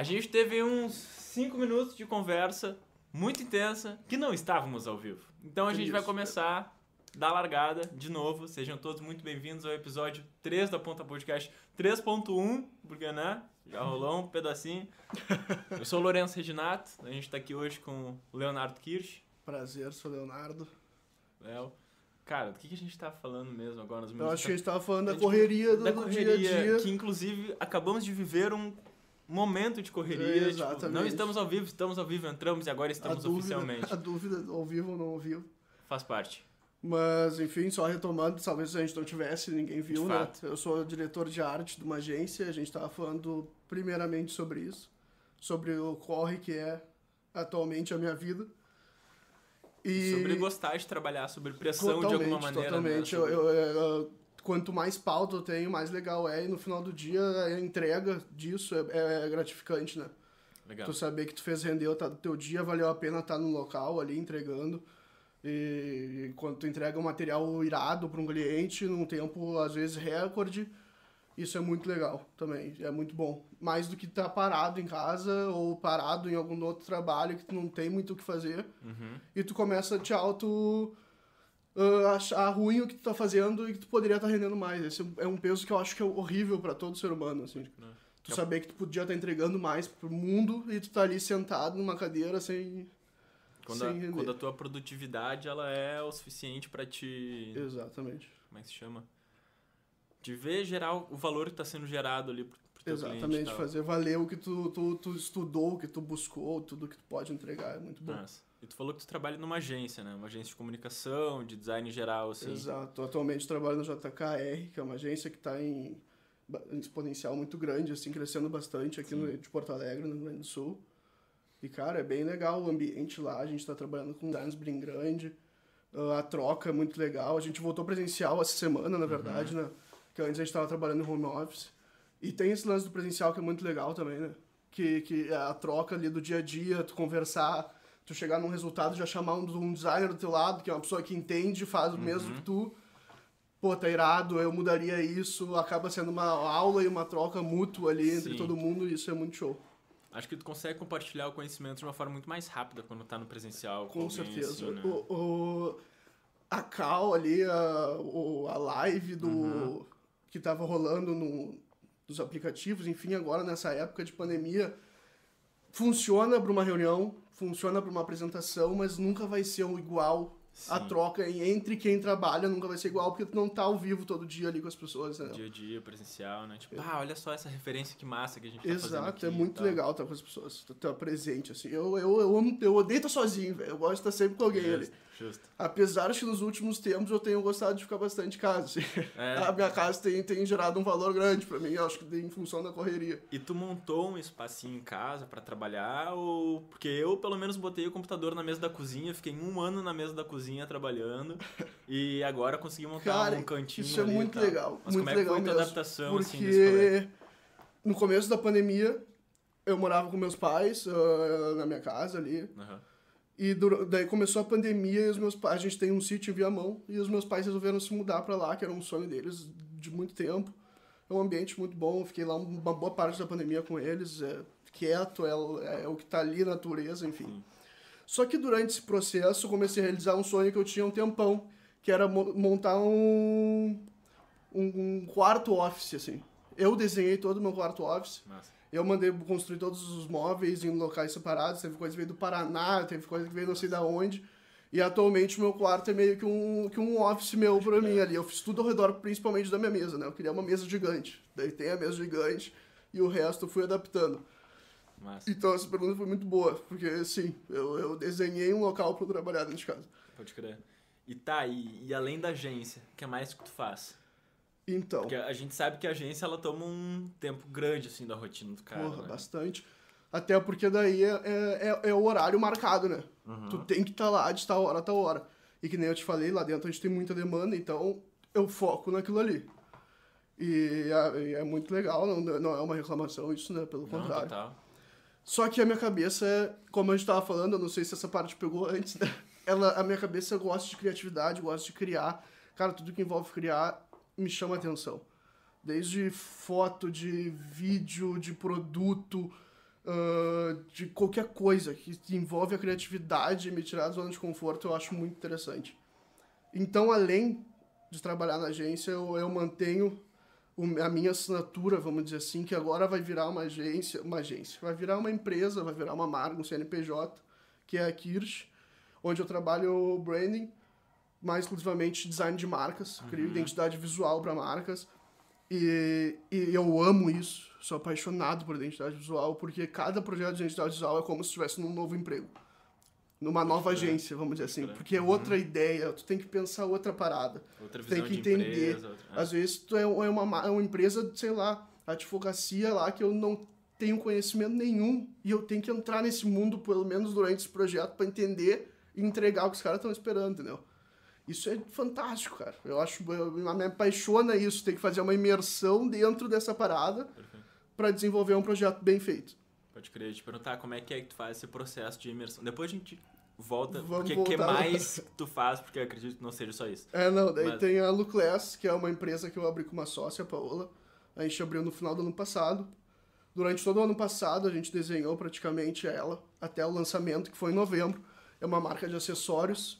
A gente teve uns 5 minutos de conversa muito intensa que não estávamos ao vivo. Então a gente Isso, vai começar da largada de novo. Sejam todos muito bem-vindos ao episódio 3 da Ponta Podcast 3.1, porque né? Já rolou um pedacinho. Eu sou o Lourenço Reginato, a gente tá aqui hoje com o Leonardo Kirsch. Prazer, sou Leonardo. Léo. Cara, do que, a gente tá falando mesmo agora nos Eu minutos? acho que a gente tava falando da correria do, da do correria, dia a dia. que inclusive acabamos de viver um momento de correria. É, tipo, exatamente. não estamos ao vivo, estamos ao vivo, entramos e agora estamos a dúvida, oficialmente. A dúvida, ao vivo ou não ao vivo. Faz parte. Mas, enfim, só retomando, talvez a gente não tivesse, ninguém viu, De né? Eu sou diretor de arte de uma agência, a gente tava falando primeiramente sobre isso, sobre o corre que é atualmente a minha vida. E Sobre gostar de trabalhar, sobre pressão de totalmente, alguma maneira. Totalmente. Né? Eu, eu- eu- quanto mais pauta eu tenho, mais legal é, e no final do dia a entrega disso é, é gratificante, né? Legal. Tu saber que tu fez render o teu dia, valeu a pena estar no local ali entregando. E quando tu entrega um material irado para um cliente num tempo, às vezes, recorde, isso é muito legal também, é muito bom. Mais do que estar parado em casa ou parado em algum outro trabalho que tu não tem muito o que fazer Uhum. e tu começa a te auto ah, achar ruim o que tu tá fazendo e que tu poderia estar rendendo mais. Esse é um peso que eu acho que é horrível para todo ser humano, assim. Tu É. saber que tu podia estar entregando mais pro mundo e tu tá ali sentado numa cadeira sem... Quando, a, sem render. quando a tua produtividade ela é o suficiente pra te. Exatamente. Como é que se chama? De ver gerar o valor que tá sendo gerado ali pro, pro Exatamente, fazer valer o que tu, tu, tu estudou, o que tu buscou, tudo que tu pode entregar, é muito bom. Nossa. E tu falou que tu trabalha numa agência, né? Uma agência de comunicação, de design em geral, assim. Exato. Atualmente trabalho no JKR, que é uma agência que está em, exponencial muito grande, assim, crescendo bastante aqui no, de Porto Alegre, no Rio Grande do Sul. E, cara, é bem legal o ambiente lá. A gente está trabalhando com designs bem grande. Ah, a troca é muito legal. A gente voltou presencial essa semana, na verdade, né? Que antes a gente estava trabalhando em home office. E tem esse lance do presencial que é muito legal também, né? Que, que é a troca ali do dia a dia, tu conversar, tu chegar num resultado, já chamar um, um designer do teu lado, que é uma pessoa que entende, faz o mesmo que tu. Pô, tá irado, eu mudaria isso. Acaba sendo uma aula e uma troca mútua ali entre Sim. todo mundo e isso é muito show. Acho que tu consegue compartilhar o conhecimento de uma forma muito mais rápida quando tá no presencial. Com alguém, certeza. assim, né? o, o- a call ali, a, o- a live do Uhum. que tava rolando no, nos aplicativos, enfim, agora nessa época de pandemia, funciona para uma reunião, funciona para uma apresentação, mas nunca vai ser igual. A Sim. troca em- entre quem trabalha nunca vai ser igual, porque tu não tá ao vivo todo dia ali com as pessoas, né? Dia a dia, presencial, né? Tipo, ah, olha só essa referência que massa que a gente tá Exato, aqui é muito legal estar com as pessoas, estar presente, assim. Eu, eu, eu, amo, eu odeio estar sozinho, velho. Eu gosto de estar sempre com alguém ali. Justo. Apesar de que nos últimos tempos eu tenho gostado de ficar bastante em casa. assim. É. A minha casa tem, tem gerado um valor grande pra mim, eu acho que em função da correria. E tu montou um espacinho em casa pra trabalhar ou... Porque eu, pelo menos, botei o computador na mesa da cozinha, fiquei um ano na mesa da cozinha trabalhando e agora consegui montar Cara, um cantinho isso é muito legal. Mas muito como é que legal foi a tua mesmo. adaptação, assim? Porque no começo da pandemia eu morava com meus pais ah, na minha casa ali. Aham. E daí começou a pandemia e os meus a gente tem um sítio em Viamão e os meus pais resolveram se mudar pra lá, que era um sonho deles de muito tempo. É um ambiente muito bom, eu fiquei lá uma boa parte da pandemia com eles, é quieto, é, o- é o que tá ali, na natureza, enfim. Só que durante esse processo eu comecei a realizar um sonho que eu tinha um tempão, que era mo- montar um, um, um quarto office, assim. Eu desenhei todo o meu quarto office, Massa. Eu mandei construir todos os móveis em locais separados. Teve coisa que veio do Paraná, teve coisa que veio não sei da onde. E atualmente o meu quarto é meio que um, que um office meu pra mim ali. Eu fiz tudo ao redor, principalmente da minha mesa, né? Eu queria uma mesa gigante. Daí tem a mesa gigante e o resto eu fui adaptando. Massa. Então essa pergunta foi muito boa, porque sim, eu, eu desenhei um local pra eu trabalhar dentro de casa. Pode crer. E tá, e, e além da agência, o que mais que tu faz? Então, Porque a gente sabe que a agência, ela toma um tempo grande, assim, da rotina do cara, porra, né? bastante. Até porque daí é, é, é o horário marcado, né? Uhum. Tu tem que estar lá de tal hora a tal hora. E que nem eu te falei, lá dentro a gente tem muita demanda, então eu foco naquilo ali. E é, é muito legal, não, não é uma reclamação isso, né? Pelo Não, contrário. total. Só que a minha cabeça, é, como a gente tava falando, eu não sei se essa parte pegou antes, né? Ela, a minha cabeça gosta de criatividade, gosta de criar. Cara, tudo que envolve criar me chama atenção. Desde foto, de vídeo, de produto, uh, de qualquer coisa que envolve a criatividade e me tirar da zona de conforto, eu acho muito interessante. Então, além de trabalhar na agência, eu, eu mantenho a minha assinatura, vamos dizer assim, que agora vai virar uma agência, uma agência, vai virar uma empresa, vai virar uma marca, um CNPJ, que é a Kirsch, onde eu trabalho branding, mais exclusivamente design de marcas, crio Uhum. identidade visual para marcas, e, e eu amo isso, sou apaixonado por identidade visual, porque cada projeto de identidade visual é como se estivesse num novo emprego. Numa nova agência, vamos dizer assim. Porque é outra ideia, tu tem que pensar outra parada. Outra Tem visão que de entender. empresa. Outra... Ah, Às vezes tu é, é uma, ma- é uma empresa, sei lá, advocacia lá que eu não tenho conhecimento nenhum e eu tenho que entrar nesse mundo, pelo menos durante esse projeto, para entender e entregar o que os caras estão esperando, entendeu? Isso é fantástico, cara. Eu acho, eu, me apaixona isso, tem que fazer uma imersão dentro dessa parada para desenvolver um projeto bem feito. Pode crer, te perguntar como é que é que tu faz esse processo de imersão. Depois a gente volta, Vamos porque o que mais tu faz, porque eu acredito que não seja só isso. É, não, daí Mas- tem a Lucless, que é uma empresa que eu abri com uma sócia, a Paola. A gente abriu no final do ano passado. Durante todo o ano passado, a gente desenhou praticamente ela, até o lançamento, que foi em novembro. É uma marca de acessórios,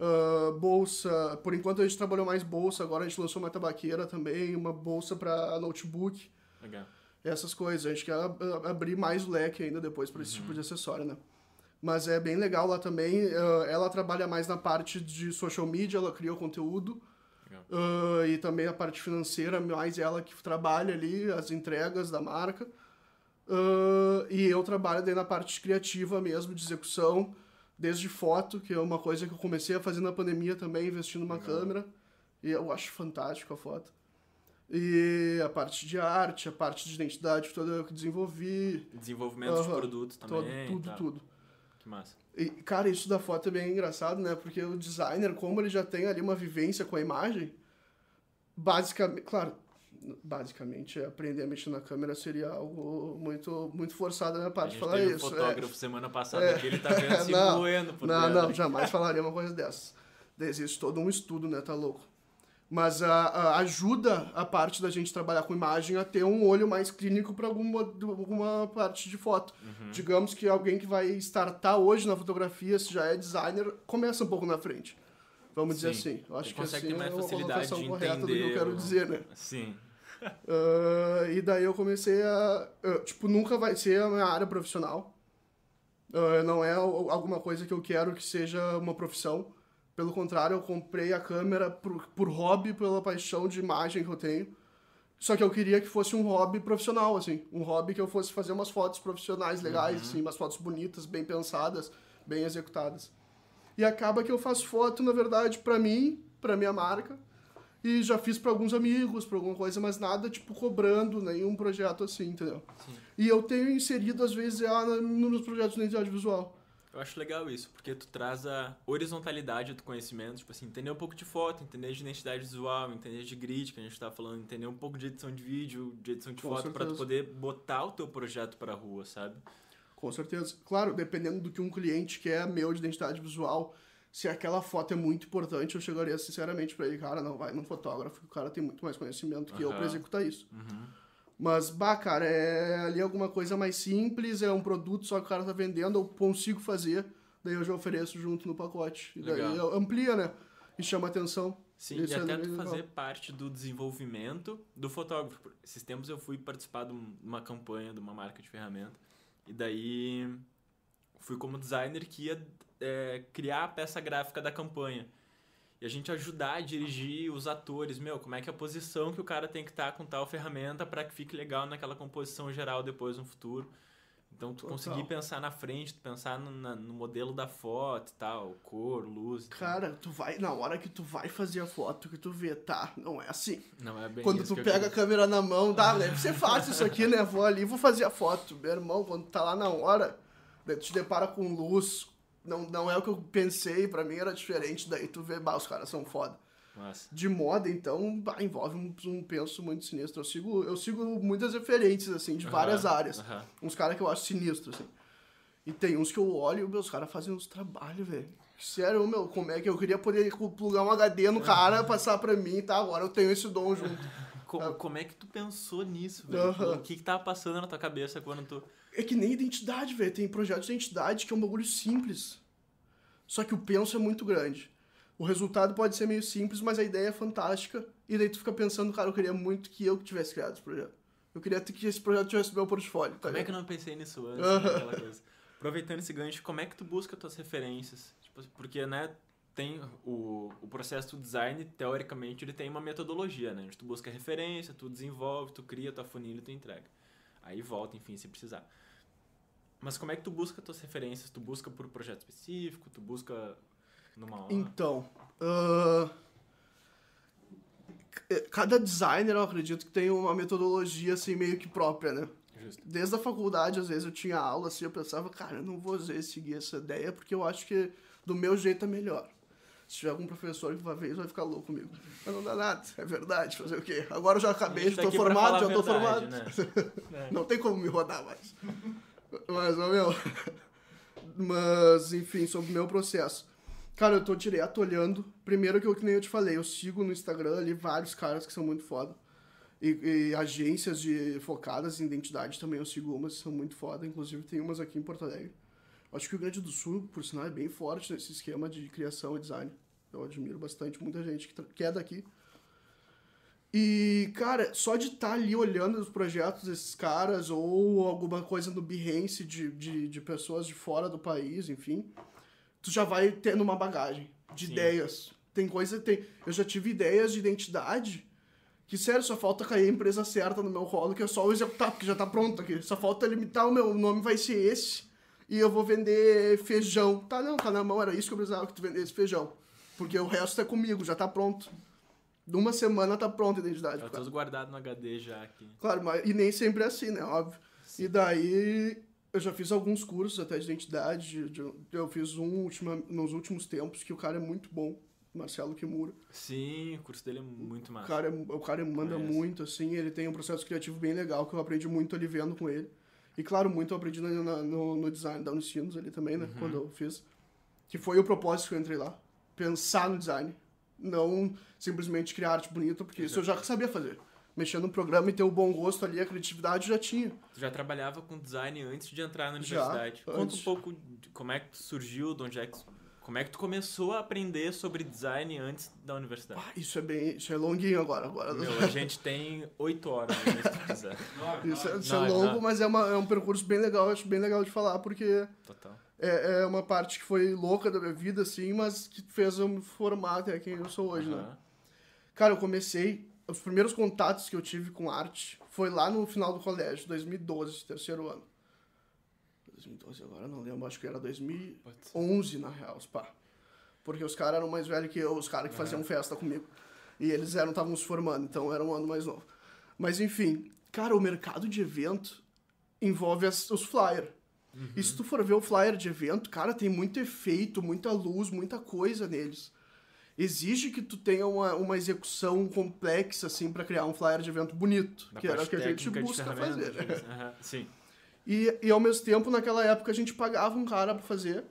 ah, bolsa. Por enquanto a gente trabalhou mais bolsa, agora a gente lançou uma tabaqueira também, uma bolsa para notebook, Legal. essas coisas. A gente quer ab- abrir mais o leque ainda depois para esse tipo de acessório, né? Mas é bem legal lá também. ah, ela trabalha mais na parte de social media, ela cria o conteúdo. Ah, e também a parte financeira, mais ela que trabalha ali, as entregas da marca. E eu trabalho daí na parte criativa mesmo, de execução, desde foto, que é uma coisa que eu comecei a fazer na pandemia também, investindo numa Legal. câmera. E eu acho fantástico a foto. E a parte de arte, a parte de identidade toda eu que desenvolvi. Desenvolvimento de Aham. produto todo- também. tudo, tá. tudo. Que massa. E, cara, isso da foto é bem engraçado, né? Porque o designer, como ele já tem ali uma vivência com a imagem, basicamente, claro, basicamente aprender a mexer na câmera seria algo muito, muito forçado da minha A parte falar teve isso. um é. fotógrafo semana passada É. aqui, ele tá vendo se Não, moendo por Não, não, jamais falaria uma coisa dessas. Existe todo um estudo, né? Tá louco. Mas a, a- ajuda a parte da gente trabalhar com imagem a ter um olho mais clínico para alguma, alguma parte de foto. Uhum. Digamos que alguém que vai startar hoje na fotografia, se já é designer, começa um pouco na frente. Vamos dizer Sim. assim. Eu acho Ele que consegue assim ter mais é uma facilidade de correta do que eu entender quero dizer, né? Sim. Ah, e daí eu comecei a. eu, tipo, nunca vai ser a minha área profissional. Ah, não é al- alguma coisa que eu quero que seja uma profissão. Pelo contrário, eu comprei a câmera por, por hobby, pela paixão de imagem que eu tenho. Só que eu queria que fosse um hobby profissional, assim. Um hobby que eu fosse fazer umas fotos profissionais legais, assim, umas fotos bonitas, bem pensadas, bem executadas. E acaba que eu faço foto, na verdade, pra mim, pra minha marca. E já fiz pra alguns amigos, pra alguma coisa, mas nada, tipo, cobrando nenhum projeto assim, entendeu? Sim. E eu tenho inserido, às vezes, ela na- nos meus projetos de identidade visual. Eu acho legal isso, porque tu traz a horizontalidade do conhecimento, tipo assim, entender um pouco de foto, entender de identidade visual, entender de grid, que a gente tá falando, entender um pouco de edição de vídeo, de edição de Com foto, pra tu poder botar o teu projeto pra rua, sabe? Com certeza. Claro, dependendo do que um cliente quer meu de identidade visual, se aquela foto é muito importante, eu chegaria sinceramente pra ele, cara, não, vai num fotógrafo, o cara tem muito mais conhecimento que eu pra Aham. executar isso. Uhum. Mas, bah, cara, é ali alguma coisa mais simples, é um produto só que o cara tá vendendo, eu consigo fazer, daí eu já ofereço junto no pacote. E daí amplia, né? E chama atenção. Sim, Isso e é até tu legal. fazer parte do desenvolvimento do fotógrafo. Esses tempos eu fui participar de um- uma campanha de uma marca de ferramenta. E daí fui como designer que ia é, criar a peça gráfica da campanha. E a gente ajudar a dirigir os atores, meu, como é que é a posição que o cara tem que estar com tal ferramenta para que fique legal naquela composição geral depois no futuro. Então tu Total. conseguir pensar na frente, tu pensar no, na- no modelo da foto e tal, cor, luz. Cara, tu vai, na hora que tu vai fazer a foto, que tu vê, tá, não é assim. Não é bem Quando tu pega a câmera na mão, dá, deve ser fácil isso aqui, né? Vou ali, vou fazer a foto. Meu irmão, quando tá lá na hora, daí tu te depara com luz, não, não é o que eu pensei, pra mim era diferente, daí tu vê, bah, os caras são foda. Nossa. De moda, então, bah, envolve um, um penso muito sinistro. Eu sigo, eu sigo muitas referências, assim, de várias Aham, áreas. aham. Uns caras que eu acho sinistros, assim. E tem uns que eu olho e meus caras fazem uns trabalhos, velho. Sério, meu, como é que eu queria poder plugar um HD no cara, passar pra mim, tá? Agora eu tenho esse dom junto. Co- Ah. Como é que tu pensou nisso, velho? O que que tava passando na tua cabeça quando tu... É que nem identidade, velho. Tem projetos de identidade que é um bagulho simples. Só que o penso é muito grande. O resultado pode ser meio simples, mas a ideia é fantástica. E daí tu fica pensando, cara, eu queria muito que eu tivesse criado esse projeto. Eu queria que esse projeto tivesse meu portfólio. Tá Como é que eu não pensei nisso antes? né, coisa. Aproveitando esse gancho, como é que tu busca tuas referências? Tipo, porque, né, tem o, o processo do design, teoricamente, ele tem uma metodologia, né? Onde tu busca referência, tu desenvolve, tu cria tua funilha e tu entrega. Aí volta, enfim, se precisar. Mas como é que tu busca tuas referências? Tu busca por projeto específico? Tu busca numa hora? Então, c- cada designer, eu acredito que tem uma metodologia, assim, meio que própria, né? Justo. Desde a faculdade, às vezes, eu tinha aula, assim, eu pensava, cara, eu não vou vezes, seguir essa ideia, porque eu acho que do meu jeito é melhor. Se tiver algum professor que vai ver isso, vai ficar louco comigo. Mas não dá nada, é verdade, fazer o quê? Agora eu já acabei, já tá tô formado, já tô verdade, formado. né? Não tem como me rodar mais. Mas, meu. Mas, enfim, sobre o meu processo. Cara, eu tô direto olhando. Primeiro que eu, que nem eu te falei, eu sigo no Instagram ali vários caras que são muito foda. E, e agências de, focadas em identidade também eu sigo umas que são muito foda. Inclusive tem umas aqui em Porto Alegre. Acho que o Grande do Sul, por sinal, é bem forte nesse esquema de criação e design. Eu admiro bastante, muita gente que, que é daqui. E, cara, só de estar ali olhando os projetos desses caras ou alguma coisa no Behance de, de, de pessoas de fora do país, enfim, tu já vai tendo uma bagagem de Sim. ideias. Tem coisa, tem. Eu já tive ideias de identidade que, sério, só falta cair a empresa certa no meu colo, que é só eu executar, porque já tá pronto aqui. Só falta limitar o meu nome, vai ser esse, e eu vou vender feijão. Tá, não, tá na mão, era isso que eu precisava que tu vendesse feijão. Porque o resto é comigo, já tá pronto. Numa semana tá pronta a identidade. Tá pro cara. todos guardados no HD já aqui. Claro, mas e nem sempre é assim, né? Óbvio. E daí eu já fiz alguns cursos até de identidade. de- de- eu fiz um ultima, nos últimos tempos que o cara é muito bom, Marcelo Kimura. Sim, o curso dele é muito O massa. cara, é- o cara manda muito, assim, ele tem um processo criativo bem legal que eu aprendi muito ali vendo com ele. E claro, muito eu aprendi na- no, no design da Unicinos ali também, né? Quando eu fiz. Que foi o propósito que eu entrei lá. Pensar no design. Não simplesmente criar arte bonita, porque isso eu já sabia fazer. Mexer no programa e ter o bom gosto ali, a criatividade eu já tinha. Tu já trabalhava com design antes de entrar na Já, universidade. Conta antes. um pouco de como é que tu surgiu, de onde é que... Como é que tu começou a aprender sobre design antes da universidade? Ah, isso é bem. Isso é longuinho agora. agora. Meu, a gente tem oito horas, né, se tu quiser. Isso é, isso é longo, mas é, uma, é um percurso bem legal, acho bem legal de falar, porque Total. É, é uma parte que foi louca da minha vida, assim, mas que fez eu me formar até quem eu sou hoje, né? Aham. Cara, eu comecei. Os primeiros contatos que eu tive com arte foi lá no final do colégio, 2012, terceiro ano. 2012 agora, não lembro, acho que era 2011 Pode ser. na real, os pá. Porque os caras eram mais velhos que eu, os caras que faziam festa comigo. E eles eram, estavam se formando, então era um ano mais novo. Mas enfim, cara, o mercado de evento envolve as- os flyers. E se tu for ver o flyer de evento, cara, tem muito efeito, muita luz, muita coisa neles. Exige que tu tenha uma, uma execução complexa, assim, pra criar um flyer de evento bonito. Da que era o parte que a gente busca fazer. Aham, Sim. E, e ao mesmo tempo, naquela época, a gente pagava um cara pra fazer.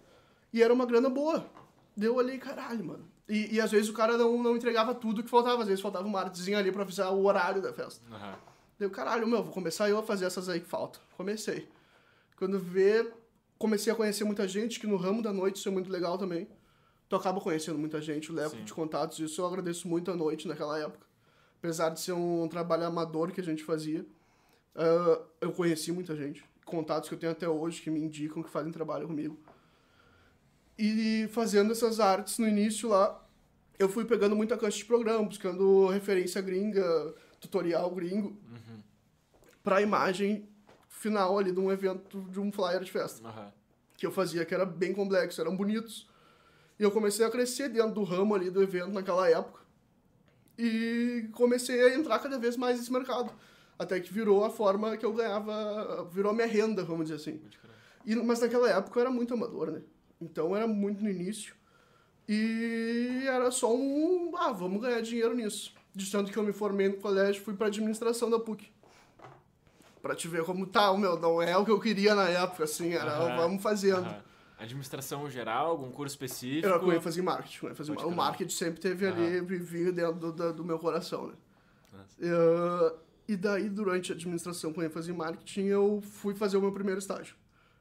E era uma grana boa. Deu olhei, caralho, mano. E, e às vezes o cara não, não entregava tudo que faltava. Às vezes faltava uma artezinha ali pra avisar o horário da festa. Aham. Deu, caralho, meu, vou começar eu a fazer essas aí que faltam. Comecei. Quando vê, comecei a conhecer muita gente, que no ramo da noite isso é muito legal também. Tu acaba conhecendo muita gente, eu levo Sim. de contatos, isso eu agradeço muito à noite naquela época. Apesar de ser um trabalho amador que a gente fazia, ah, eu conheci muita gente. Contatos que eu tenho até hoje que me indicam que fazem trabalho comigo. E fazendo essas artes no início lá, eu fui pegando muita cancha de programa, buscando referência gringa, tutorial gringo, pra imagem final ali de um evento, de um flyer de festa Aham. que eu fazia, que era bem complexo, eram bonitos. E eu comecei a crescer dentro do ramo ali do evento naquela época. E comecei a entrar cada vez mais nesse mercado. Até que virou a forma que eu ganhava, virou a minha renda, vamos dizer assim. E, mas naquela época eu era muito amador, né? Então era muito no início. E era só um, ah, vamos ganhar dinheiro nisso. De tanto que eu me formei no colégio, fui pra administração da PUC. Pra te ver como tá, o meu, não é o que eu queria na época, assim, era vamos fazendo. Administração geral, algum curso específico? Eu ia fazer marketing, eu ia fazer Pode mar- o marketing sempre teve ali, vivinho dentro do, do, meu coração, né? Eu- E daí, durante a administração com ênfase em marketing, eu fui fazer o meu primeiro estágio,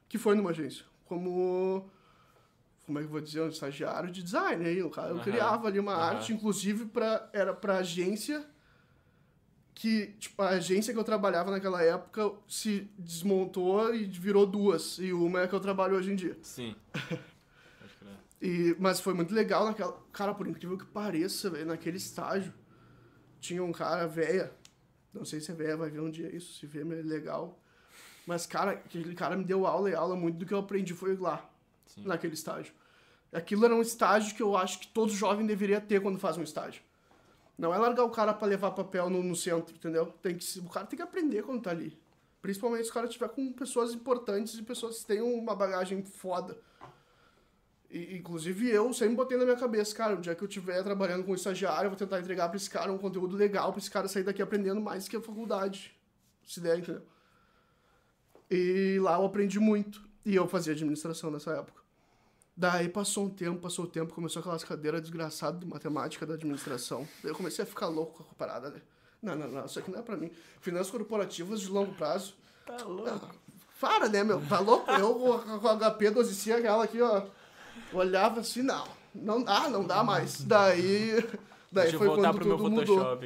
que foi numa agência, como como é que eu vou dizer, um estagiário de design aí, o cara, eu criava ali uma arte, inclusive para era para agência que, tipo, a agência que eu trabalhava naquela época se desmontou e virou duas, e uma é a que eu trabalho hoje em dia. Sim. E, mas foi muito legal naquela. Cara, por incrível que pareça, velho, naquele estágio, tinha um cara véia. Não sei se é véia, vai ver um dia isso, se vê, mas é legal. Mas, cara, aquele cara me deu aula e aula, muito do que eu aprendi foi lá, Sim. naquele estágio. Aquilo era um estágio que eu acho que todo jovem deveria ter quando faz um estágio. Não é largar o cara pra levar papel no, no centro, entendeu? Tem que, o cara tem que aprender quando tá ali. Principalmente se o cara estiver com pessoas importantes e pessoas que têm uma bagagem foda. E, inclusive eu sempre botei na minha cabeça, cara, o dia que eu estiver trabalhando com estagiário, eu vou tentar entregar pra esse cara um conteúdo legal, pra esse cara sair daqui aprendendo mais que a faculdade. Se der, entendeu? E lá eu aprendi muito. E eu fazia administração nessa época. Daí passou um tempo, passou o tempo, começou aquelas cadeiras desgraçadas de matemática da administração. Daí eu comecei a ficar louco com a parada, né? Não, não, não, isso aqui não é pra mim. Finanças corporativas de longo prazo. Tá louco. Para, né, meu? Tá louco? Eu com a HP 12C, aquela aqui, ó. Olhava assim, não. Não dá, não dá mais. Daí. Daí Deixa eu foi voltar quando pro meu tudo mudou.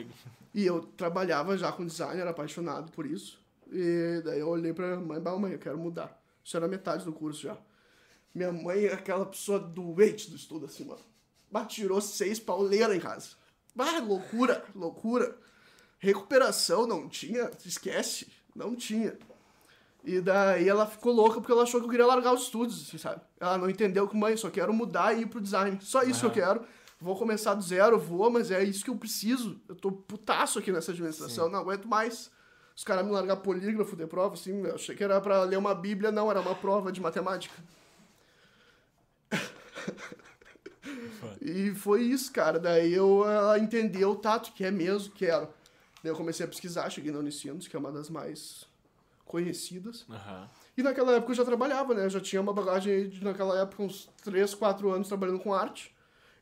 E eu trabalhava já com design, era apaixonado por isso. E daí eu olhei pra mãe, bah, mãe, eu quero mudar. Isso era metade do curso já. Minha mãe é aquela pessoa doente do estudo, assim, mano. Bah, tirou seis pauleiras em casa. Bah, loucura, loucura. Recuperação não tinha, esquece, não tinha. E daí ela ficou louca porque ela achou que eu queria largar os estudos, assim, sabe? Ela não entendeu que, mãe, só quero mudar e ir pro design. Só isso que eu quero. Vou começar do zero, vou, mas é isso que eu preciso. Eu tô putaço aqui nessa administração, não aguento mais. Os caras me largar polígrafo de prova, assim, eu achei que era pra ler uma bíblia, não, era uma prova de matemática. E foi isso, cara. Daí eu ela entendeu, Tato, que é mesmo, quero. Daí eu comecei a pesquisar, cheguei na Unicinos, que é uma das mais conhecidas. Aham. E naquela época eu já trabalhava, né? Eu já tinha uma bagagem de, naquela época, uns 3, 4 anos trabalhando com arte.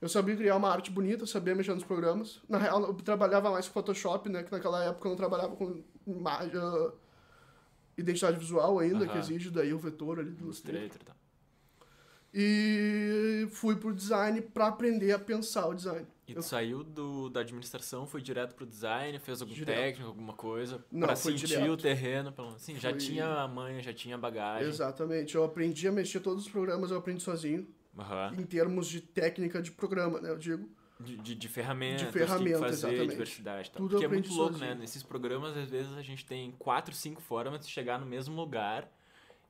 Eu sabia criar uma arte bonita, sabia mexer nos programas. Na real, eu trabalhava mais com Photoshop, né? Que naquela época eu não trabalhava com imagem, ah, identidade visual ainda, que Aham. exige daí o vetor ali do Illustrator. Illustrator, tá. E fui pro design pra aprender a pensar o design. E Eu- tu saiu do, da administração, foi direto pro design, fez algum Direto. técnico, alguma coisa? Não, pra foi sentir direto. o terreno, pelo Sim, já Foi- tinha a manha, já tinha a bagagem. Exatamente. Eu aprendi a mexer todos os programas, eu aprendi sozinho. Aham. Em termos de técnica de programa, né? Eu digo. De, de, de ferramentas, De ferramenta, fazer, exatamente. diversidade tal. Tudo Porque é eu muito louco, sozinho. né? Nesses programas, às vezes, a gente tem quatro, cinco formas de chegar no mesmo lugar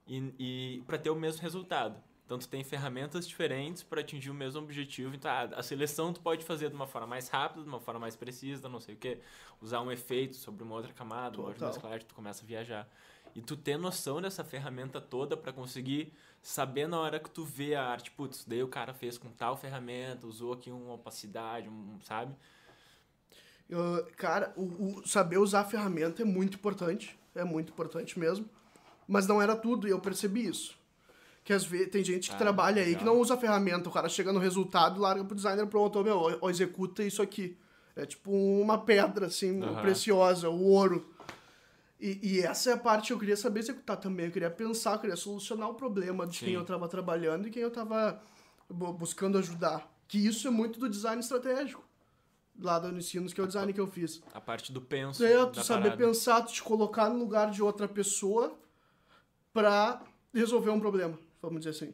e, e para ter o mesmo resultado. Então, tu tem ferramentas diferentes para atingir o mesmo objetivo. Então, a, a seleção tu pode fazer de uma forma mais rápida, de uma forma mais precisa, não sei o quê. Usar um efeito sobre uma outra camada, uma outra Total. mesclagem, tu começa a viajar. E tu ter noção dessa ferramenta toda para conseguir saber na hora que tu vê a arte, putz, daí o cara fez com tal ferramenta, usou aqui uma opacidade, um, sabe? Eu- cara, o, o saber usar a ferramenta é muito importante. É muito importante mesmo. Mas não era tudo, e eu percebi isso. Que às vezes tem gente que Ah, trabalha aí que legal. não usa a ferramenta. O cara chega no resultado, larga pro designer pronto, meu, ó, ó, executa isso aqui. É tipo uma pedra, assim, Aham. preciosa, o ouro. E, e essa é a parte que eu queria saber executar também. Eu queria pensar, eu queria solucionar o problema de quem Sim. eu estava trabalhando e quem eu estava buscando ajudar. Que isso é muito do design estratégico. Lá da Unicinos, que é o design que eu fiz. A parte do penso. É, tu saber parada. pensar, tu te colocar no lugar de outra pessoa pra resolver um problema, vamos dizer assim.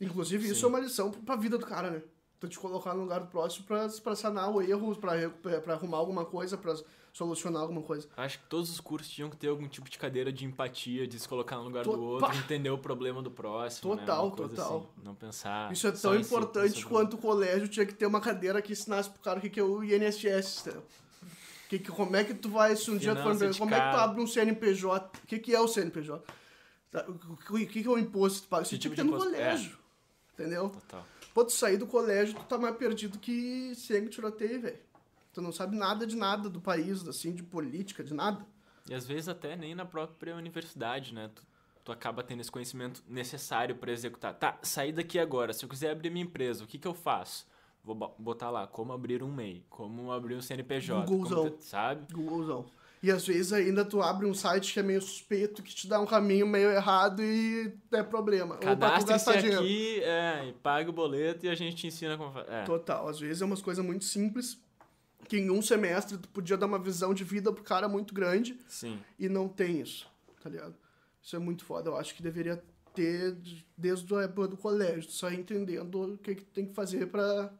Inclusive, isso Sim. é uma lição pra vida do cara, né? Tu te colocar no lugar do próximo pra, pra sanar o erro, pra, pra arrumar alguma coisa, pra solucionar alguma coisa. Acho que todos os cursos tinham que ter algum tipo de cadeira de empatia, de se colocar no lugar do outro, pá! entender o problema do próximo. né? Total, coisa total. assim, não pensar. Isso é tão si, importante sobre- quanto o colégio tinha que ter uma cadeira que ensinasse pro cara o que é o INSS, entendeu? Que, que, como é que tu vai, se um dia tu for como é que tu abre um CNPJ? O que, que é o CNPJ? Tá, O que, que é o imposto que tu paga? Isso Que tinha tipo que ter no imposto? É. colégio. Entendeu? Total. Pô, tu sair do colégio, tu tá mais perdido que cego tiroteio, velho. Tu não sabe nada de nada do país, assim, de política, de nada. E às vezes até nem na própria universidade, né? Tu, tu acaba tendo esse conhecimento necessário para executar. Tá, saí daqui agora. Se eu quiser abrir minha empresa, o que, que eu faço? Vou bo- botar lá como abrir um MEI, como abrir um CNPJ, como Googlezão. ter- sabe? Googlezão. E às vezes ainda tu abre um site que é meio suspeito, que te dá um caminho meio errado e é problema. Cadastre-se aqui é, e paga o boleto e a gente te ensina como fazer. É. Total. Às vezes é umas coisas muito simples que em um semestre tu podia dar uma visão de vida pro cara muito grande Sim. e não tem isso, tá ligado? Isso é muito foda. Eu acho que deveria ter de- desde a época do colégio, só entendendo o que, que tem que fazer pra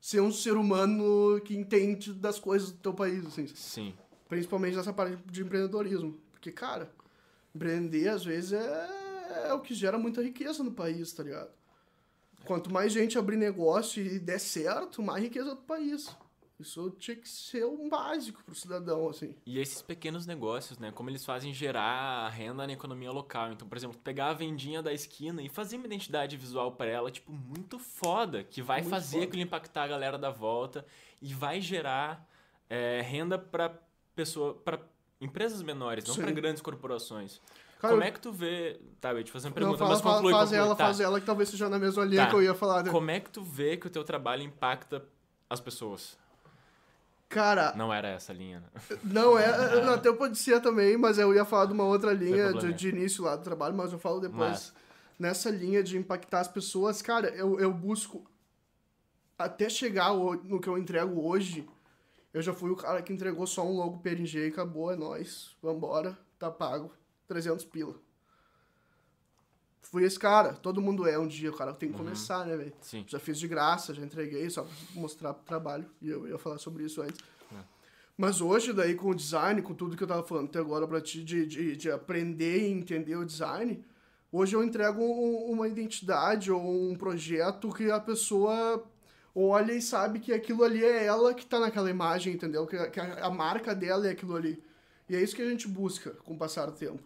ser um ser humano que entende das coisas do teu país, assim. Sim. Principalmente nessa parte de empreendedorismo. Porque, cara, empreender às vezes é, é o que gera muita riqueza no país, tá ligado? Quanto mais gente abrir negócio e der certo, mais riqueza do país. Isso tinha que ser um básico pro cidadão, assim. E esses pequenos negócios, né? Como eles fazem gerar renda na economia local. Então, por exemplo, pegar a vendinha da esquina e fazer uma identidade visual pra ela, tipo, muito foda. Que vai Muito fazer foda. aquilo impactar a galera da volta e vai gerar é, renda pra pessoa, para empresas menores, não pra grandes corporações. Cara, Como é que tu vê. Tá, eu ia te fazer uma Não, pergunta, fala, mas fala, conclui, faz conclui. ela, Tá. faz ela, que talvez seja na mesma linha Tá. que eu ia falar. né? Como é que tu vê que o teu trabalho impacta as pessoas? Cara, Não era essa linha, né? não é. Até pode ser também, mas eu ia falar de uma outra linha de, de início lá do trabalho, mas eu falo depois. Mas- Nessa linha de impactar as pessoas, cara, eu, eu busco. Até chegar no que eu entrego hoje, eu já fui o cara que entregou só um logo PNG e acabou, é nóis, vambora, tá pago, 300 pila. Fui esse cara, todo mundo é um dia, o cara tem que Uhum. começar, né, velho? Já fiz de graça, já entreguei, só pra mostrar pro trabalho. E eu ia falar sobre isso antes. É. Mas hoje, daí, com o design, com tudo que eu tava falando até agora pra ti, de, de, de aprender e entender o design, hoje eu entrego um- uma identidade ou um projeto que a pessoa olha e sabe que aquilo ali é ela que tá naquela imagem, entendeu? Que, a- que a, a marca dela é aquilo ali. E é isso que a gente busca com o passar do tempo.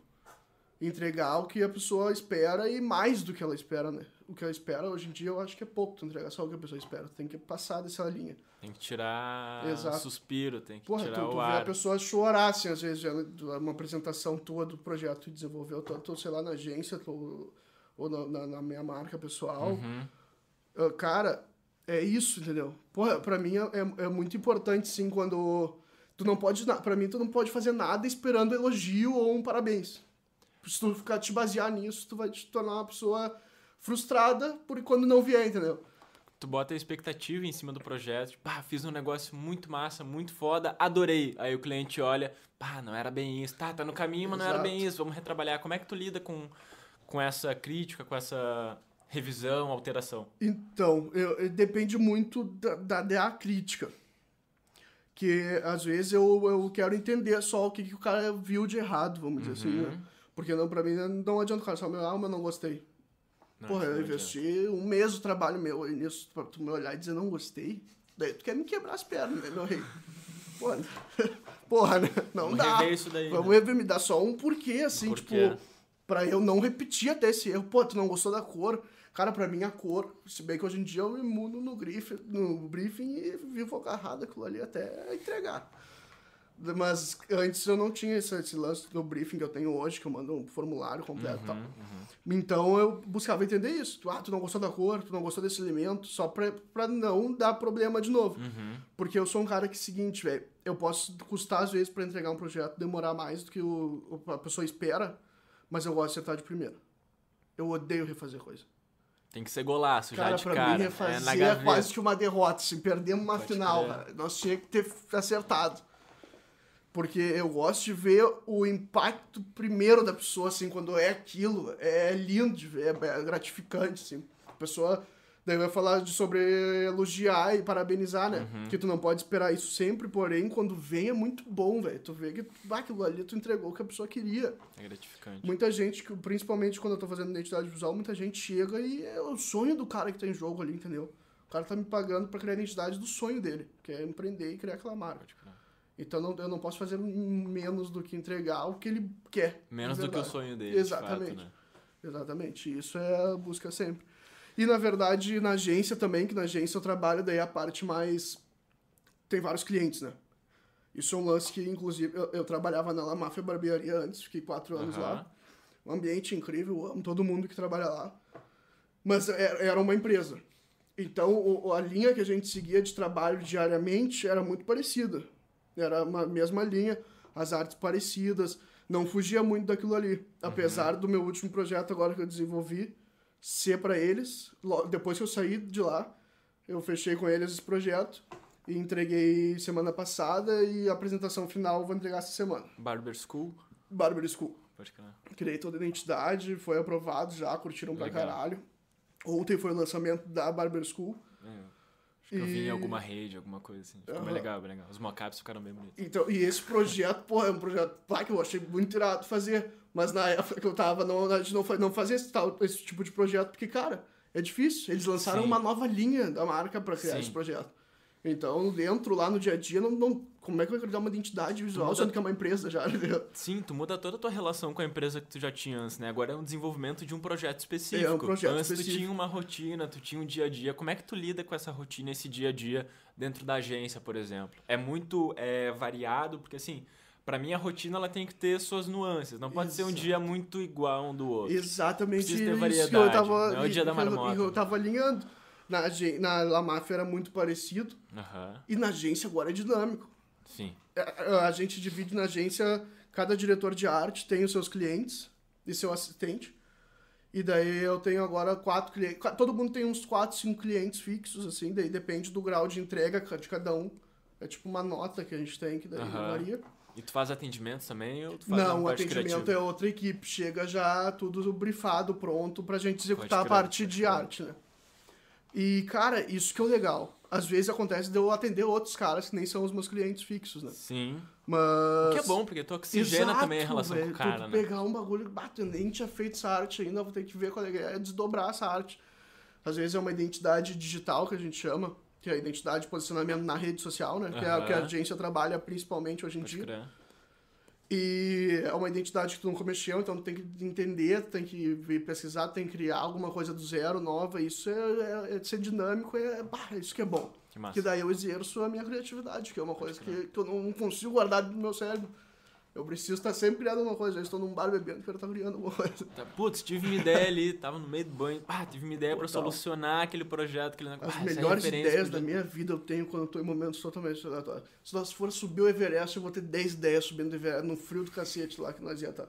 Entregar o que a pessoa espera e mais do que ela espera, né? O que ela espera, hoje em dia, eu acho que é pouco tu entregar só o que a pessoa espera. Tu tem que passar dessa linha. Tem que tirar Exato. suspiro, tem que Porra, tu, tirar tu o vê a ar. pessoa chorar, assim, às vezes, uma apresentação tua do projeto que desenvolveu, tô, tô, sei lá, na agência, tô, ou na, na, na minha marca pessoal. Uhum. Ah, cara, é isso, entendeu? Porra, pra mim é, é, é muito importante, sim, quando tu não pode, pra mim, tu não pode fazer nada esperando elogio ou um parabéns. Se tu ficar te basear nisso, tu vai te tornar uma pessoa frustrada por quando não vier, entendeu? Tu bota a expectativa em cima do projeto, tipo, pá, fiz um negócio muito massa, muito foda, adorei. Aí o cliente olha, pá, não era bem isso, tá, tá no caminho, mas não era bem isso, vamos retrabalhar. Como é que tu lida com, com essa crítica, com essa revisão, alteração? Então, eu, eu- depende muito da, da, da crítica. Que às vezes eu, eu quero entender só o que, que o cara viu de errado, vamos dizer assim, Uhum. né? Porque não, pra mim não adianta o cara só me olhar, mas não gostei. Não, Porra, eu investi um mês do trabalho meu nisso pra tu me olhar e dizer não gostei. Daí tu quer me quebrar as pernas, né, meu rei? Porra, porra né? Não Vamos dá. rever isso daí, Vamos né? rever, me dá só um porquê, assim, porquê. tipo, pra eu não repetir até esse erro. Pô, tu não gostou da cor. Cara, pra mim a cor, se bem que hoje em dia eu me mudo no, grife, no briefing e vivo agarrado aquilo ali até entregar. Mas antes eu não tinha esse, esse lance do briefing que eu tenho hoje, que eu mando um formulário completo e tal. Uhum, Então eu buscava entender isso. Ah, tu não gostou da cor, tu não gostou desse elemento, só pra, pra não dar problema de novo. uhum. Porque eu sou um cara que, seguinte, velho, eu posso custar às vezes pra entregar um projeto, demorar mais do que o- a pessoa espera, mas eu gosto de acertar de primeira. Eu odeio refazer coisa. Tem que ser golaço Cara, já de pra cara. mim é na refazer é, gaveta. quase que uma derrota. Se perdemos uma Pode final, cara, nós tinha que ter acertado. Porque eu gosto de ver o impacto primeiro da pessoa, assim, quando é aquilo. É lindo de ver, é gratificante, assim. A pessoa. Daí vai falar de, sobre elogiar e parabenizar, né? Uhum. Que tu não pode esperar isso sempre, porém, quando vem é muito bom, velho. Tu vê que ah, aquilo ali tu entregou o que a pessoa queria. É gratificante. Muita gente, que- principalmente quando eu tô fazendo identidade visual, muita gente chega e é o sonho do cara que tá em jogo ali, entendeu? O cara tá me pagando pra criar a identidade do sonho dele, que é empreender e criar aquela marca. Então não, eu não posso fazer menos do que entregar o que ele quer. Menos do que o sonho dele, Exatamente. de fato, né? Exatamente. Isso é a busca sempre. E na verdade, na agência também, que na agência eu trabalho, daí a parte mais. Tem vários clientes, né? Isso é um lance que, inclusive, eu, eu trabalhava na La Máfia Barbearia antes, fiquei quatro anos Aham. lá. Um ambiente incrível, amo todo mundo que trabalha lá. Mas é- era uma empresa. Então, o- a linha que a gente seguia de trabalho diariamente era muito parecida. Era uma mesma linha. as artes parecidas. Não fugia muito daquilo ali. Apesar do meu último projeto agora que eu desenvolvi ser para eles. Depois que eu saí de lá, eu fechei com eles esse projeto e entreguei semana passada e a apresentação final eu vou entregar essa semana. Barber School. Barber School. Pode crer. Criei toda a identidade, foi aprovado já, curtiram pra Legal. caralho. Ontem foi o lançamento da Barber School. É, que eu vi em E- alguma rede, alguma coisa assim. Ficou bem Aham. legal, bem legal. Os mockups ficaram bem bonitos. Então, e esse projeto, porra, é um projeto pá, que eu achei muito irado fazer. Mas na época que eu tava, não, a gente não, não fazia esse, tal, esse tipo de projeto, porque, cara, é difícil. Eles lançaram Sim. uma nova linha da marca pra criar Sim. esse projeto. Então, dentro, lá no dia a dia, não, não, como é que vai criar uma identidade visual, muda- sendo que é uma empresa já, entendeu? Sim, tu muda toda a tua relação com a empresa que tu já tinha antes, né? Agora é um desenvolvimento de um projeto específico. É, um projeto antes tu específico. tinha uma rotina, tu tinha um dia a dia. Como é que tu lida com essa rotina, esse dia a dia dentro da agência, por exemplo? É muito é, variado, porque assim, pra mim a rotina ela tem que ter suas nuances. Não pode ser um Exato. dia muito igual um do outro. Exatamente Precisa ter isso variedade, que eu tava, não é o dia da marmota. eu tava alinhando. Na, na La Máfia era muito parecido, Aham, e na agência agora é dinâmico. sim. A, a gente divide na agência, cada diretor de arte tem os seus clientes e seu assistente. E daí eu tenho agora quatro clientes. Todo mundo tem uns quatro, cinco clientes fixos, assim, daí depende do grau de entrega de cada um. É tipo uma nota que a gente tem, que daí Aham. varia. E tu faz atendimentos também ou tu faz Não, o atendimento é outra equipe. Chega já tudo brifado, pronto pra gente executar a crer, parte de arte, né? E, cara, isso que é o legal. Às vezes acontece de eu atender outros caras que nem são os meus clientes fixos, né? Sim. Mas. O que é bom, porque tu oxigena Exato, também a relação velho. com o cara, né? pegar um bagulho, bato, eu nem tinha feito essa arte ainda, vou ter que ver qual é, que é desdobrar essa arte. Às vezes é uma identidade digital que a gente chama, que é a identidade de posicionamento na rede social, né? Que é o que a agência trabalha principalmente hoje em Pode dia. crer. E é uma identidade que tu nunca mexeu, então tu tem que entender, tem que pesquisar, tem que criar alguma coisa do zero, nova. Isso é, é, é ser dinâmico, é, bah, isso que é bom. Que massa. Que daí eu exerço a minha criatividade, que é uma coisa que, que eu não consigo guardar no meu cérebro. Eu preciso estar sempre criando uma coisa. Eu estou num bar bebendo, quero estar criando alguma coisa. Tá, Putz, tive uma ideia ali, tava no meio do banho. Ah, tive uma ideia Total. solucionar aquele projeto, aquele negócio. As Ah, melhores ideias da minha vida eu tenho quando eu estou em momentos totalmente aleatórios. Se nós for subir o Everest, eu vou ter 10 ideias subindo o Everest, no frio do cacete lá que nós ia estar.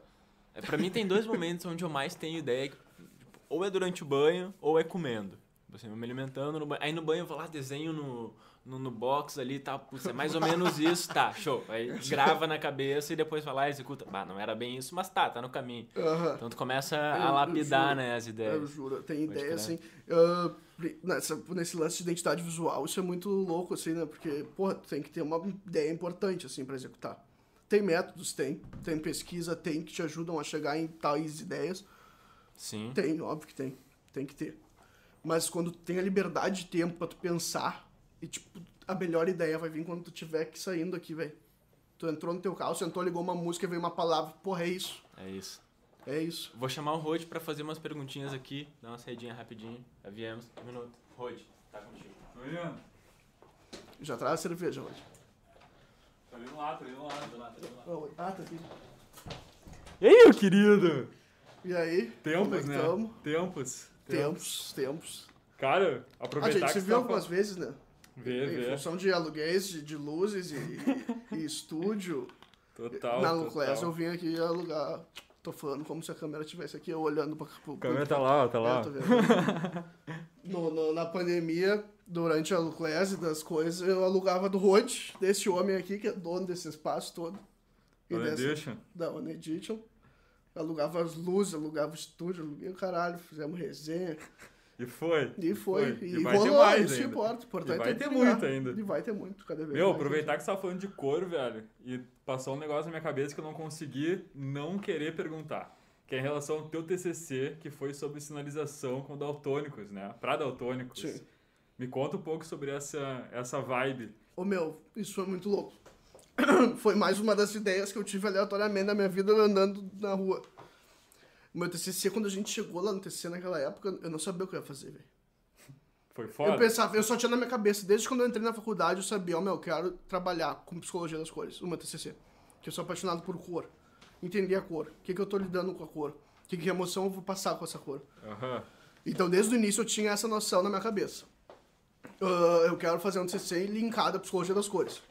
É, pra mim tem dois momentos onde eu mais tenho ideia. que, tipo, ou é durante o banho, ou é comendo. Tipo Assim, eu me alimentando no banho. Aí no banho eu vou lá, desenho no, no, no box ali e tal. Putz, é mais ou menos isso. Tá, show. Aí grava na cabeça e depois vai lá e executa. Bah, não era bem isso, mas tá, tá no caminho. Então tu começa a eu lapidar, juro. né, as Eu ideias. juro, eu tenho Pode ideia, assim. pri- nessa, nesse lance de identidade visual, isso é muito louco, assim, né? Porque, porra, tu tem que ter uma ideia importante, assim, pra executar. Tem métodos, tem. Tem pesquisa, tem, que te ajudam a chegar em tais ideias. Sim. Tem, óbvio que tem. Tem que ter. Mas quando tem a liberdade de tempo pra tu pensar, e, tipo, a melhor ideia vai vir quando tu tiver que saindo aqui, velho. Tu entrou no teu carro, sentou, ligou uma música, veio uma palavra, porra, é isso. É isso. É isso. Vou chamar o Rod pra fazer umas perguntinhas aqui. Dar uma saidinha rapidinho. Já viemos. Um minuto. Rod, tá contigo. Tô olhando. Já traz a cerveja hoje. Tô olhando lá, tô olhando lá. Ah, tá aqui. E aí, meu querido? E aí? como é Tempos, que né? tamo? Tempos. Tempos, tempos. Cara, A aproveitar gente que se você viu tá algumas fal- vezes, né? Vê, em vê. função de aluguéis, de, de luzes e, e estúdio. Total, Na. Luclés eu vim aqui alugar. Tô falando como se a câmera estivesse aqui, eu olhando pra. pro- A câmera tá lá, tá É, lá. vendo. No- no- na pandemia, durante a Luclés e das coisas, eu alugava do Rod, desse homem aqui, que é dono desse espaço todo. E Olha, dessa- da One Edition. Alugava as luzes, alugava o estúdio, aluguei o caralho, fizemos resenha. E foi. E foi. Foi. E, E vai ter rolou, mais isso ainda. importa. Importante E vai é ter entregar. muito ainda. E vai ter muito, cada vez Meu, mais. aproveitar que você tava falando de cor, velho, e passou um negócio na minha cabeça que eu não consegui não querer perguntar. Que é em relação ao teu TCC, que foi sobre sinalização com daltônicos, né? Pra daltônicos. Sim. Me conta um pouco sobre essa, essa vibe. Ô meu, isso foi muito louco. foi mais uma das ideias que eu tive aleatoriamente na minha vida andando na rua. O meu TCC, quando a gente chegou lá no TCC naquela época, eu não sabia o que eu ia fazer, velho. Foi Eu foda? pensava, eu só tinha na minha cabeça, desde quando eu entrei na faculdade, eu sabia, ó, meu, eu quero trabalhar com psicologia das cores, o meu TCC. Que eu sou apaixonado por cor. Entender a cor. O que, que eu tô lidando com a cor. Que, que emoção eu vou passar com essa cor. Aham. Então, desde o início, eu tinha essa noção na minha cabeça. Ah, eu quero fazer um TCC linkado à psicologia das cores.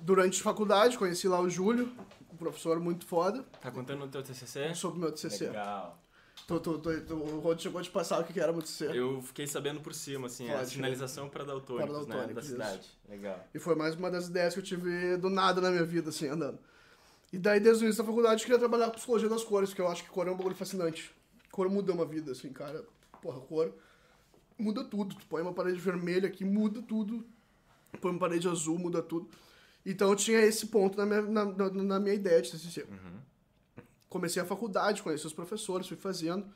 durante a faculdade, conheci lá o Júlio, professor muito foda, Tá contando no teu TCC? sobre o meu TCC. Legal. Tu, tu, tu, tu, o Rod chegou a te passar o que que era o meu TCC. Eu fiquei sabendo por cima, assim, a Pode. sinalização para daltônicos, Para né, da isso. cidade. Legal. E foi mais uma das ideias que eu tive do nada na minha vida, assim, andando. E daí, desde o início da faculdade, eu queria trabalhar com psicologia das cores, porque eu acho que cor é um bagulho fascinante. Cor muda uma vida, assim, cara. Porra, cor muda tudo. Tu põe uma parede vermelha aqui, muda tudo. Põe uma parede azul, muda tudo. Então eu tinha esse ponto na minha, na, na, na minha ideia de TCC. Comecei a faculdade, conheci os professores, fui fazendo.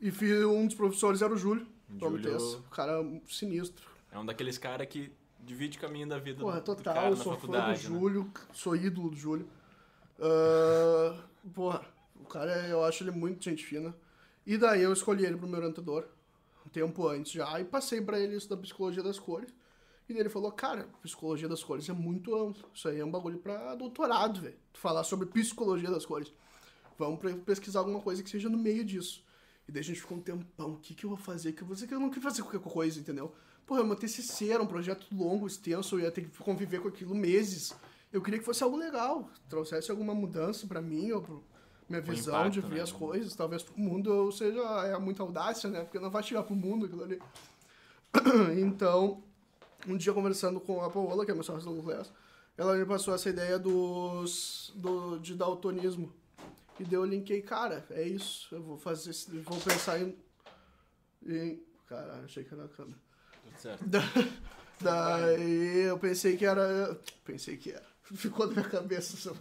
E fui, um dos professores era o Júlio, Júlio- um cara sinistro. É um daqueles caras que divide o caminho da vida Porra, do, do total, cara eu na sou fã do faculdade, né? Júlio, sou ídolo do Júlio. Ah, porra, o cara, eu acho ele muito gente fina. E daí eu escolhi ele pro meu orientador, um tempo antes já, e passei pra ele isso da psicologia das cores. E daí ele falou, cara, psicologia das cores é muito amplo. Isso aí é um bagulho pra doutorado, velho. Falar sobre psicologia das cores. Vamos pesquisar alguma coisa que seja no meio disso. E daí a gente ficou um tempão, o que que eu vou fazer? Que eu vou fazer eu não queria fazer qualquer coisa, entendeu? Porra, meu TCC era um projeto longo, extenso, eu ia ter que conviver com aquilo meses. Eu queria que fosse algo legal, trouxesse alguma mudança pra mim, ou pro minha visão de impacto, ver né? as coisas. Talvez pro mundo eu seja é muita audácia, né? Porque não vai chegar pro mundo aquilo ali. então, um dia conversando com a Paola, que é minha sócia do Glass, ela me passou essa ideia dos, do, de daltonismo. E daí eu linkei, cara, é isso, eu vou fazer, vou pensar em... em caralho, achei que era a câmera. Tudo certo. Da- daí eu pensei que era... Pensei que era. Ficou na minha cabeça.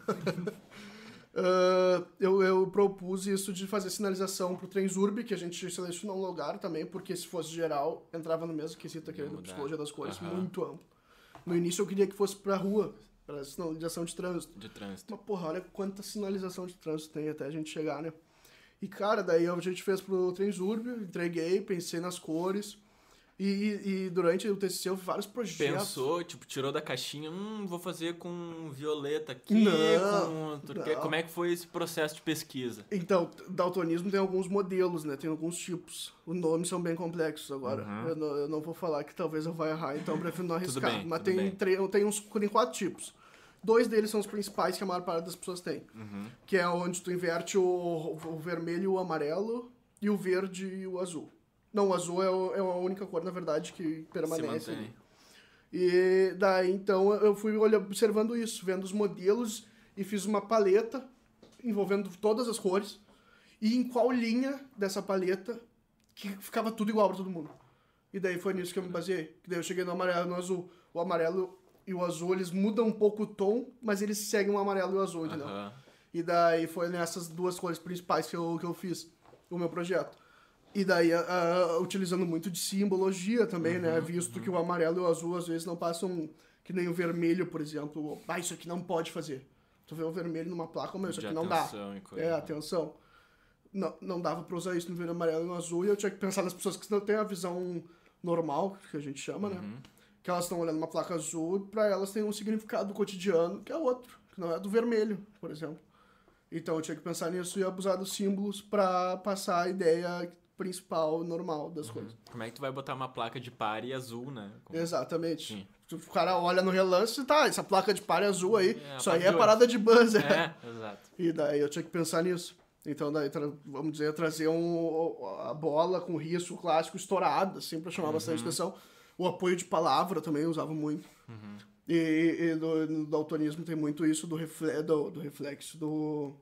Ah, eu, eu propus isso de fazer sinalização pro Transurb, que a gente selecionou um lugar também, porque se fosse geral, entrava no mesmo quesito aquele da psicologia das cores, Aham. muito amplo. No início eu queria que fosse pra rua, pra sinalização de trânsito. De trânsito. Mas, porra, olha quanta sinalização de trânsito tem até a gente chegar, né? E, cara, daí a gente fez pro Transurb, entreguei, pensei nas cores. E, e- e durante o TCC eu vários projetos. Pensou, tipo, tirou da caixinha, hum, vou fazer com violeta aqui, Não, com não. Como é que foi esse processo de pesquisa? Então, daltonismo tem alguns modelos, né? Tem alguns tipos. Os nomes são bem complexos agora. Uhum. Eu, não, eu não vou falar que talvez eu vá errar, então prefiro não arriscar. bem, Mas tem, tre- tem, uns, tem quatro tipos. Dois deles são os principais que a maior parte das pessoas tem. Uhum. Que é onde tu inverte o, o vermelho e o amarelo, e o verde e o azul. Não, o azul é, o- é a única cor, na verdade, que Se permanece. mantém. ali. E daí, então, eu fui observando isso, vendo os modelos e fiz uma paleta envolvendo todas as cores e em qual linha dessa paleta que ficava tudo igual para todo mundo. E daí foi nisso que eu me baseei. Que daí eu cheguei no amarelo e no azul. O amarelo e o azul, eles mudam um pouco o tom, mas eles seguem o amarelo e o azul, entendeu? E daí foi nessas duas cores principais que eu, que eu fiz o meu projeto. E daí, a- utilizando muito de simbologia também, né? Visto que o amarelo e o azul às vezes não passam que nem o vermelho, por exemplo. Ah, isso aqui não pode fazer. Tu vê o vermelho numa placa, mas isso De aqui não dá. coisa. É, atenção. Não, não dava pra usar isso no vermelho, amarelo e no azul, e eu tinha que pensar nas pessoas que não têm a visão normal, que a gente chama, né? Uhum. Que elas estão olhando uma placa azul, pra elas tem um significado cotidiano, que é outro, que não é do vermelho, por exemplo. Então eu tinha que pensar nisso e abusar dos símbolos pra passar a ideia principal, normal das coisas. Como é que tu vai botar uma placa de pare azul, né? Como- Exatamente. Sim. O cara olha no relance e tá, essa placa de pare azul aí, É, isso aí é parada de buzz, é. É, exato. E daí eu tinha que pensar nisso. Então, daí, vamos dizer, trazer um, a bola com risco clássico estourado, assim, pra chamar bastante atenção. O apoio de palavra também eu usava muito. E, e do, no daltonismo tem muito isso do, refle, do, do reflexo, do...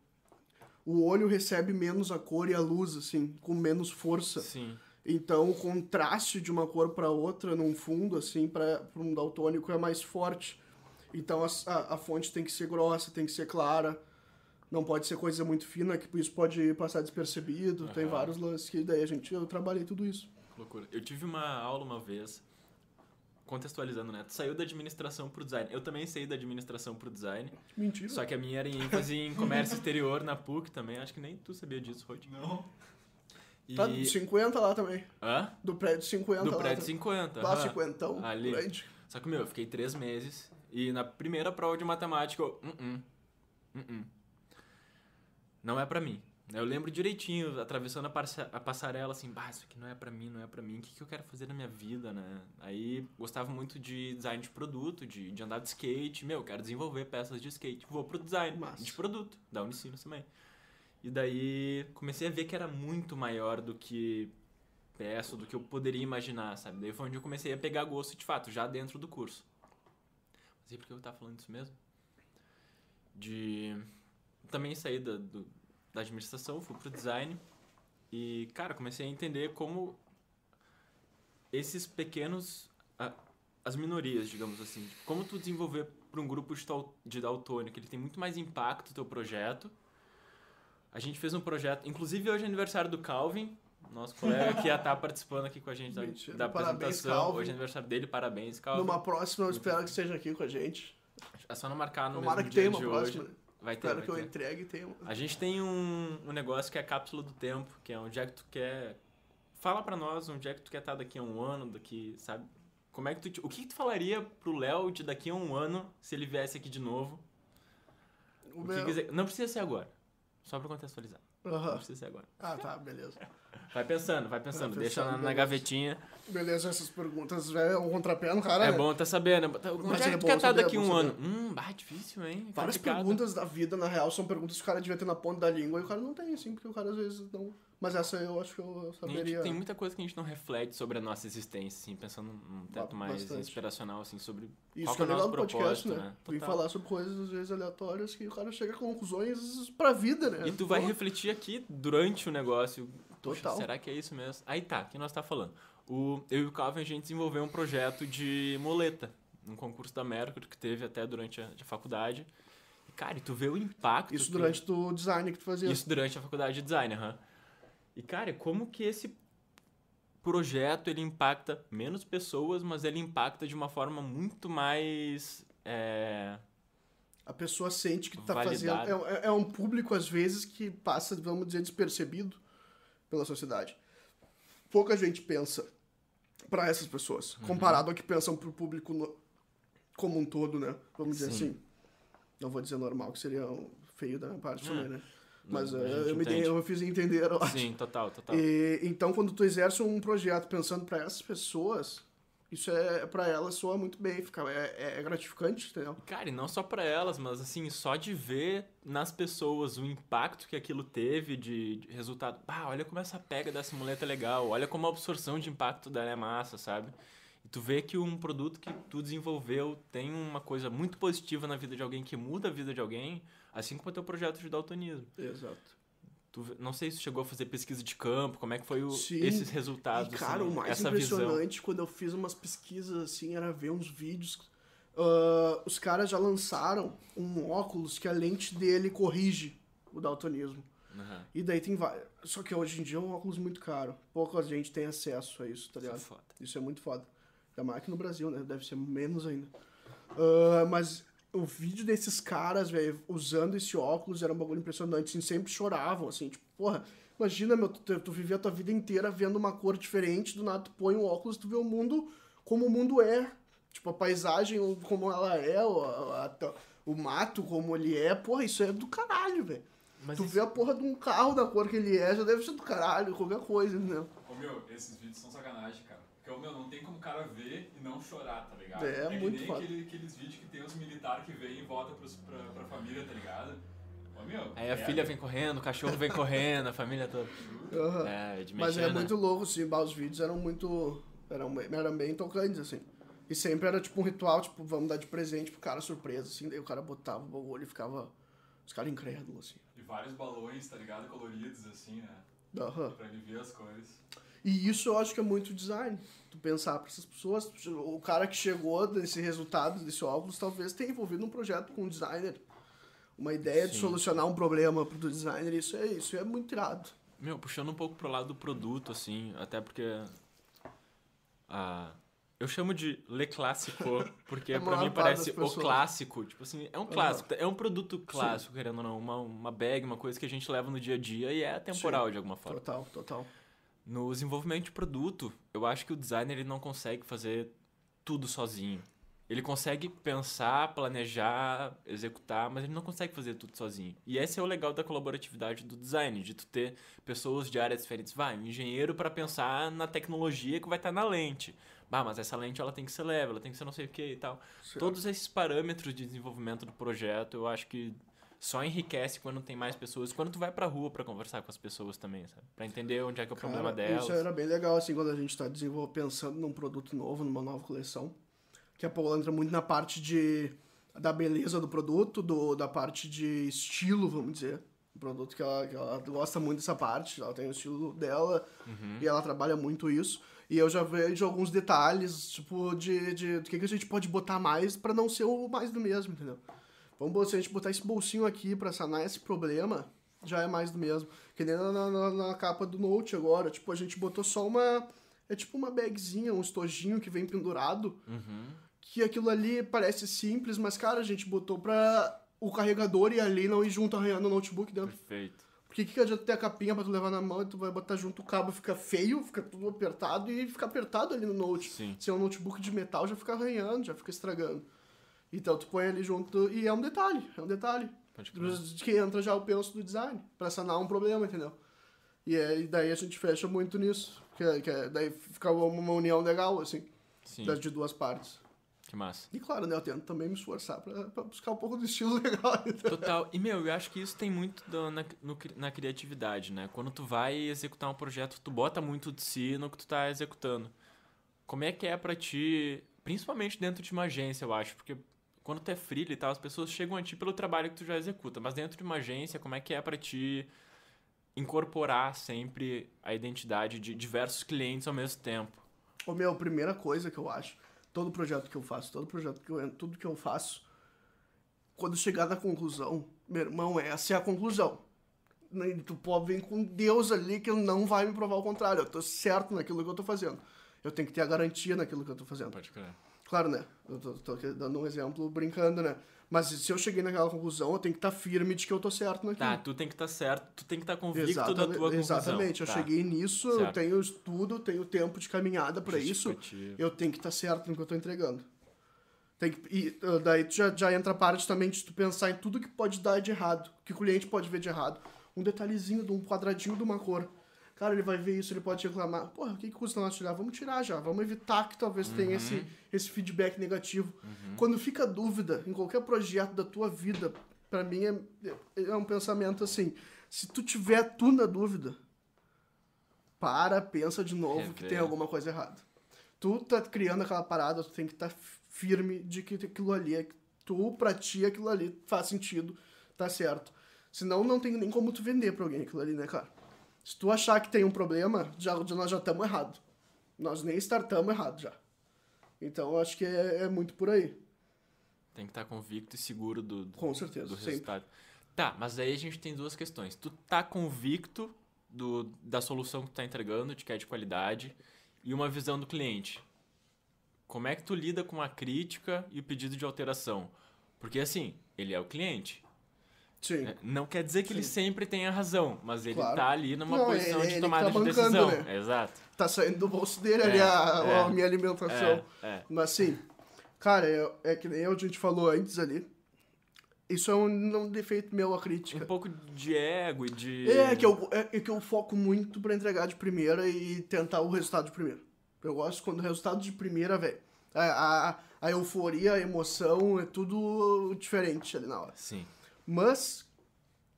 O olho recebe menos a cor e a luz, assim, com menos força. Sim. Então, o contraste de uma cor para outra num fundo, assim, para um daltônico é mais forte. Então, a, a, a fonte tem que ser grossa, tem que ser clara. Não pode ser coisa muito fina, que isso pode passar despercebido. Tem Aham. vários lances que daí a gente, eu trabalhei tudo isso. Loucura. Eu tive uma aula uma vez, contextualizando, né? Tu saiu da administração pro design. Eu também saí da administração pro design. Mentira. Só que a minha era em ênfase em comércio exterior na PUC também. Acho que nem tu sabia disso, Rod. Não. E... Tá do 50 lá também. Hã? Do prédio 50 Do lá. prédio também. 50. Lá aham. 50, Ali. grande. Só que, meu, eu fiquei três meses e na primeira prova de matemática eu... "Uh-uh, uh-uh. Não é pra mim. Eu lembro direitinho, atravessando a, passarela, assim, bah, isso aqui não é pra mim, não é pra mim, o que, que eu quero fazer na minha vida, né? Aí gostava muito de design de produto, de, de andar de skate. Meu, quero desenvolver peças de skate. Vou pro design Massa. de produto, da Unicinos também. E daí comecei a ver que era muito maior do que peço, do que eu poderia imaginar, sabe? Daí foi onde eu comecei a pegar gosto de fato, já dentro do curso. Mas e por que eu tava falando isso mesmo? De também sair da, do- da administração, fui pro design e, cara, comecei a entender como esses pequenos. as minorias, digamos assim. Como tu desenvolver para um grupo de, de daltônico, ele tem muito mais impacto o teu projeto. A gente fez um projeto, inclusive hoje é aniversário do Calvin, nosso colega que ia estar participando aqui com a gente da, Mentira. da Parabéns, apresentação. Calvin. Hoje é aniversário dele, parabéns, Calvin. Numa próxima, eu espero que esteja aqui com a gente. É só não marcar no Tomara mesmo que dia tenha de uma hoje. próxima. né? Vai ter, Espero vai que eu ter. entregue e tenha uma. A gente tem um, um negócio que é a cápsula do tempo, que é onde é que tu quer. Fala pra nós onde é que tu quer estar daqui a um ano, daqui, sabe? Como é que tu. O que, que tu falaria pro Léo de daqui a um ano se ele viesse aqui de novo? O O que meu- quiser- Não precisa ser agora. Só pra contextualizar. Não Aham. precisa ser agora. Ah, tá, beleza. Vai pensando, vai pensando. Vai Deixa pensando, na, na gavetinha. Beleza, essas perguntas é um contrapé no cara. É né? bom até saber, né? Onde é é que tu quer estar saber, é daqui a bom um saber. ano? Hum, bah, difícil, hein? Várias Complicado. perguntas da vida, na real, são perguntas que o cara devia ter na ponta da língua e o cara não tem, assim, porque o cara às vezes não. Mas essa eu acho que eu saberia. tem muita coisa que a gente não reflete sobre a nossa existência, assim, pensando num teto mais Bastante. inspiracional, assim, sobre Isso qual que é o nosso podcast, propósito, né? né? Total. falar sobre coisas às vezes aleatórias que o cara chega a conclusões pra vida, né? E tu vai Pô, refletir aqui durante o negócio. Total. será que é isso mesmo? Aí tá, o que nós tá falando? O, eu e o Calvin, a gente desenvolveu um projeto de moleta, um concurso da Mercury que teve até durante a, a faculdade. E, cara, e tu vê o impacto. Isso que- durante o design que tu fazia. Isso durante a faculdade de design, aham. E, cara, como que esse projeto, ele impacta menos pessoas, mas ele impacta de uma forma muito mais... é, A pessoa sente que tá Validado. fazendo. É, é- é um público, às vezes, que passa, vamos dizer, despercebido pela sociedade. Pouca gente pensa pra essas pessoas, Uhum. comparado ao que pensam pro público no- como um todo, né? Vamos dizer Sim. assim. Não vou dizer normal, que seria um feio da minha parte Hum. também, né? Mas é, eu, me, dei- eu fiz entender, eu acho. Sim, total, total. E, então, quando tu exerce um projeto pensando pra essas pessoas, isso é para elas soa muito bem, fica, é, é gratificante, entendeu? Cara, e não só pra elas, mas assim, só de ver nas pessoas o impacto que aquilo teve de, de resultado. Ah, olha como essa pega dessa muleta é legal, olha como a absorção de impacto dela é massa, sabe? E tu vê que um produto que tu desenvolveu tem uma coisa muito positiva na vida de alguém, que muda a vida de alguém, assim como o teu projeto de daltonismo. Exato. Tu não sei se chegou a fazer pesquisa de campo, como é que foi o- esses resultados, E, cara, assim, o mais essa visão. impressionante quando eu fiz umas pesquisas assim era ver uns vídeos. ah, os caras já lançaram um óculos que a lente dele corrige o daltonismo. Aham. E daí tem vários. Só que hoje em dia é um óculos muito caro. Pouca gente tem acesso a isso, tá Isso é ligado? foda. Isso é muito foda. Ainda mais aqui no Brasil, né? Deve ser menos ainda. Ah, mas o vídeo desses caras, velho, usando esse óculos era um bagulho impressionante. Assim, sempre choravam, assim, tipo, porra, imagina, meu, tu, tu viver a tua vida inteira vendo uma cor diferente, do nada tu põe um óculos, tu vê o mundo como o mundo é. Tipo, a paisagem como ela é, o, a- a- o mato como ele é. Porra, isso é do caralho, velho. Mas Tu isso- vê a porra de um carro da cor que ele é, já deve ser do caralho, qualquer coisa, entendeu? Ô meu, esses vídeos são sacanagem, cara. Porque, meu, não tem como o cara ver e não chorar, tá ligado? É, que muito nem foda. aquele- aqueles vídeos que tem os militares que vêm e voltam pros, pra, pra família, tá ligado? Ô meu. Aí a é, filha vem correndo, o cachorro vem correndo, a família toda. Aham. É, de Mas mexer, é né? muito louco, assim, os vídeos eram muito. Eram, bem- eram bem tocantes, assim. E sempre era tipo um ritual, tipo, vamos dar de presente pro cara surpresa, assim, daí o cara botava o olho e ficava. Os caras incrédulos, assim. E vários balões, tá ligado? Coloridos, assim, né? Aham. Pra ele ver as cores. E isso eu acho que é muito design. Tu pensar pra essas pessoas, o cara que chegou desse resultado, desse óculos, talvez tenha envolvido um projeto com um designer. Uma ideia de Sim. solucionar um problema pro designer, isso é, isso é muito irado. Meu, puxando um pouco pro lado do produto, assim, até porque. Ah, eu chamo de Le Clássico, porque A pra maior mim parece o clássico. Tipo assim, é um clássico. É um produto clássico, querendo ou não. Uma, uma bag, uma coisa que a gente leva no dia a dia e é temporal de alguma forma. Total, total. No desenvolvimento de produto, eu acho que o designer ele não consegue fazer tudo sozinho. ele consegue pensar, planejar, executar, mas ele não consegue fazer tudo sozinho. E esse é o legal da colaboratividade do design, de tu ter pessoas de áreas diferentes. Vai, um engenheiro para pensar na tecnologia que vai estar na lente. Bah, mas essa lente ela tem que ser leve, ela tem que ser não sei o que e tal. Certo. Todos esses parâmetros de desenvolvimento do projeto, eu acho que só enriquece quando tem mais pessoas, quando tu vai pra rua pra conversar com as pessoas também, sabe? Pra entender onde é que é o Cara, problema delas. Isso era bem legal, assim, quando a gente tá desenvolvendo, pensando num produto novo, numa nova coleção. Que a Paula entra muito na parte de da beleza do produto, do, da parte de estilo, vamos dizer. Um produto que ela, que ela gosta muito dessa parte, ela tem o estilo dela Uhum. e ela trabalha muito isso. E eu já vejo alguns detalhes, tipo, de, de do que, que a gente pode botar mais pra não ser o mais do mesmo, entendeu? Vamos, se a gente botar esse bolsinho aqui pra sanar esse problema, já é mais do mesmo. Que nem na, na, na capa do Note agora, tipo, a gente botou só uma... É tipo uma bagzinha, um estojinho que vem pendurado, Uhum. que aquilo ali parece simples, mas, cara, a gente botou pra o carregador ir ali não ir junto arranhando o notebook dentro. Perfeito. Porque que, que adianta ter a capinha pra tu levar na mão e tu vai botar junto o cabo, fica feio, fica tudo apertado e fica apertado ali no note. Sim. Se é um notebook de metal, já fica arranhando, já fica estragando. Então tu põe ali junto e é um detalhe, é um detalhe. Que entra já o penso do design, pra sanar um problema, entendeu? E, é, e daí a gente fecha muito nisso. Que, é- que é- daí fica uma união legal, assim, Sim. das de duas partes. Que massa. E claro, né, eu tento também me esforçar pra, pra buscar um pouco do estilo legal. Então. Total. E, meu, eu acho que isso tem muito do- na, no na criatividade, né? Quando tu vai executar um projeto, tu bota muito de si no que tu tá executando. Como é que é pra ti, principalmente dentro de uma agência, eu acho, porque quando tu é freela e tal, as pessoas chegam a ti pelo trabalho que tu já executa, mas dentro de uma agência, como é que é pra ti incorporar sempre a identidade de diversos clientes ao mesmo tempo? Ô, meu, a primeira coisa que eu acho, todo projeto que eu faço, todo projeto que eu entro, tudo que eu faço, quando chegar na conclusão, meu irmão, essa é a conclusão. Tu pode vir com Deus ali que não vai me provar o contrário. Eu tô certo naquilo que eu tô fazendo. Eu tenho que ter a garantia naquilo que eu tô fazendo. Pode crer. Claro, né? Eu tô, tô dando um exemplo brincando, né? Mas se eu cheguei naquela conclusão, eu tenho que estar firme de que eu tô certo naquilo. Tá, tu tem que estar certo, tu tem que estar convicto da Exatamente, tua conclusão. exatamente. Eu Tá. cheguei nisso, eu Certo. tenho estudo, tenho tempo de caminhada pra isso. Eu tenho que estar certo no que eu tô entregando. Tem que, e uh, daí tu já, já entra a parte também de tu pensar em tudo que pode dar de errado, que o cliente pode ver de errado. Um detalhezinho de um quadradinho de uma cor. Cara, ele vai ver isso, ele pode reclamar. Porra, o que, que custa nós tirar? Vamos tirar já. Vamos evitar que talvez Uhum. tenha esse, esse feedback negativo. Quando fica dúvida em qualquer projeto da tua vida, pra mim é, é um pensamento assim. Se tu tiver tu na dúvida, para, pensa de novo que Rever. tem alguma coisa errada. Tu tá criando aquela parada, tu tem que estar firme de que aquilo ali é tu, pra ti, aquilo ali faz sentido, tá certo. Senão não tem nem como tu vender pra alguém aquilo ali, né, cara? Se tu achar que tem um problema, já, nós já estamos errado. Nós nem startamos errado já. Então eu acho que é, é muito por aí. Tem que estar convicto e seguro do, do, Com certeza, do sempre. resultado. Tá, mas aí a gente tem duas questões. Tu tá convicto do, da solução que tu tá entregando, de que é de qualidade, e uma visão do cliente. Como é que tu lida com a crítica e o pedido de alteração? Porque assim, ele é o cliente. Sim. né? Não quer dizer que ele Sim. sempre tenha razão, mas ele Claro. tá ali numa Não, posição ele- de ele tomada tá de bancando, decisão. né? Exato. Tá saindo do bolso dele ali É, a, é. a minha alimentação. É, é. Mas assim, cara, é, é que nem a gente falou antes ali. Isso é um, um defeito meu, a crítica. Um pouco de ego e de. É que, eu, é, é que eu foco muito pra entregar de primeira e tentar o resultado de primeira. Eu gosto quando o resultado de primeira, velho. A, a, a euforia, a emoção, é tudo diferente ali na hora. Sim. Mas,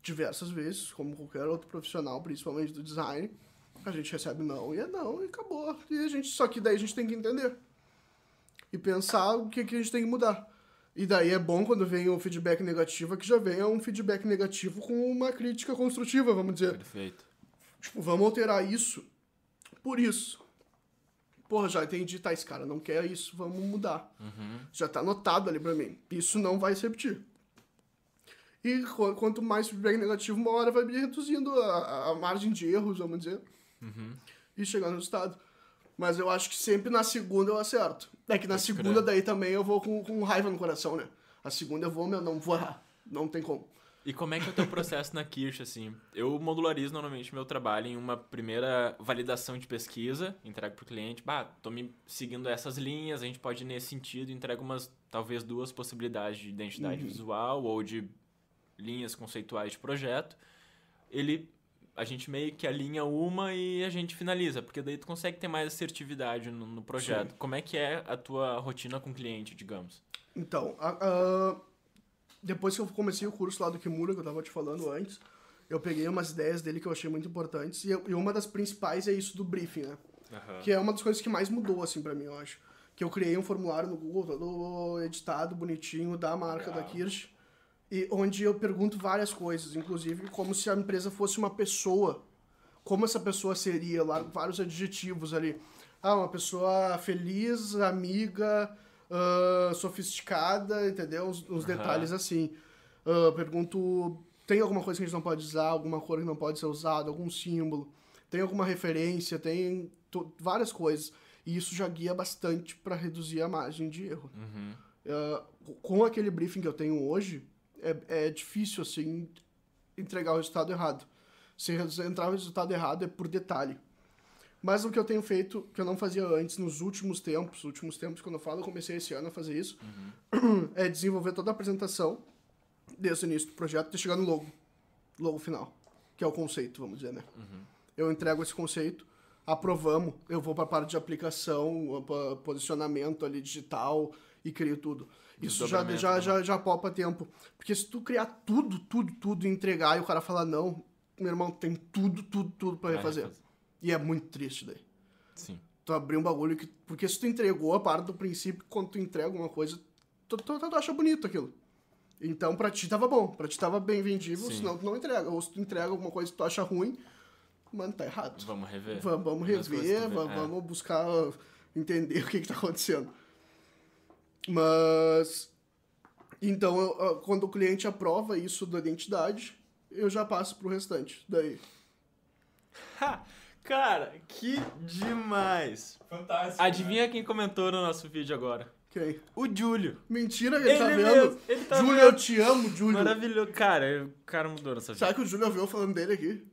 diversas vezes, como qualquer outro profissional, principalmente do design, a gente recebe não e é não e acabou. E a gente, só que daí a gente tem que entender. E pensar o que, que a gente tem que mudar. E daí é bom quando vem um feedback negativo, que já venha um feedback negativo com uma crítica construtiva, vamos dizer. Perfeito. Tipo, vamos alterar isso por isso. Porra, já entendi, tá, esse cara não quer isso, vamos mudar. Já tá anotado ali pra mim. Isso não vai se repetir. E qu- quanto mais feedback negativo, uma hora vai reduzindo a, a margem de erros, vamos dizer. E chegar no resultado. Mas eu acho que sempre na segunda eu acerto. É que na Pode segunda crer. daí também eu vou com, com raiva no coração, né? A segunda eu vou, meu, não vou errar. Não tem como. E como é que é o teu processo na Kirsch, assim? Eu modularizo normalmente meu trabalho em uma primeira validação de pesquisa, entrego pro cliente, bah, tô me seguindo essas linhas, a gente pode ir nesse sentido, entrego umas, talvez duas possibilidades de identidade Uhum. visual ou de linhas conceituais de projeto. Ele, a gente meio que alinha uma e a gente finaliza, porque daí tu consegue ter mais assertividade no, no projeto. Como é que é a tua rotina com o cliente, digamos? Então, a- a- depois que eu comecei o curso lá do Kimura, que eu tava te falando antes, eu peguei umas ideias dele que eu achei muito importantes, e, eu- e uma das principais é isso do briefing, né? Que é uma das coisas que mais mudou, assim, pra mim, eu acho. Que eu criei um formulário no Google, todo editado, bonitinho, da marca da Legal. Kirsch, e onde eu pergunto várias coisas, inclusive como se a empresa fosse uma pessoa. Como essa pessoa seria, lá, vários adjetivos ali. Ah, uma pessoa feliz, amiga, ah, sofisticada, entendeu? Uns, detalhes assim. Ah, pergunto, tem alguma coisa que a gente não pode usar, alguma cor que não pode ser usada, algum símbolo? Tem alguma referência? Tem várias coisas. E isso já guia bastante para reduzir a margem de erro. Uhum. Ah, com aquele briefing que eu tenho hoje, é, é difícil, assim, entregar o resultado errado. Se entrar o resultado errado é por detalhe. Mas o que eu tenho feito, que eu não fazia antes, nos últimos tempos, últimos tempos, quando eu falo, eu comecei esse ano a fazer isso, é desenvolver toda a apresentação, desde o início do projeto, até chegar no logo. Logo final. Que é o conceito, vamos dizer, né? Eu entrego esse conceito, aprovamos, eu vou para a parte de aplicação, posicionamento ali digital e crio tudo. Isso já, Desdobramento, já, né? já, já poupa tempo. Porque se tu criar tudo, tudo, tudo e entregar e o cara falar não, meu irmão, tem tudo, tudo, tudo Vai refazer. E é muito triste daí. Sim. Tu abrir um bagulho que. Porque se tu entregou a parte do princípio, quando tu entrega alguma coisa, tu, tu, tu acha bonito aquilo. Então pra ti tava bom, pra ti tava bem vendível, Sim. senão tu não entrega. Ou se tu entrega alguma coisa que tu acha ruim, mano, tá errado. Vamos rever. Va- Vamos coisas rever, que tu va- vê, é. vamos buscar entender o que, que tá acontecendo. Mas. Então, eu, uh, quando o cliente aprova isso da identidade, eu já passo pro restante. Daí. Ha! Cara, que demais! Fantástico. Adivinha quem comentou no nosso vídeo agora? Quem? O Júlio. Mentira que ele, tá Ele vendo. mesmo, ele tá Júlio, vendo. eu te amo, Júlio. Maravilhoso. Cara, o cara mudou nessa vida. Será que o Júlio ouviu falando dele aqui?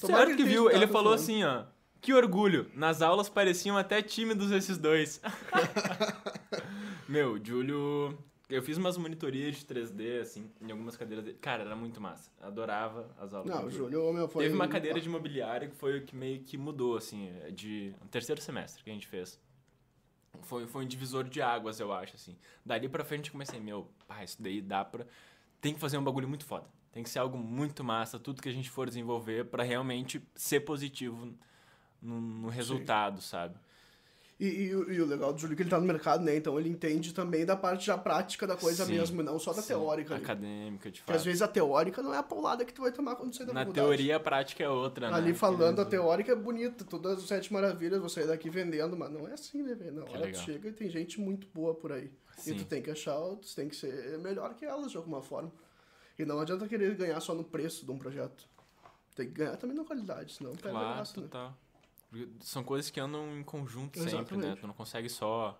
Tomara Certo que ele viu, ele falou falando. assim, ó. Que orgulho. Nas aulas pareciam até tímidos esses dois. Meu, Júlio. Eu fiz umas monitorias de 3D, assim, em algumas cadeiras dele. Cara, era muito massa. Adorava as aulas. Não, o Júlio, meu, foi... Teve uma cadeira de imobiliário que foi o que meio que mudou, assim, de no terceiro semestre que a gente fez. Foi, foi um divisor de águas, eu acho, assim. Dali pra frente eu comecei, meu, pá, isso daí dá pra... Tem que fazer um bagulho muito foda. Tem que ser algo muito massa, tudo que a gente for desenvolver pra realmente ser positivo no, no resultado, sabe? E, e o- e o legal do Júlio é que ele tá no mercado, né? Então ele entende também da parte já prática da coisa Sim, mesmo, não só da Sim, teórica. Acadêmica, de Porque às fato. vezes a teórica não é a paulada que tu vai tomar quando sair da Na faculdade. teoria, a prática é outra, né? Ali falando, a teórica é bonita, todas as sete maravilhas, vou sair daqui vendendo, mas não é assim, né, velho? Na Que hora tu legal. chega e tem gente muito boa por aí. Sim. E tu tem que achar, tu tem que ser melhor que elas de alguma forma. E não adianta querer ganhar só no preço de um projeto. Tem que ganhar também na qualidade, senão perde a Claro, graça, né? Porque São coisas que andam em conjunto sempre, né? Exatamente. Tu não consegue só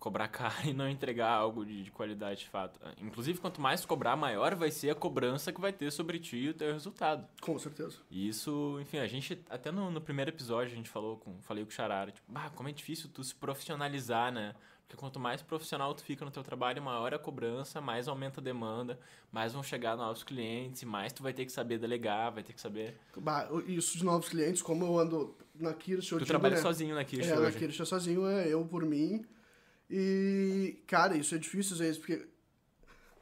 cobrar caro e não entregar algo de, de qualidade de fato. Inclusive, quanto mais cobrar, maior vai ser a cobrança que vai ter sobre ti e o teu resultado. Com certeza. E isso, enfim, a gente, até no, no primeiro episódio, a gente falou com, falei com o Charara, tipo, bah, como é difícil tu se profissionalizar, né? Porque quanto mais profissional tu fica no teu trabalho, maior a cobrança, mais aumenta a demanda, mais vão chegar novos clientes, mais tu vai ter que saber delegar, vai ter que saber... Bah, isso de novos clientes, como eu ando na Kirsch, eu Tu digo, trabalha né? sozinho na Kirsch É, na hoje. Kirsch é sozinho, é eu por mim. E, cara, isso é difícil às vezes, porque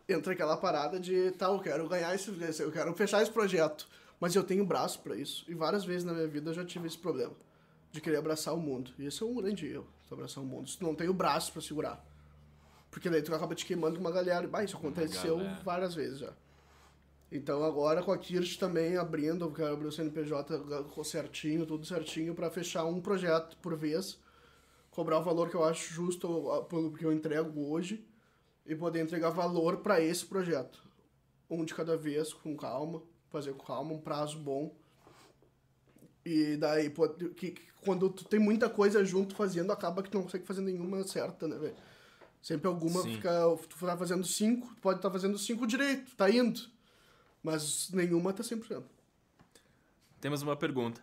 entra aquela parada de, tá, eu quero ganhar esse, eu quero fechar esse projeto, mas eu tenho braço pra isso. E várias vezes na minha vida eu já tive esse problema, de querer abraçar o mundo. E esse é um grande erro, tu abraçar o mundo. Se tu não tem o braço pra segurar. Porque daí tu acaba te queimando com uma galera. Bah, isso aconteceu galera. várias vezes já. Então agora com a Kirsch também abrindo, quero abrir o CNPJ certinho, tudo certinho, pra fechar um projeto por vez, cobrar o valor que eu acho justo pelo que eu entrego hoje e poder entregar valor pra esse projeto. Um de cada vez, com calma, fazer com calma, um prazo bom. E daí, pô, que, que quando tu tem muita coisa junto fazendo, acaba que tu não consegue fazer nenhuma certa, né, velho? Sempre alguma Sim. fica. Tu tá fazendo cinco, tu pode estar fazendo cinco direito, tá indo. Mas nenhuma tá 100%. Temos uma pergunta.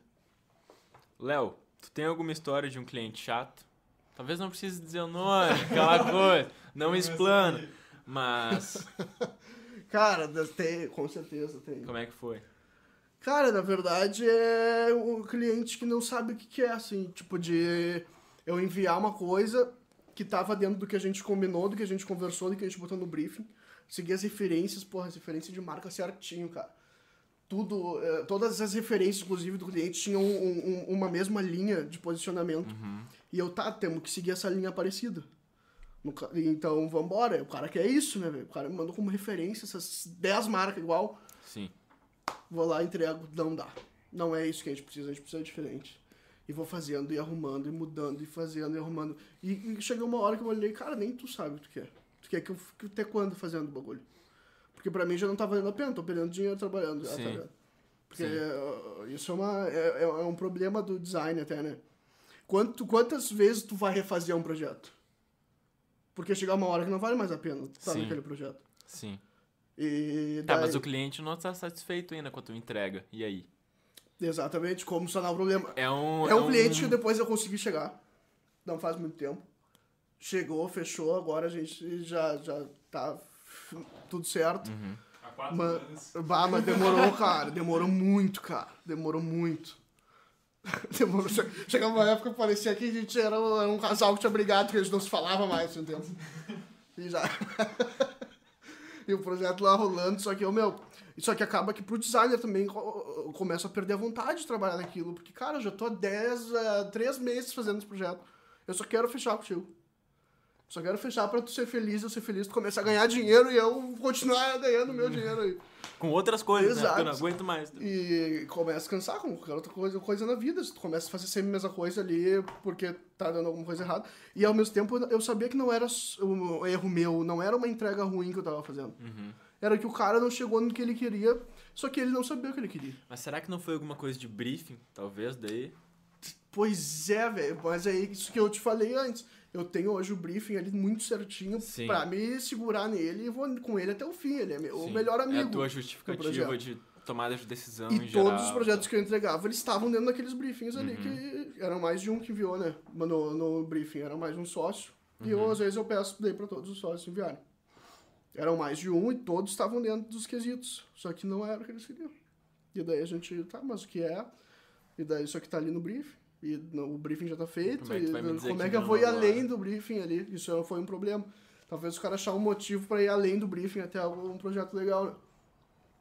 Léo, tu tem alguma história de um cliente chato? Talvez não precise dizer o nome, aquela coisa. Não explana. Mas, Cara, tem, com certeza tem. como é que foi? Cara, na verdade é o cliente que não sabe o que que é, assim, tipo de eu enviar uma coisa que tava dentro do que a gente combinou, do que a gente conversou, do que a gente botou no briefing, seguir as referências, porra, as referências de marca certinho, cara. Tudo, eh, todas as referências, inclusive, do cliente tinham um- um- uma mesma linha de posicionamento. E eu, tá, temos que seguir essa linha parecida. Então, vambora. O cara quer isso, né, velho? O cara me mandou como referência essas 10 marcas igual. Sim. Vou lá, entrego, não dá. Não é isso que a gente precisa, a gente precisa diferente. E vou fazendo e arrumando e mudando e fazendo e arrumando. E, e chegou uma hora que eu olhei, cara, nem tu sabe o que tu quer. Tu quer que eu fique até quando fazendo o bagulho? Porque pra mim já não tá valendo a pena, tô perdendo dinheiro trabalhando. já, Sim. tá? Porque Sim. é, isso é, uma, é, é um problema do design até, né? Quanto, quantas vezes tu vai refazer um projeto? Porque chegar uma hora que não vale mais a pena estar Sim. naquele projeto. Sim. E Tá, daí- mas o cliente não está satisfeito ainda com a tua entrega. E aí? Exatamente, como sanar o problema. É um. É um cliente que depois eu consegui chegar. Não faz muito tempo. Chegou, fechou, agora a gente já, já tá tudo certo. Há quatro Mas, anos. bah, mas demorou, cara. Demorou muito, cara. Demorou muito. Demorou. che- Chegava uma época que parecia que a gente era um, um casal que tinha brigado, que a gente não se falava mais um tempo. E já. e o projeto lá rolando, só que eu, meu. Só que acaba que pro designer também co- eu começo a perder a vontade de trabalhar naquilo. Porque, cara, eu já tô há 10, a 3 meses fazendo esse projeto. Eu só quero fechar contigo. Só quero fechar pra tu ser feliz, eu ser feliz, tu começar a ganhar dinheiro e eu continuar ganhando meu dinheiro aí. Com outras coisas, né? Exato. Porque eu não aguento mais. E começa a cansar com qualquer outra coisa, coisa na vida. Tu começa a fazer sempre a mesma coisa ali porque tá dando alguma coisa errada. E ao mesmo tempo eu sabia que não era um erro meu, não era uma entrega ruim que eu tava fazendo. Era que o cara não chegou no que ele queria, só que ele não sabia o que ele queria. Mas será que não foi alguma coisa de briefing? Talvez daí. Pois é, velho. Mas é isso que eu te falei antes. Eu tenho hoje o briefing ali muito certinho pra me segurar nele e vou com ele até o fim. Ele é meu, Sim. melhor amigo. É a tua justificativa de tomada de decisão E em geral. todos os projetos que eu entregava, eles estavam dentro daqueles briefings ali, Uhum. que eram mais de um que enviou, né? No, no briefing, era mais um sócio. E Uhum. eu, às vezes, eu peço daí pra todos os sócios enviarem. Eram mais de um e todos estavam dentro dos quesitos. Só que não era o que eles queriam. E daí a gente, tá, mas o que é? E daí isso aqui tá ali no briefing. E no- o briefing já tá feito. Como é que e como é que que eu não vou ir além do briefing ali? Isso não foi um problema. Talvez o cara achar um motivo pra ir além do briefing até um projeto legal, né?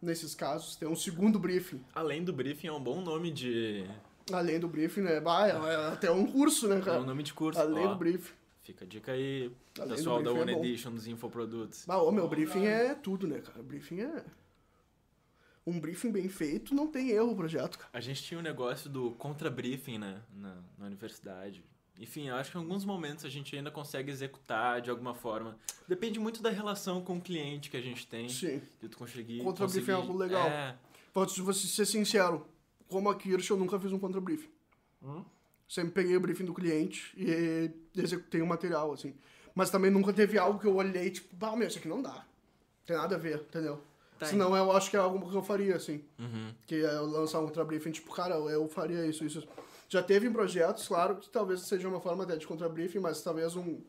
Nesses casos, tem um segundo briefing. Além do briefing, é um bom nome de. Além do briefing, né? Bah, é, é até um curso, né, É cara? um nome de curso. Além Ó, do briefing. Fica a dica aí, Além pessoal da briefing One é. Edition dos infoprodutos. Bah, ô, meu, briefing é tudo, né, cara? Briefing é... Um briefing bem feito não tem erro o projeto, cara. A gente tinha um negócio do contra-briefing, né? Na, na universidade. Enfim, eu acho que em alguns momentos a gente ainda consegue executar de alguma forma. Depende muito da relação com o cliente que a gente tem. Sim. De tu conseguir. Contra-briefing é algo legal. É. Posso você ser sincero. Como a Kirsch, eu nunca fiz um contra-briefing. Hum? Sempre peguei o briefing do cliente e executei o material, assim. Mas também nunca teve algo que eu olhei, tipo, bah, meu, isso aqui não dá. Tem nada a ver, entendeu? Tá, Senão eu acho que é algo que eu faria, assim. Uhum. que é lançar um contra-briefing, tipo, cara, eu faria isso, isso. Já teve em projetos, claro, que talvez seja uma forma até de contra-briefing, mas talvez um,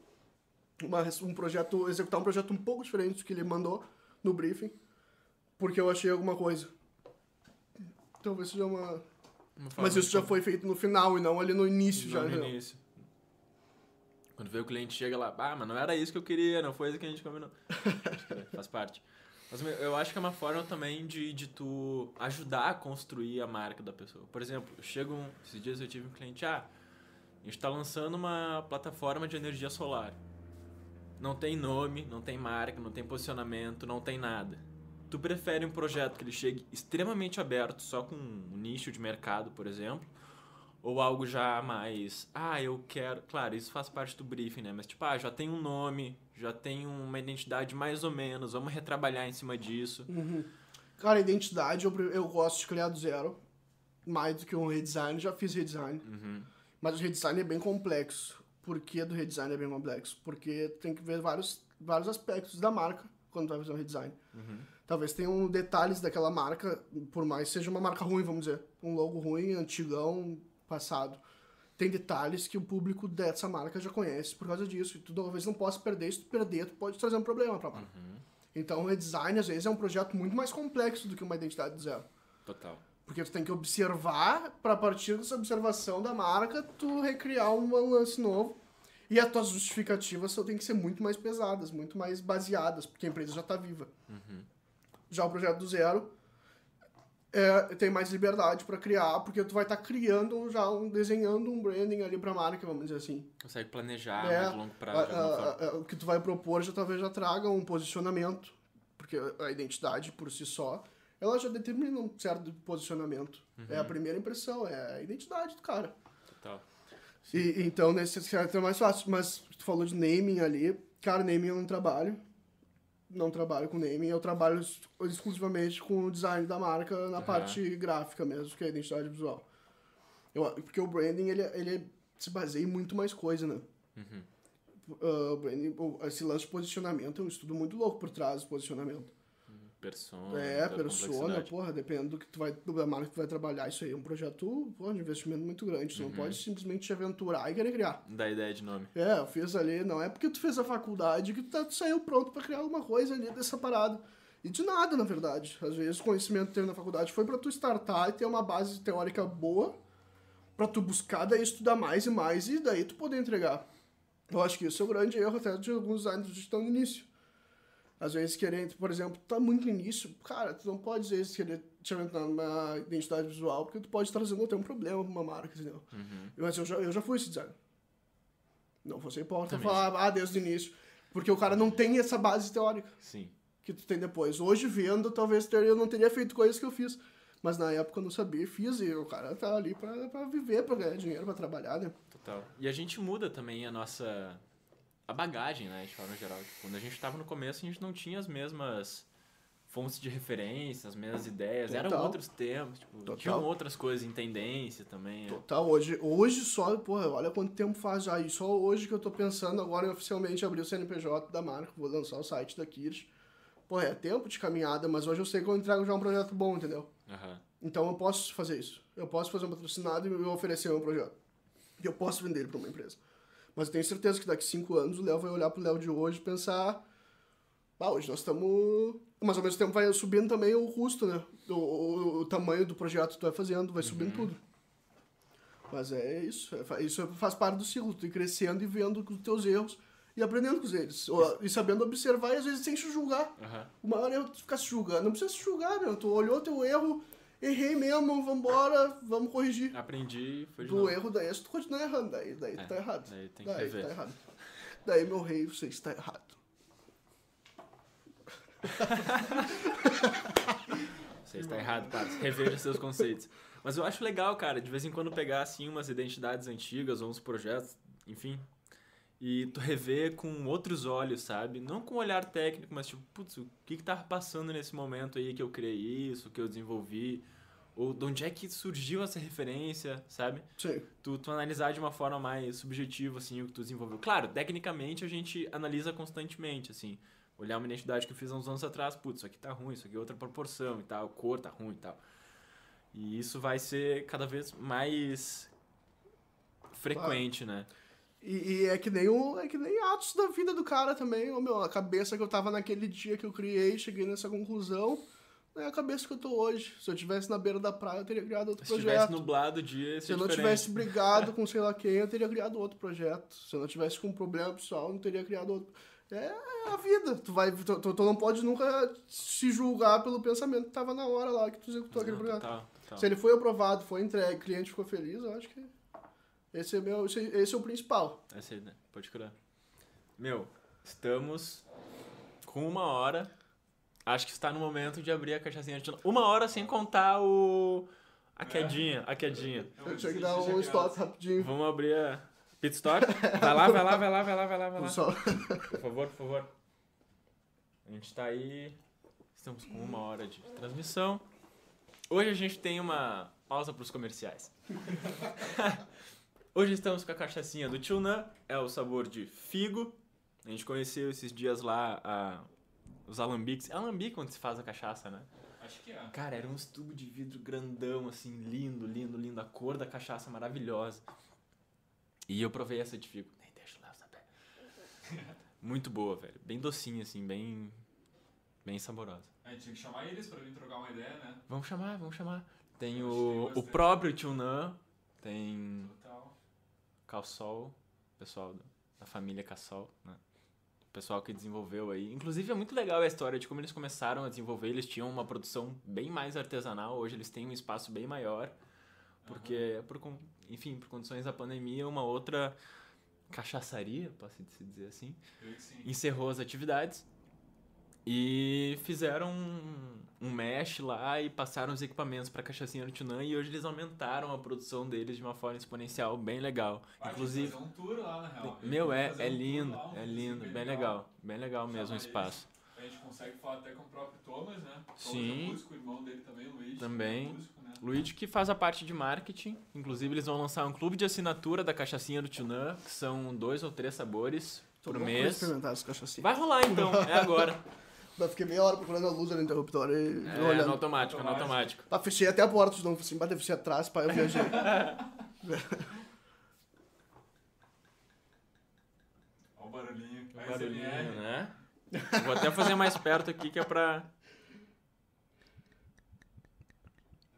uma, um projeto, executar um projeto um pouco diferente do que ele mandou no briefing, porque eu achei alguma coisa. Talvez seja uma... Mas isso já foi feito no final e não ali no início, já. Não, no né? início. Quando vê o cliente chega lá, ah, mas não era isso que eu queria, não foi isso que a gente combinou. Faz parte. Mas eu acho que é uma forma também de, de tu ajudar a construir a marca da pessoa. Por exemplo, chego um, esses dias eu tive um cliente, ah, a gente está lançando uma plataforma de energia solar. Não tem nome, não tem marca, não tem posicionamento, não tem nada. Tu prefere um projeto que ele chegue extremamente aberto, só com um nicho de mercado, por exemplo, ou algo já mais, ah, eu quero. Claro, isso faz parte do briefing, né? Mas tipo, ah, já tem um nome, já tem uma identidade mais ou menos, vamos retrabalhar em cima disso. Uhum. Cara, identidade eu, eu gosto de criar do zero, mais do que um redesign, já fiz redesign. Uhum. Mas o redesign é bem complexo. Por que do redesign é bem complexo? Porque tem que ver vários, vários aspectos da marca quando vai fazer um redesign. Talvez tenham detalhes daquela marca, por mais seja uma marca ruim, vamos dizer. Um logo ruim, antigão, passado. Tem detalhes que o público dessa marca já conhece por causa disso. E tu talvez não possa perder. Se tu perder, tu pode trazer um problema pra marca. Então, o redesign, às vezes, é um projeto muito mais complexo do que uma identidade do zero. Total. Porque tu tem que observar, para a partir dessa observação da marca, tu recriar um lance novo. E as tuas justificativas só tem que ser muito mais pesadas, muito mais baseadas, porque a empresa já está viva. Já o projeto do zero é, tem mais liberdade para criar, porque tu vai estar criando já um, desenhando um branding ali para a marca, vamos dizer assim. Consegue planejar É, mais longo prazo. a- a- o que tu vai propor já talvez já traga um posicionamento, porque a identidade por si só, ela já determina um certo posicionamento. É a Uhum. primeira impressão, é a identidade do cara. Total. E, então, nesse caso é mais fácil. Mas tu falou de naming ali. Cara, naming eu não trabalho. Não trabalho com naming. Eu trabalho ex- exclusivamente com o design da marca na Aham. parte gráfica mesmo, que é a identidade visual. Eu, porque o branding, ele, ele se baseia em muito mais coisa, né? Uhum. O branding, esse lance de posicionamento é um estudo muito louco por trás do posicionamento. Persona. É, persona, porra, dependendo do que tu vai, da marca que tu vai trabalhar, isso aí é um projeto, porra, de investimento muito grande. Tu Uhum. não pode simplesmente te aventurar e querer criar. Dá ideia de nome. É, eu fiz ali, não é porque tu fez a faculdade que tu, tá, tu saiu pronto pra criar alguma coisa ali dessa parada. E de nada, na verdade. Às vezes o conhecimento que teve na faculdade foi pra tu startar e ter uma base teórica boa, pra tu buscar daí estudar mais e mais e daí tu poder entregar. Eu acho que isso é o grande erro até de alguns designers que estão no início. Às vezes querendo, por exemplo, tá muito no início, cara, tu não pode às vezes querer te aventar numa identidade visual, porque tu pode estar trazendo até um problema pra uma marca, entendeu? Uhum. Mas eu já, eu já fui esse designer. Não fosse Também. falar, ah, desde o início. Porque o cara não tem essa base teórica Sim. que tu tem depois. Hoje, vendo, talvez eu não teria feito coisas que eu fiz. Mas na época eu não sabia fiz. E o cara tá ali pra, pra viver, pra ganhar dinheiro, pra trabalhar, né? Total. E a gente muda também a nossa. A bagagem, né, de forma geral. Tipo, Quando a gente tava no começo, a gente não tinha as mesmas fontes de referência, as mesmas ideias. Eram Total. outros tempos, tipo, Total. tinham outras coisas em tendência também. é. Total, hoje, hoje só, porra, olha quanto tempo faz já. E só hoje que eu tô pensando agora em oficialmente abrir o CNPJ da marca. Vou lançar o site da Kirsch. Porra, é tempo de caminhada, mas hoje eu sei que eu entrego já um projeto bom, entendeu? Aham. Então eu posso fazer isso. Eu posso fazer um patrocinado e oferecer um projeto. E eu posso vender ele para uma empresa. Mas eu tenho certeza que daqui cinco anos o Léo vai olhar pro Léo de hoje e pensar. Ah, hoje nós estamos. Mas ao mesmo tempo vai subindo também o custo, né? O, o, o tamanho do projeto que tu vai fazendo, vai subindo tudo. Mas é isso. é isso faz parte do ciclo. Tu ir crescendo e vendo os teus erros e aprendendo com eles. Ou- E sabendo observar e às vezes sem se julgar. Aham. O maior erro é tu ficar se julgando. Não precisa se julgar, meu. Tu olhou teu erro, errei mesmo, vambora, vamos corrigir. Aprendi foi de Do novo. erro daí, se tu continua errando, daí, daí tu É, tá errado. daí tem que daí rever. tá errado. Daí, meu rei, você está errado. Você está errado, para. Reveja seus conceitos. Mas eu acho legal, cara, de vez em quando pegar, assim, umas identidades antigas ou uns projetos, enfim, e tu rever com outros olhos, sabe? Não com um olhar técnico, mas tipo, putz, o que que tava passando nesse momento aí que eu criei isso, que eu desenvolvi? Ou de onde é que surgiu essa referência, sabe? Sim. Tu, tu analisar de uma forma mais subjetiva, assim, o que tu desenvolveu. Claro, tecnicamente a gente analisa constantemente, assim. Olhar uma identidade que eu fiz há uns anos atrás, putz, isso aqui tá ruim, isso aqui é outra proporção e tal, cor tá ruim e tal. E isso vai ser cada vez mais frequente, né? E, e é que nem o, é que nem atos da vida do cara também. Ô, meu, a cabeça que eu tava naquele dia que eu criei, cheguei nessa conclusão, não é a cabeça que eu tô hoje. Se eu tivesse na beira da praia, eu teria criado outro Se tivesse projeto. nublado o dia, ia Se eu não tivesse brigado com sei lá quem, eu teria criado outro projeto. Se eu não tivesse com um problema pessoal, eu não teria criado outro. É a vida. Tu, vai, tu, tu- tu não pode nunca se julgar pelo pensamento que tava na hora lá que tu executou aquele projeto. total, total. Se ele foi aprovado, foi entregue, o cliente ficou feliz, eu acho que esse é, meu, esse, esse é o principal. Essa aí, né? Pode crer. Meu, estamos com uma hora. Acho que está no momento de abrir a cachaçinha de. Uma hora sem contar o. A quedinha, a quedinha. Eu tinha que dar um stop rapidinho. Vamos abrir a pit stop. Vai lá, vai lá, vai lá, vai lá, vai lá, vai lá. Por favor, por favor. A gente tá aí. Estamos com uma hora de transmissão. Hoje a gente tem uma pausa para os comerciais. Hoje estamos com a cachaçinha do Tio Nan. É o sabor de figo. A gente conheceu esses dias lá a os alambiques. É alambique quando se faz a cachaça, né? Acho que é. Cara, era um tubo de vidro grandão, assim, lindo, lindo, lindo. A cor da cachaça maravilhosa. E eu provei essa de fico. Nem deixa o Léo saber. Muito boa, velho. Bem docinha, assim, bem. Bem saborosa. A gente tinha que chamar eles pra vir trocar uma ideia, né? Vamos chamar, vamos chamar. Tem Eu o, o próprio Tio Nan, tem. Calsol, pessoal da- família Cassol, né? O pessoal que desenvolveu aí. Inclusive é muito legal a história de como eles começaram a desenvolver. Eles tinham uma produção bem mais artesanal, hoje eles têm um espaço bem maior. Porque, por, con- enfim, por condições da pandemia, uma outra cachaçaria, posso se dizer assim, encerrou as atividades e fizeram um, um mesh lá e passaram os equipamentos para cachaçinha do Tunã e hoje eles aumentaram a produção deles de uma forma exponencial bem legal. Vai, Inclusive, fazer um tour lá, na real. meu, é, é um lindo, lá, um é lindo, bem legal, bem legal mesmo o espaço. A gente consegue falar até com o próprio Thomas, né? Thomas Sim. é músico, o irmão dele também, o Luiz. Também. É músico, né? Luigi que faz a parte de marketing, inclusive eles vão lançar um clube de assinatura da cachaçinha do Tunã, que são dois ou três sabores Tô por mês. experimentar cachaça. Vai rolar então, é agora. Eu fiquei meia hora procurando a luz ali no interruptor e É, no olhando. automático, no automático. Ah, fechei até a porta novo, assim, bateu fechei atrás, pai, eu viajei. Olha o barulhinho. O barulhinho, SMR. né? Vou até fazer mais perto aqui que é pra.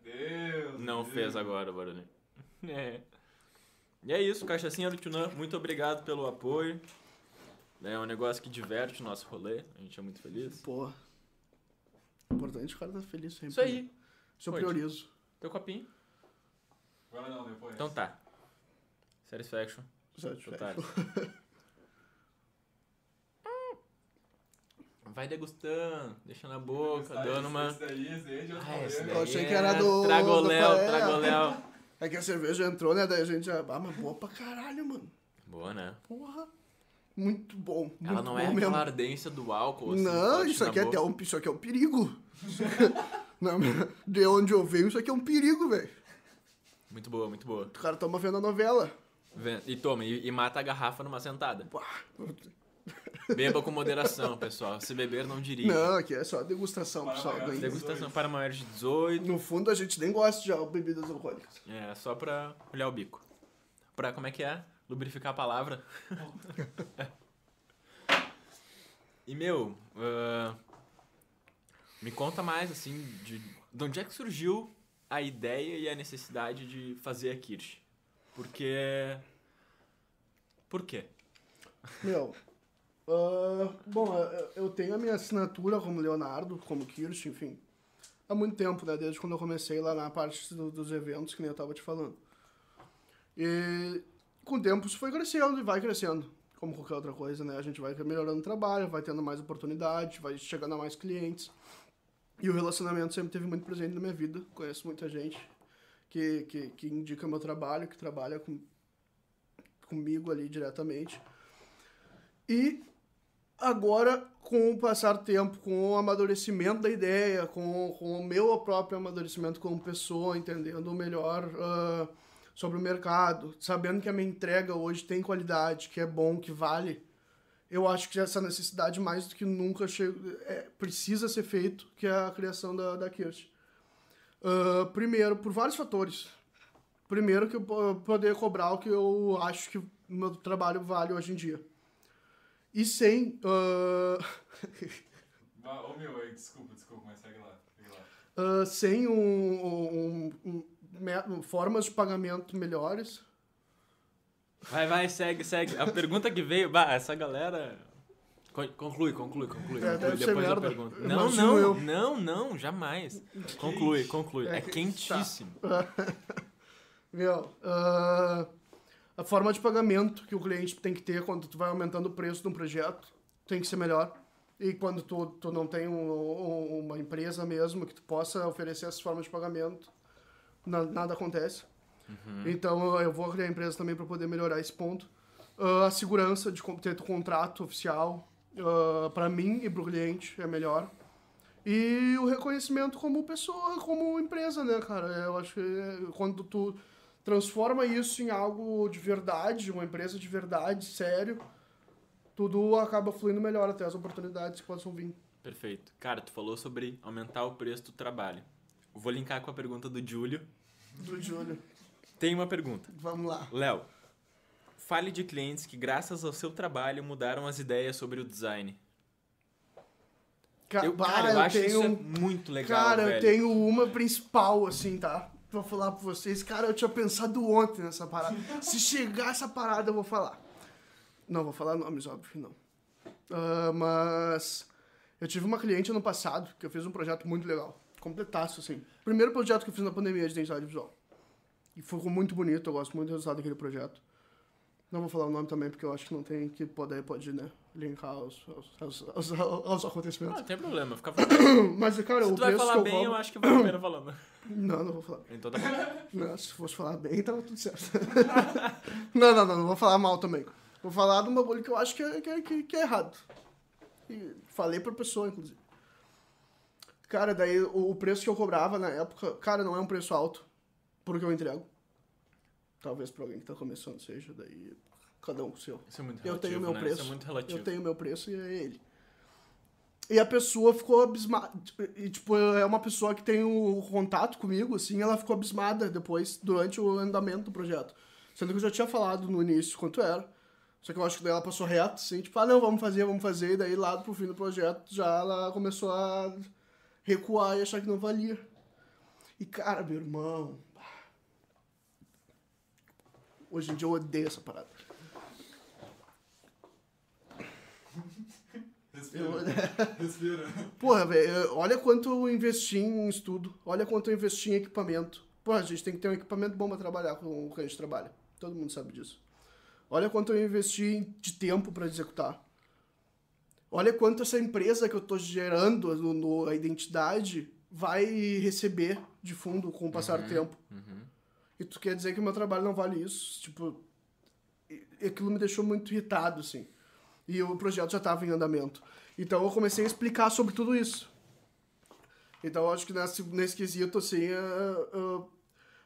Deus. Não Deus. fez agora o barulhinho. É. E é isso, Cachaçinha do Tunã. Muito obrigado pelo apoio. É um negócio que diverte o nosso rolê. A gente é muito feliz. Pô. Importante o cara tá feliz sempre. Isso aí. Isso eu Pode. priorizo. Teu copinho. Agora não, depois. Então tá. Satisfaction. Satisfaction. Vai degustando, deixa na boca, dando uma. daí, esse daí de outro Ah, esse né? daí Eu achei que é era do- Tragoléu, do- é. tragoléu. É que a cerveja entrou, né? Daí a gente já. Ah, mas boa pra caralho, mano. Boa, né? Porra. Muito bom. Ela muito não bom é mesmo. aquela ardência do álcool, assim, Não, isso aqui, é boca. até um, isso aqui é um perigo. Não, de onde eu venho, isso aqui é um perigo, velho. Muito boa, muito boa. O cara toma vendo a novela. E toma, e, e mata a garrafa numa sentada. Pá. Beba com moderação, pessoal. Se beber, não dirija. Não, aqui é só degustação, Para pessoal. Ganha. Degustação para maiores de 18. No fundo, a gente nem gosta de bebidas alcoólicas. É, só pra olhar o bico. Pra, como é que é? Lubrificar a palavra. e, meu, ah, me conta mais, assim, de, de onde é que surgiu a ideia e a necessidade de fazer a Kirsch? Porque... Por quê? Meu, ah, bom, eu tenho a minha assinatura como Leonardo, como Kirsch, enfim, há muito tempo, né? Desde quando eu comecei lá na parte do- dos eventos, que nem eu tava te falando. E com o tempo isso foi crescendo e vai crescendo, como qualquer outra coisa, né? A gente vai melhorando o trabalho, vai tendo mais oportunidade, vai chegando a mais clientes. E o relacionamento sempre teve muito presente na minha vida. Conheço muita gente que, que, que indica meu trabalho, que trabalha com, comigo ali diretamente. E agora, com o passar do tempo, com o amadurecimento da ideia, com, com o meu próprio amadurecimento como pessoa, entendendo melhor ah, sobre o mercado, sabendo que a minha entrega hoje tem qualidade, que é bom, que vale, eu acho que essa necessidade mais do que nunca che- é, precisa ser feito, que é a criação da, da Kirsch. Ah, primeiro, por vários fatores. Primeiro, que eu po- poder cobrar o que eu acho que meu trabalho vale hoje em dia. E sem. Ah, Ô meu, desculpa, desculpa, mas segue lá. Segue lá. ah, sem um, um- um- formas de pagamento melhores. Vai, vai, segue, segue. A pergunta que veio... Bah, essa galera... Con- Conclui, conclui, conclui. É, conclui. Depois eu pergunto. Não, não, eu. não, não, jamais. Conclui, conclui. É É que- quentíssimo. Meu, ah, a forma de pagamento que o cliente tem que ter quando tu vai aumentando o preço de um projeto tem que ser melhor. E quando tu, tu não tem um- um- uma empresa mesmo que tu possa oferecer essa forma de pagamento, na- nada acontece. Então eu vou criar empresa também para poder melhorar esse ponto. Ah, a segurança de ter o contrato oficial para mim e para o cliente é melhor. E o reconhecimento como pessoa, como empresa, né, cara? Eu acho que é, quando tu transforma isso em algo de verdade, uma empresa de verdade, sério, tudo acaba fluindo melhor até as oportunidades que possam vir. Perfeito. Cara, tu falou sobre aumentar o preço do trabalho. Eu vou linkar com a pergunta do Júlio. Do Júlio. Tem uma pergunta. Vamos lá. Léo, fale de clientes que, graças ao seu trabalho, mudaram as ideias sobre o design. Ca- Eu, cara, eu, acho tenho... isso é muito legal, Cara, velho. eu tenho uma principal, assim, tá? Vou falar pra vocês. Cara, eu tinha pensado ontem nessa parada. Se chegar essa parada, eu vou falar. Não, vou falar nomes, óbvio que não. Ah, mas eu tive uma cliente ano passado que eu fiz um projeto muito legal. Completaço, assim. Primeiro projeto que eu fiz na pandemia de identidade visual. E ficou muito bonito, eu gosto muito do resultado daquele projeto. Não vou falar o nome também, porque eu acho que não tem que poder, pode, né, linkar aos, aos, aos, aos, aos Ah, acontecimentos. não tem problema, fica vontade. Mas, cara, Se o tu vai falar eu bem, cobro... eu acho que vale a pena falando. Não, não vou falar. Então tá bom. Não, se fosse falar bem, tava tudo certo. não, não, não, não vou falar mal também. Vou falar de um bagulho que eu acho que é, que é, que é errado. E falei pra pessoa, inclusive. Cara, daí o, preço que eu cobrava na época, cara, não é um preço alto porque eu entrego. Talvez pra alguém que tá começando seja, daí cada um com o seu. Isso é muito Eu relativo, tenho meu né? preço. Isso é muito relativo. Eu tenho meu preço e é ele. E a pessoa ficou abismada. E, tipo, é uma pessoa que tem o contato comigo, assim, ela ficou abismada depois, durante o andamento do projeto. Sendo que eu já tinha falado no início quanto era. Só que eu acho que daí ela passou reto, assim, tipo, ah, não, vamos fazer, vamos fazer. E daí, lá pro fim do projeto, já ela começou a recuar e achar que não valia. E, cara, meu irmão... Hoje em dia eu odeio essa parada. Eu- Respira. Porra, velho, olha quanto eu investi em estudo, olha quanto eu investi em equipamento. Porra, a gente tem que ter um equipamento bom pra trabalhar com o que a gente trabalha. Todo mundo sabe disso. Olha quanto eu investi de tempo pra executar. Olha quanto essa empresa que eu tô gerando no, no- a identidade vai receber de fundo com o passar do tempo. Uhum. E tu quer dizer que o meu trabalho não vale isso? Tipo, aquilo me deixou muito irritado, assim. E o projeto já estava em andamento. Então eu comecei a explicar sobre tudo isso. Então eu acho que nesse, nesse quesito, assim, a, a-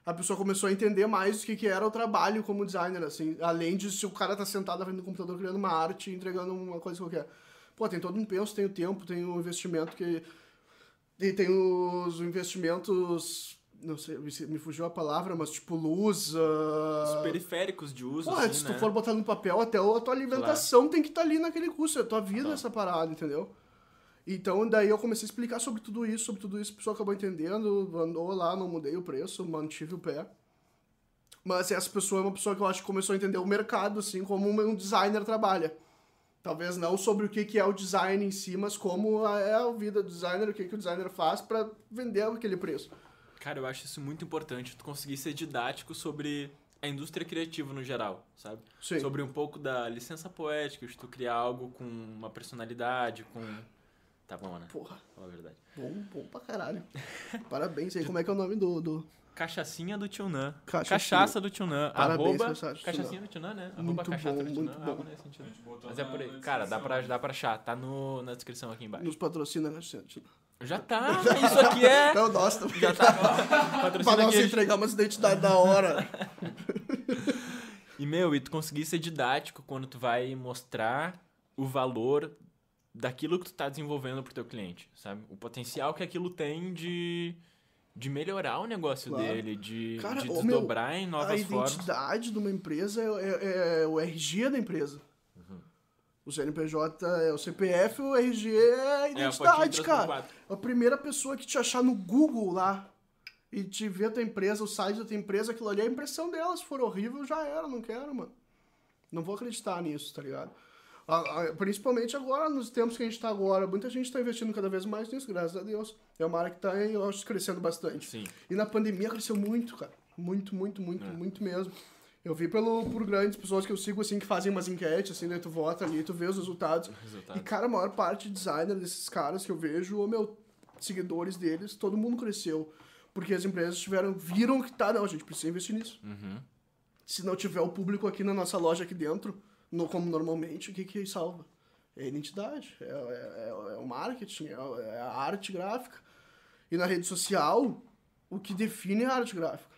a pessoa começou a entender mais o que, que era o trabalho como designer, assim. Além de se o cara tá sentado na frente do computador criando uma arte, entregando uma coisa qualquer. Pô, tem todo um penso, tem o tempo, tem o investimento que... E tem os investimentos... Não sei, me- fugiu a palavra, mas tipo luz... ah, Os periféricos de uso, Porra, assim, se né? tu for botar no papel, até a tua alimentação tem que estar ali naquele curso, é a tua vida Tá. essa parada, entendeu? Então, daí eu comecei a explicar sobre tudo isso, sobre tudo isso, a pessoa acabou entendendo, andou lá, não mudei o preço, mantive o pé. Mas essa pessoa é uma pessoa que eu acho que começou a entender o mercado, assim, como um designer trabalha. Talvez não sobre o que que é o design em si, mas como é a vida do designer, o que, que o designer faz para vender aquele preço. Cara, eu acho isso muito importante, tu conseguir ser didático sobre a indústria criativa no geral, sabe? Sim. Sobre um pouco da licença poética, de tu criar algo com uma personalidade, com... Tá bom, né? Porra, Fala a verdade. bom, bom pra caralho. Parabéns aí, como é que é o nome do... do... Cachaçinha do Tio Nan. Cachaça do Tio Nan. Parabéns, Arroba Cachaça do Tio Nan. Cachaçinha do Tio Nan, né? Arroba Muito cachaça bom, do Tio muito Nan. bom. Algo nesse sentido. Mas é por aí. Cara, dá pra, dá pra achar. Tá no, na descrição aqui embaixo. Nos patrocina, né? Já tá. Isso aqui é... Não, nossa, também. Já tá. Pra Patrocina nós aqui. entregar umas identidades da hora. E, meu, e tu conseguir ser didático quando tu vai mostrar o valor daquilo que tu tá desenvolvendo pro teu cliente, sabe? O potencial que aquilo tem de, de melhorar o negócio Claro. dele, de, Cara, de ô, meu, desdobrar em a novas formas. identidade de uma empresa é, é- é o RG da empresa. Uhum. O CNPJ é o CPF, o RG é a É, a identidade, por cara. A primeira pessoa que te achar no Google lá e te ver a tua empresa, o site da tua empresa, aquilo ali, a impressão dela, se for horrível, já era, não quero, mano. Não vou acreditar nisso, tá ligado? Principalmente agora, nos tempos que a gente tá agora, muita gente tá investindo cada vez mais nisso, graças a Deus. É uma área que tá, eu acho, crescendo bastante. Sim. E na pandemia cresceu muito, cara. Muito, muito, muito, É. muito mesmo. Eu vi pelo, por grandes pessoas que eu sigo, assim, que fazem umas enquetes, assim, daí tu vota ali, tu vê os resultados. Resultado. E, cara, a maior parte de designer desses caras que eu vejo, ou meu, seguidores deles, todo mundo cresceu. Porque as empresas tiveram, viram que tá, não, a gente precisa investir nisso. Uhum. Se não tiver o público aqui na nossa loja aqui dentro, no, como normalmente, o que que salva? É a identidade, é, é, é- é o marketing, é, é a arte gráfica. E na rede social, o que define é a arte gráfica.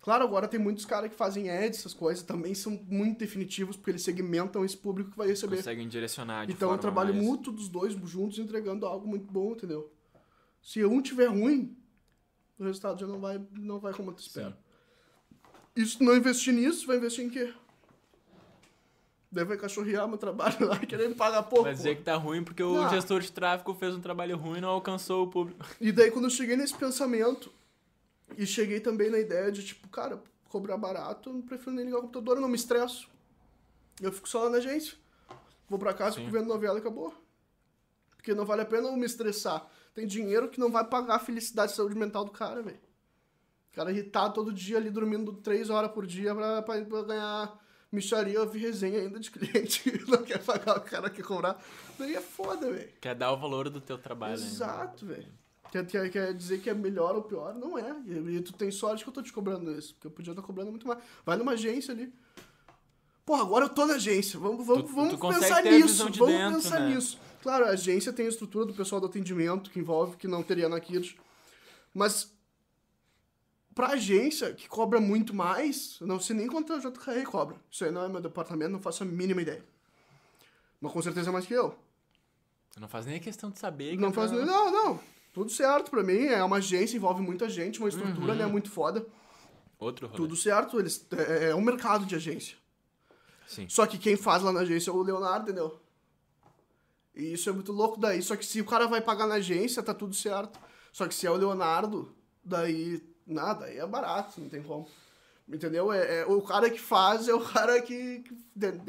Claro, agora tem muitos caras que fazem ads, essas coisas, também são muito definitivos, porque eles segmentam esse público que vai receber. Conseguem direcionar de Então eu forma trabalho mais- muito dos dois juntos entregando algo muito bom, entendeu? Se um tiver ruim, o resultado já não vai, não vai como tu espera. E se tu não investir nisso, vai investir em quê? Daí vai cachorrear meu trabalho lá, querendo pagar pouco. Vai dizer que tá ruim porque o Não. gestor de tráfego fez um trabalho ruim e não alcançou o público. E daí quando eu cheguei nesse pensamento, e cheguei também na ideia de, tipo, cara, cobrar barato, eu não prefiro nem ligar o computador, eu não me estresso. Eu fico só lá na agência. Vou pra casa, Sim. fico vendo novela e acabou. Porque não vale a pena eu me estressar. Tem dinheiro que não vai pagar a felicidade e saúde mental do cara, velho. O cara irritado todo dia ali, dormindo três horas por dia pra, pra, pra ganhar micharia, eu vi resenha ainda de cliente que não quer pagar, o cara quer cobrar. Daí é foda, velho. Quer dar o valor do teu trabalho. né? Exato, velho. Quer, quer, quer dizer que é melhor ou pior? Não é. E, e tu tem sorte que eu tô te cobrando isso. Porque eu podia estar cobrando muito mais. Vai numa agência ali. Porra, agora eu tô na agência. Vamos, vamos, Tu- vamos tu pensar nisso. de Vamos dentro, pensar né? nisso. Claro, a agência tem a estrutura do pessoal do atendimento que envolve, que não teria na Kirt. Mas pra agência, que cobra muito mais, eu não sei nem quanto a JKR cobra. Isso aí não é meu departamento, não faço a mínima ideia. Mas com certeza é mais que eu. Não faz nem a questão de saber. que Não tá- faz nem. Não, não. Tudo certo pra mim. É uma agência, envolve muita gente, uma estrutura, Uhum. né? Muito foda. Outro rolê. Tudo certo. Eles, é, é um mercado de agência. Sim. Só que quem faz lá na agência é o Leonardo, entendeu? E isso é muito louco daí. Só que se o cara vai pagar na agência, tá tudo certo. Só que se é o Leonardo, daí nada, aí é barato, não tem como. Entendeu? É, é- o cara que faz é o cara que. que-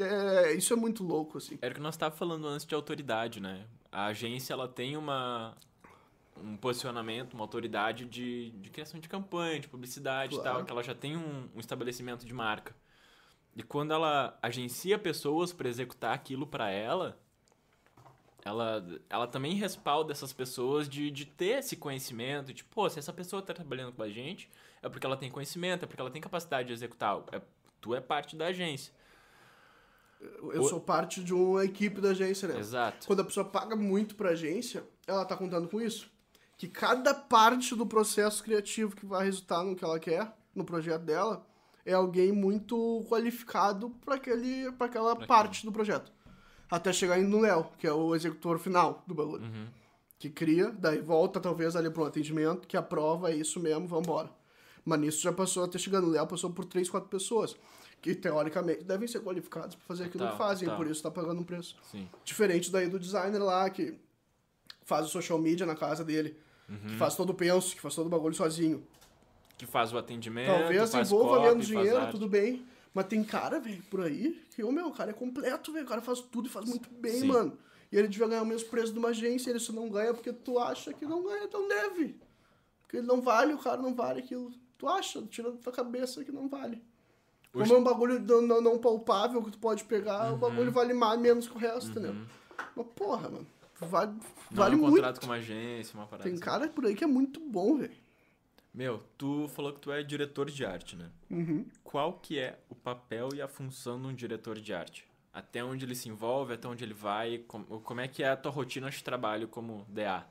é- isso é muito louco, assim. Era o que nós estávamos falando antes de autoridade, né? A agência ela tem uma um posicionamento, uma autoridade de, de criação de campanha, de publicidade e Claro. tal, que ela já tem um, um estabelecimento de marca. E quando ela agencia pessoas para executar aquilo para ela, ela, ela também respalda essas pessoas de, de ter esse conhecimento, de, pô, se essa pessoa tá trabalhando com a gente, é porque ela tem conhecimento, é porque ela tem capacidade de executar. É, tu é parte da agência. Eu O- sou parte de uma equipe da agência, né? Exato. Quando a pessoa paga muito pra agência, ela tá contando com isso. Que cada parte do processo criativo que vai resultar no que ela quer, no projeto dela, é alguém muito qualificado para aquela Pra parte do projeto. Até chegar no Léo, que é o executor final do bagulho. Uhum. Que cria, daí volta talvez ali um atendimento, que aprova, é isso mesmo, vambora. Mas nisso já passou, até chegando no Léo, passou por três, quatro pessoas. Que teoricamente devem ser qualificados para fazer aquilo Total, que fazem, total. por isso tá pagando um preço. Sim. Diferente daí do designer lá, que faz o social media na casa dele, Uhum. que faz todo o penso, que faz todo o bagulho sozinho. Que faz o atendimento. Talvez envolva menos dinheiro, tudo bem. Mas tem cara, velho, por aí, que, ô meu, o cara é completo, velho. O cara faz tudo e faz muito bem, Sim. mano. E ele devia ganhar o mesmo preço de uma agência, ele só não ganha porque tu acha que não ganha, então deve. Porque ele não vale, o cara não vale aquilo. Tu acha, tira da tua cabeça que não vale. Hoje- Como é um bagulho não, não, não palpável que tu pode pegar, Uhum. o bagulho vale mais, menos que o resto, entendeu? Mas porra, mano, vale, Não vale é um muito. contrato com uma agência, uma parada Tem assim. cara por aí que é muito bom, velho. Meu, tu falou que tu é diretor de arte, né? Uhum. Qual que é o papel e a função de um diretor de arte? Até onde ele se envolve, até onde ele vai? Como, como é que é a tua rotina de trabalho como DA?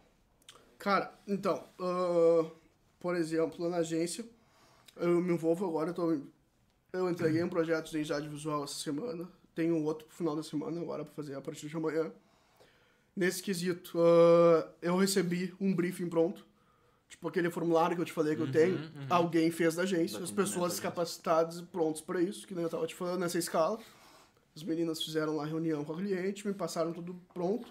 Cara, então, ah, por exemplo, na agência, eu me envolvo agora, eu, tô, eu entreguei um projeto de identidade visual essa semana, tenho outro pro final da semana agora pra fazer a partir de amanhã. Nesse quesito, ah, eu recebi um briefing pronto, tipo aquele formulário que eu te falei que eu tenho, uhum. alguém fez da agência, Do as pessoas da capacitadas e prontos pra isso, que nem eu tava te falando nessa escala. As meninas fizeram lá reunião com a cliente, me passaram tudo pronto.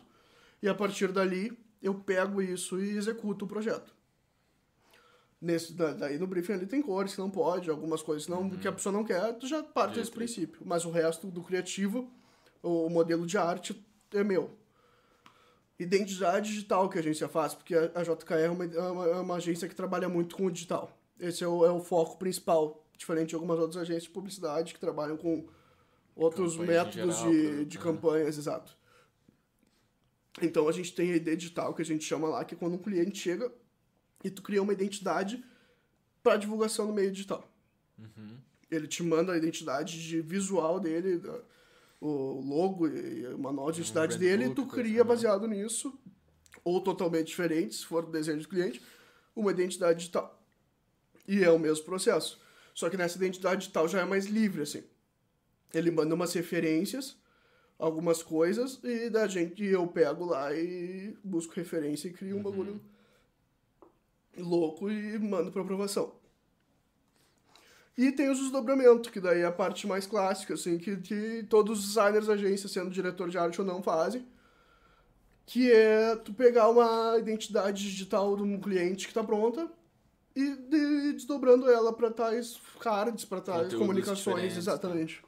E a partir dali, eu pego isso e executo o projeto. Nesse, da- daí no briefing ali tem cores que não pode, algumas coisas não, que a pessoa não quer, tu já parte desse princípio. Mas o resto do criativo, o modelo de arte é meu. Identidade digital que a agência faz, porque a a JKR é uma, é uma, é uma agência que trabalha muito com o digital. Esse é o, é o foco principal, diferente de algumas outras agências de publicidade que trabalham com outros Campanhas métodos geral, de, né? campanhas, exato. Então a gente tem a ideia digital que a gente chama lá, que é quando um cliente chega e tu cria uma identidade para divulgação no meio digital. Uhum. Ele te manda a identidade de visual dele, o logo e o manual de identidade brand dele, e book, tu cria assim, né? baseado nisso, ou totalmente diferente, se for do desejo do cliente, uma identidade digital. E é o mesmo processo. Só que nessa identidade digital já é mais livre, assim. Ele manda umas referências, algumas coisas, e da gente eu pego lá e busco referência e crio um bagulho louco e mando pra aprovação. E tem os desdobramentos, que daí é a parte mais clássica, assim, que, que todos os designers da agência, sendo diretor de arte ou não, fazem. Que é tu pegar uma identidade digital de um cliente que tá pronta e de- desdobrando ela para tais cards, para tais Conteúdos comunicações, exatamente.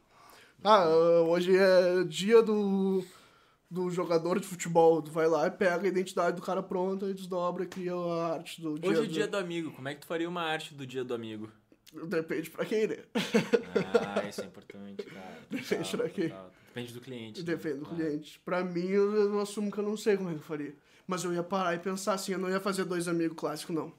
Ah, hoje é dia do, do jogador de futebol. Tu vai lá e pega a identidade do cara pronta e desdobra e cria a arte do dia Hoje é do... dia do amigo. Como é que tu faria uma arte do dia do amigo? Depende pra quem, né? Ah, isso é importante, cara. Depende Total, pra quê? total. Depende do cliente. né? Depende do Claro. cliente. Pra mim, eu, assumo que eu não sei como é que eu faria. Mas eu ia parar e pensar assim, eu não ia fazer dois amigos clássicos, não.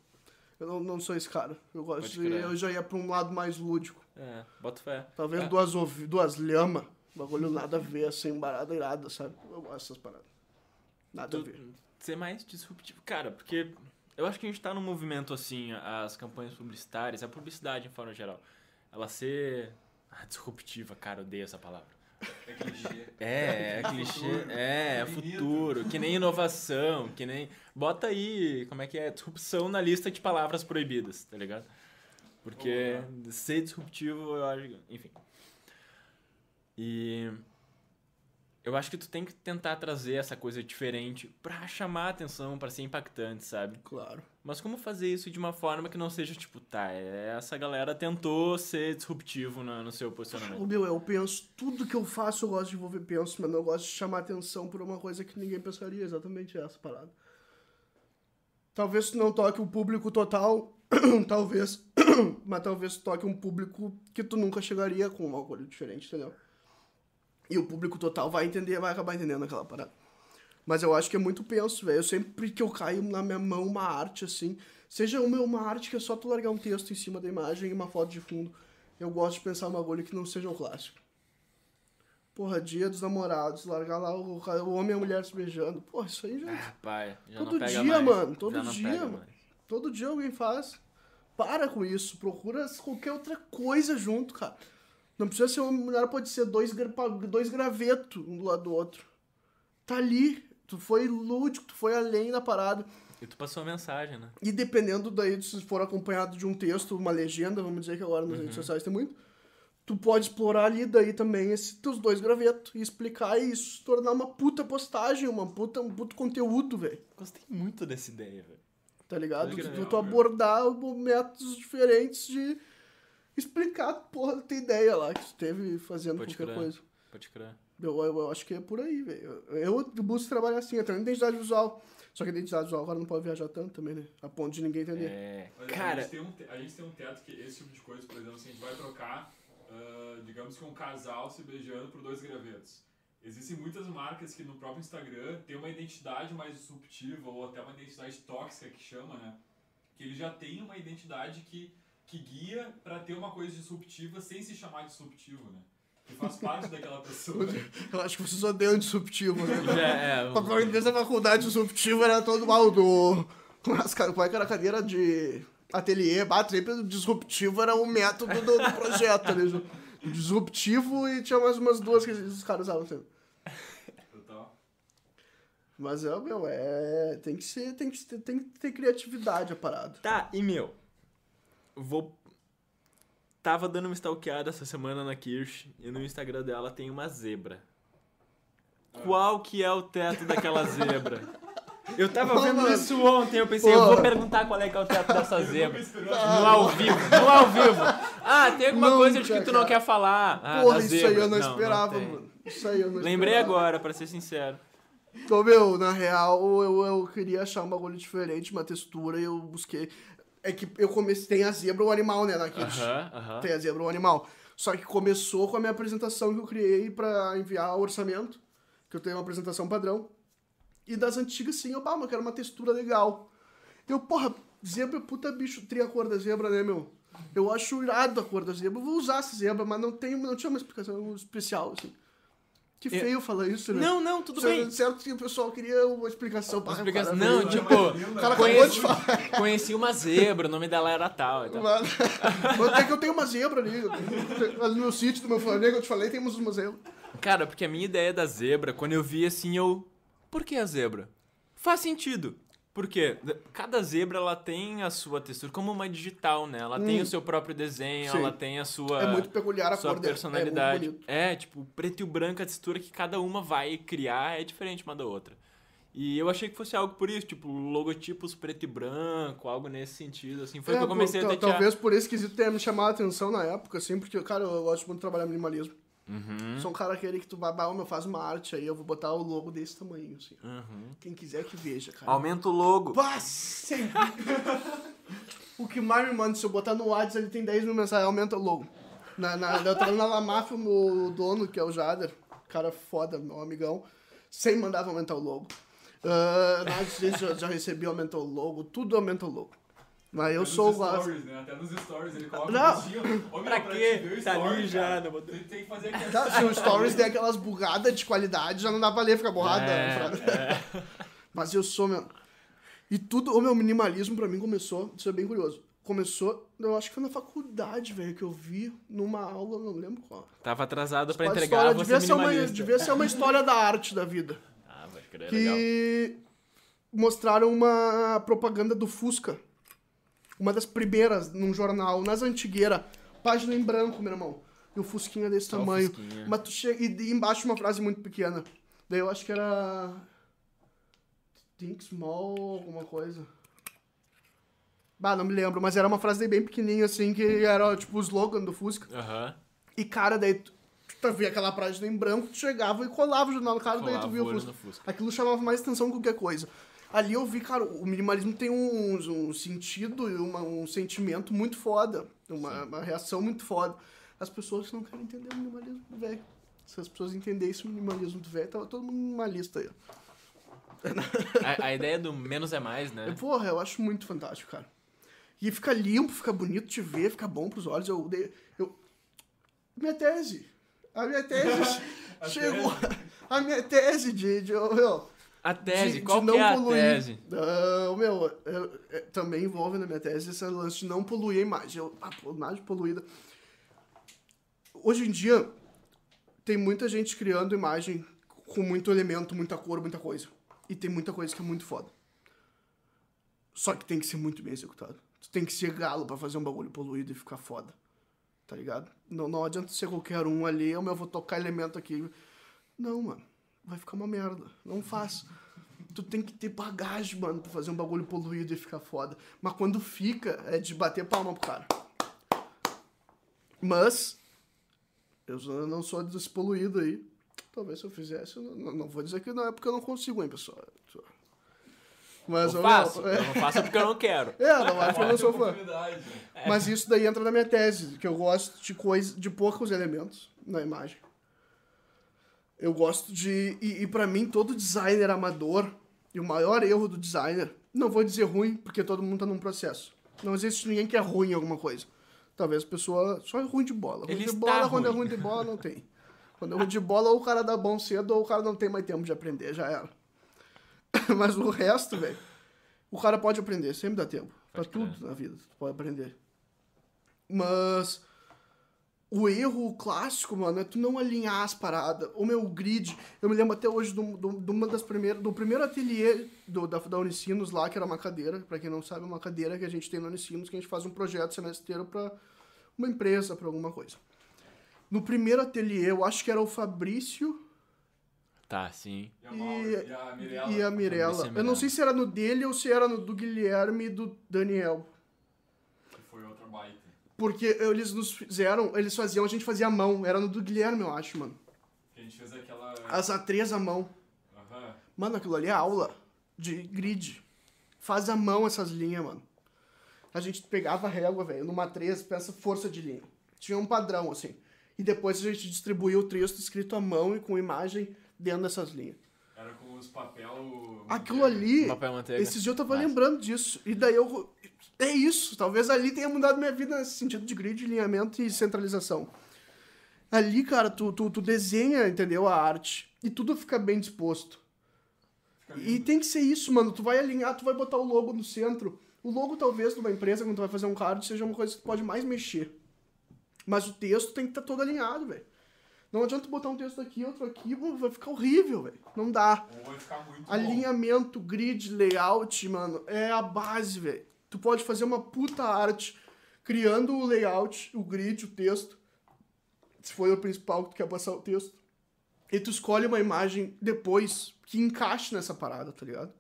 Eu não, não sou esse cara. Eu gosto de. Eu já ia pra um lado mais lúdico. É, bota fé. Talvez É. duas, ouvi- duas lhama. Bagulho nada a ver, assim, barada irada, sabe? Eu gosto dessas paradas. Nada a ver. ser mais disruptivo. Cara, porque eu acho que a gente tá num movimento assim, as campanhas publicitárias, a publicidade em forma geral, ela ser ah, disruptiva, cara, odeio essa palavra. É clichê. É, é clichê, futuro. é, é futuro, que nem inovação, que nem. Bota aí, como é que é? Disrupção na lista de palavras proibidas, tá ligado? Porque ser disruptivo, eu acho. Enfim. E. Eu acho que tu tem que tentar trazer essa coisa diferente pra chamar a atenção, pra ser impactante, sabe? Claro. Mas como fazer isso de uma forma que não seja tipo, tá, é, essa galera tentou ser disruptivo no, no seu posicionamento. meu, eu penso, tudo que eu faço eu gosto de envolver penso, mas eu gosto de chamar atenção por uma coisa que ninguém pensaria, exatamente essa parada. Talvez tu não toque o público total, talvez, mas talvez tu toque um público que tu nunca chegaria com uma coisa diferente, entendeu? E o público total vai entender, vai acabar entendendo aquela parada. Mas eu acho que é muito penso, velho. Eu sempre que eu caio na minha mão uma arte assim, seja uma, uma arte que é só tu largar um texto em cima da imagem e uma foto de fundo, eu gosto de pensar um bagulho que não seja um clássico. Porra, dia dos namorados, largar lá o, o homem e a mulher se beijando. Porra, isso aí já. Ah, pai, já Todo dia, mais. mano, todo Já dia, mano. Todo dia alguém faz. Para com isso. Procura qualquer outra coisa junto, cara. Não precisa ser uma mulher, pode ser dois, dois gravetos um do lado do outro. Tá ali. Tu foi lúdico, tu foi além da parada. E tu passou a mensagem, né? E dependendo daí, se for acompanhado de um texto, uma legenda, vamos dizer que agora nas Uhum. redes sociais tem muito, tu pode explorar ali daí também esses teus dois gravetos e explicar e isso se tornar uma puta postagem, uma puta, um puto conteúdo, velho. Gostei muito dessa ideia, velho. Tá ligado? Tu, crer. tu abordar métodos diferentes de explicar porra tua ideia lá que tu teve fazendo Pode qualquer crer. coisa. Pode crer. Eu, eu, eu acho que é por aí, velho. Eu, eu busco trabalhar assim, até na identidade visual. Só que a identidade visual agora não pode viajar tanto também, né? A ponto de ninguém entender. É. Mas Cara, a, gente tem um, te- a gente tem um teto que esse tipo de coisa, por exemplo, se a gente vai trocar, ah, digamos que um casal se beijando por dois gravetos. Existem muitas marcas que no próprio Instagram tem uma identidade mais disruptiva ou até uma identidade tóxica que chama, né? Que ele já tem uma identidade que, que guia pra ter uma coisa disruptiva sem se chamar disruptivo, né? Que faz parte daquela pessoa. Eu acho que vocês odeiam disruptivo, né? já é. Pra inglês da faculdade, disruptivo era todo mal do. Como é que era a cadeira de ateliê? O disruptivo era o método do, do projeto ali. ju- Disruptivo e tinha mais umas duas que os caras usavam sempre. Total. Mas é, meu, é. Tem que ser. Tem que, ter- tem que ter criatividade a parada. Tá, e meu, vou. Tava dando uma stalkeada essa semana na Kirsch e no Instagram dela tem uma zebra. Qual que é o teto daquela zebra? Eu tava vendo isso ontem, eu pensei, eu vou perguntar qual é que é o teto dessa zebra. No ao vivo, no ao vivo. Ah, tem alguma Nunca, coisa de que tu não cara. quer falar. Ah, Porra, isso aí zebra. eu não, esperava, tem. mano. Isso aí eu não Lembrei esperava. agora, pra ser sincero. Então, meu, na real, eu, eu queria achar um bagulho diferente, uma textura, e eu busquei. É que eu comecei. Tem a zebra o animal, né, na Kids. Aham, aham. Tem a zebra o animal. Só que começou com a minha apresentação que eu criei pra enviar o orçamento, que eu tenho uma apresentação padrão. E das antigas, sim, eu, bah, mas eu quero uma textura legal. Eu, porra, zebra, puta bicho, tri a cor da zebra, né, meu? Eu acho irado a cor da zebra. Eu vou usar essa zebra, mas não, tem, não tinha uma explicação especial, assim. Que Eu- feio falar isso, né? Não, não, tudo Certo- bem. Certo que o pessoal queria uma explicação. Para explicação- para- não, para- tipo, O cara acabou Conheci, de falar. conheci uma zebra, o nome dela era tal. e tal. Mas mas é que eu tenho uma zebra ali. Ali no sítio do meu Flamengo, eu te falei, temos uma zebra. Cara, porque a minha ideia da zebra, quando eu vi assim, eu. Por que a zebra? Faz sentido. Porque cada zebra ela tem a sua textura, como uma digital, né? Ela tem Hum. o seu próprio desenho, Sim. ela tem a sua. É muito peculiar a sua cor dela. personalidade. É. É, tipo, preto e branco, a textura que cada uma vai criar é diferente uma da outra. E eu achei que fosse algo por isso, tipo, logotipos preto e branco, algo nesse sentido, assim. Foi É, que eu comecei por- a tatear. Talvez por esse quesito tenha me chamado a atenção na época, assim, porque, cara, eu gosto muito de trabalhar minimalismo. Uhum, Sou um cara aquele que tu vai, bah, meu, faz uma arte aí, eu vou botar o logo desse tamanho, assim. uhum. Quem quiser que veja, cara. Aumenta o logo. Sempre. o que mais me manda, se eu botar no WhatsApp, ele tem 10 mil mensagens, aumenta o logo. Na, na, eu tava na Lamaf, o dono, que é o Jader, cara foda, meu amigão, sem mandava aumentar o logo. Uh, já, já recebi, aumentou o logo, tudo aumenta o logo. Mas eu sou o stories, né? Até nos stories ele coloca Não. um textinho. Ô, meu, Pra quê? Tá ali já, né, Tem, tem que fazer. Tá, se o Stories der aquelas bugadas de qualidade, já não dá pra ler, fica borrada. É, Mas eu sou, meu. E tudo, o meu minimalismo pra mim começou, isso é bem curioso. Começou, eu acho que foi na faculdade, velho, que eu vi numa aula, não lembro qual. Tava atrasado pra entregar, história, devia ser, uma, devia ser uma história da arte da vida. Ah, vai crer, legal. Que mostraram uma propaganda do Fusca. Uma das primeiras num jornal, nas antigueiras. Página em branco, meu irmão. E o Fusquinha desse Só tamanho. Fusquinha. Mas tu chega, e, e embaixo uma frase muito pequena. Daí eu acho que era. Think small, alguma coisa. Bah, não me lembro, mas era uma frase bem pequenininha assim, que era tipo o slogan do Fusca. Aham. E cara, daí tu, tu via aquela página em branco, tu chegava e colava o jornal no cara, daí tu Colava via o Fusca. Fusca. Aquilo chamava mais atenção que qualquer coisa. Ali eu vi, cara, o minimalismo tem um, um sentido e um sentimento muito foda. Uma, uma reação muito foda. As pessoas não querem entender o minimalismo do velho. Se as pessoas entendessem o minimalismo do velho, tava todo mundo minimalista aí. A, a ideia do menos é mais, né? Porra, eu acho muito fantástico, cara. E fica limpo, fica bonito de ver, fica bom pros olhos. Eu, eu... Minha tese. A minha tese chegou. A minha tese de. de, meu, A tese, de- de qual não que é a poluir. tese? Ah, o meu, eu- é, também envolve na minha tese esse lance de não poluir a imagem. Eu, a imagem poluída. Hoje em dia, tem muita gente criando imagem com muito elemento, muita cor, muita coisa. E tem muita coisa que é muito foda. Só que tem que ser muito bem executado. Tu tem que ser galo pra fazer um bagulho poluído e ficar foda. Tá ligado? Não, não adianta ser qualquer um ali, eu meu, vou tocar elemento aqui. Não, mano. Vai ficar uma merda. Não faz. Tu tem que ter bagagem, mano, pra fazer um bagulho poluído e ficar foda. Mas quando fica, é de bater palma pro cara. Mas, eu não sou desse poluído aí. Talvez se eu fizesse, eu não, não vou dizer que não é porque eu não consigo, hein, pessoal. Mas Eu eu, faço, é, eu não faço porque eu não quero. é, não é porque eu não sou fã. Mas isso daí entra na minha tese, que eu gosto de coisa, de poucos elementos na imagem. Eu gosto de. E, e para mim, todo designer amador, e o maior erro do designer, não vou dizer ruim, porque todo mundo tá num processo. Não existe ninguém que é ruim em alguma coisa. Talvez a pessoa só é ruim de bola. Ruim Ele de bola, quando é ruim. ruim de bola, não tem. Quando é ruim de bola, ou o cara dá bom cedo, ou o cara não tem mais tempo de aprender, já era. Mas o resto, velho, o cara pode aprender, sempre dá tempo. Pra Pode tudo na vida, tu pode aprender. Mas o erro clássico, mano, é tu não alinhar as paradas. O meu grid, eu me lembro até hoje de, um- um- uma das primeiras, do primeiro ateliê do, da, da Unicinos lá, que era uma cadeira, pra quem não sabe, é uma cadeira que a gente tem na Unicinos, que a gente faz um projeto semestre pra uma empresa, pra alguma coisa. No primeiro ateliê, eu acho que era o Fabrício Tá, sim. E e a Mirella. e a Mirella. Eu não sei se era no dele ou se era no do Guilherme e do Daniel. Que foi outra baita. Porque eles nos fizeram, eles faziam, a gente fazia à mão. Era no do Guilherme, eu acho, mano. Que a gente fez aquela. As A3 à mão. Aham. Mano, aquilo ali é aula de grid. Faz à mão essas linhas, mano. A gente pegava a régua, velho, numa 3, peça força de linha. Tinha um padrão, assim. E depois a gente distribuía o texto escrito à mão e com imagem dentro dessas linhas. Era com os papel. Aquilo manteiga. ali, Papel manteiga. esses dias eu tava Massa. lembrando disso. E daí eu. É isso. Talvez ali tenha mudado minha vida nesse sentido de grid, alinhamento e centralização. Ali, cara, tu, tu, tu desenha, entendeu? A arte. E tudo fica bem disposto. Fica E tem que ser isso, mano. Tu vai alinhar, tu vai botar o logo no centro. O logo, talvez, de uma empresa, quando tu vai fazer um card, seja uma coisa que tu pode mais mexer. Mas o texto tem que estar todo alinhado, velho. Não adianta botar um texto aqui, outro aqui, vai ficar horrível, velho. Não dá. Vai ficar muito bom. Alinhamento, grid, layout, mano, é a base, velho. Tu pode fazer uma puta arte criando o layout, o grid, o texto. Se for o principal que tu quer passar o texto. E tu escolhe uma imagem depois que encaixe nessa parada, tá ligado?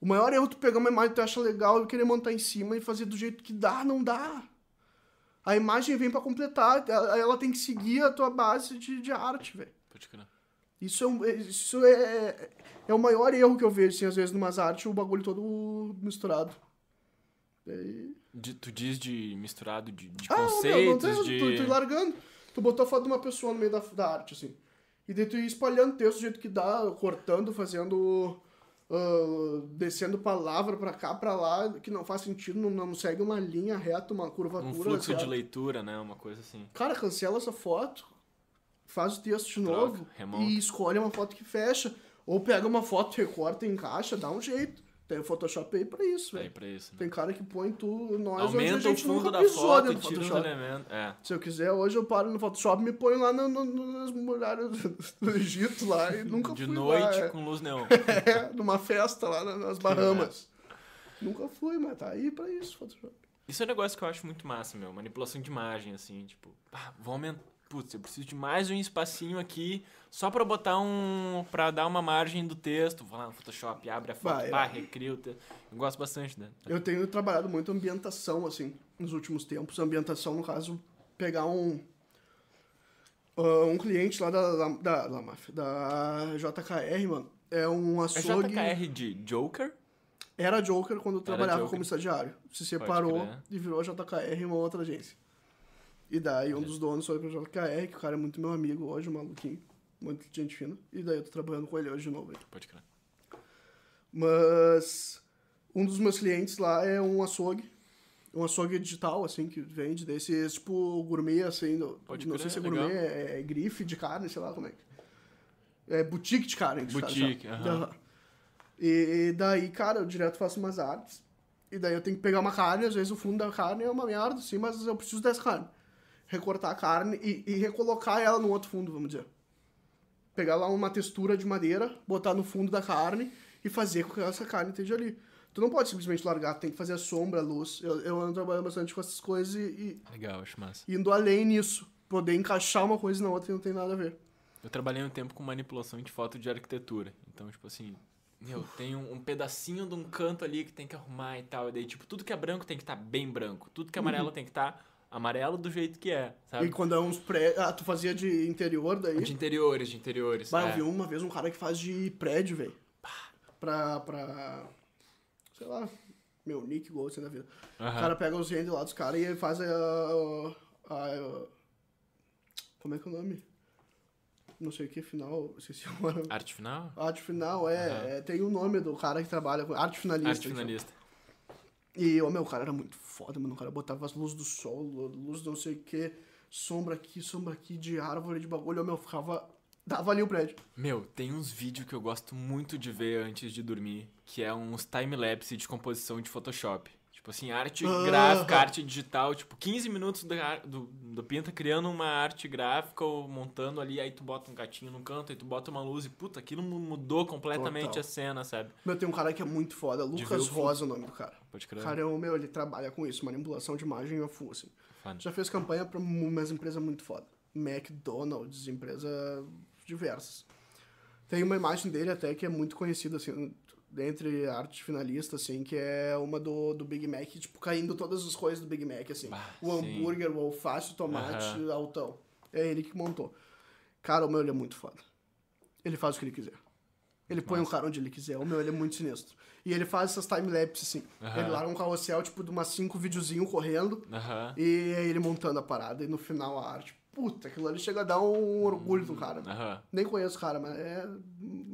O maior erro é tu pegar uma imagem que tu acha legal e querer montar em cima e fazer do jeito que dá, não dá. A imagem vem pra completar, ela tem que seguir a tua base de, de arte, velho. Pode crer. Isso é, um- é- isso é, é o maior erro que eu vejo, assim, às vezes, numas artes, o bagulho todo misturado. E- De- tu diz de misturado de, de Ah, meu, não conceitos, tem, de... tu, tu largando. Tu botou a foto de uma pessoa no meio da, da arte, assim. E daí tu ir espalhando texto do jeito que dá, cortando, fazendo... ah, descendo palavra pra cá, pra lá, que não faz sentido, não, não segue uma linha reta, uma curvatura. Um fluxo de certa. leitura, né? Uma coisa assim. Cara, cancela essa foto, faz o texto de Troca, novo remonta. e escolhe uma foto que fecha. Ou pega uma foto, recorta, encaixa, dá um jeito. Tem o Photoshop aí pra isso, velho. pra isso, né? Tem cara que põe tu, nós hoje a Aumenta o gente fundo nunca da foto, tira os elementos. É. Se eu quiser, hoje eu paro no Photoshop e me ponho lá no, no- nas muralhas do Egito lá e nunca De fui noite lá. é. com luz neon. É, numa festa lá na- nas Bahamas. Nunca fui, mas tá aí pra isso, Photoshop. Isso é um negócio que eu acho muito massa, meu. Manipulação de imagem, assim, tipo, pá, vou aumentar. Putz, eu preciso de mais um espacinho aqui só pra botar um. pra dar uma margem do texto. Vou lá no Photoshop, abre a foto, Vai, pá, é. recria o texto. Eu gosto bastante, né? Eu tenho trabalhado muito ambientação, assim, nos últimos tempos. Ambientação, no caso, pegar um. ah, um cliente lá da, da, da, da, máfia, da JKR, mano. É um É açougue. JKR de Joker? Era Joker quando eu trabalhava Joker. como estagiário. Se separou e virou JKR em uma outra agência. E daí um dos donos foi pro JKR, que o cara é muito meu amigo hoje, um maluquinho. Muito gente fina. E daí eu tô trabalhando com ele hoje de novo. aí. Pode crer. Mas um dos meus clientes lá é um açougue. Um açougue digital, assim, que vende desses, tipo, gourmet, assim. Pode não crer, sei se é legal. gourmet, é, é grife de carne, sei lá como é que. É boutique de carne. Boutique, aham. Aham. E daí, cara, eu direto faço umas artes. E daí eu tenho que pegar uma carne, às vezes o fundo da carne é uma merda, assim, mas eu preciso dessa carne. Recortar a carne e, e recolocar ela no outro fundo, vamos dizer. Pegar lá uma textura de madeira, botar no fundo da carne e fazer com que essa carne esteja ali. Tu não pode simplesmente largar, tem que fazer a sombra, a luz. Eu, eu ando trabalhando bastante com essas coisas e, Legal, acho massa. indo além nisso. Poder encaixar uma coisa na outra e não tem nada a ver. Eu trabalhei um tempo com manipulação de foto de arquitetura. Então, tipo assim, meu, tem um, um pedacinho de um canto ali que tem que arrumar e tal. E daí, tipo, tudo que é branco tem que estar bem branco. Tudo que é amarelo tem que estar amarelo do jeito que é, sabe? E quando é uns pré... Ah, tu fazia de interior daí? De interiores, de interiores. Bah, é. eu vi uma vez um cara que faz de prédio, velho. Pra, pra. Sei lá, meu Nick Gold assim, da vida. O Aham. cara pega os renders lá dos caras e faz a, a, a- Como é que é o nome? Não sei o que, final. Esqueci agora. Arte final? Arte final, é, Aham. é, Tem o nome do cara que trabalha com. Arte finalista. Arte chama. E, ô, meu, o cara era muito foda, mano. O cara botava as luzes do sol, luz do não sei o que, sombra aqui, sombra aqui, de árvore, de bagulho. Ô, meu, ficava. Dava ali o prédio. Meu, tem uns vídeos que eu gosto muito de ver antes de dormir, que é uns time-lapse de composição de Photoshop. Tipo assim, arte Ah. gráfica, arte digital, tipo, 15 minutos do, do, do Pinta criando uma arte gráfica ou montando ali, aí tu bota um gatinho no canto, aí tu bota uma luz e, puta, aquilo mu- mudou completamente Total. a cena, sabe? Meu, tem um cara que é muito foda, Lucas o. Rosa é o nome do cara. Pode crer. cara o meu, ele trabalha com isso, manipulação de imagem full, assim. Já fez campanha pra umas empresas muito foda. McDonald's, empresas diversas. Tem uma imagem dele até que é muito conhecida, assim, dentre arte finalista, assim, que é uma do, do Big Mac, tipo, caindo todas as coisas do Big Mac, assim. Bah, o sim. hambúrguer, o alface, o tomate, o altão. É ele que montou. Cara, o meu, ele é muito foda. Ele faz o que ele quiser. Ele põe o cara onde ele quiser. O meu, ele é muito sinistro. E ele faz essas time-lapse, assim. Aham. Ele larga um carrossel, tipo, de umas cinco videozinhos correndo. Aham. E aí ele montando a parada. E no final a arte. Puta, aquilo ali chega a dar um orgulho do cara. Aham. Nem conheço o cara, mas é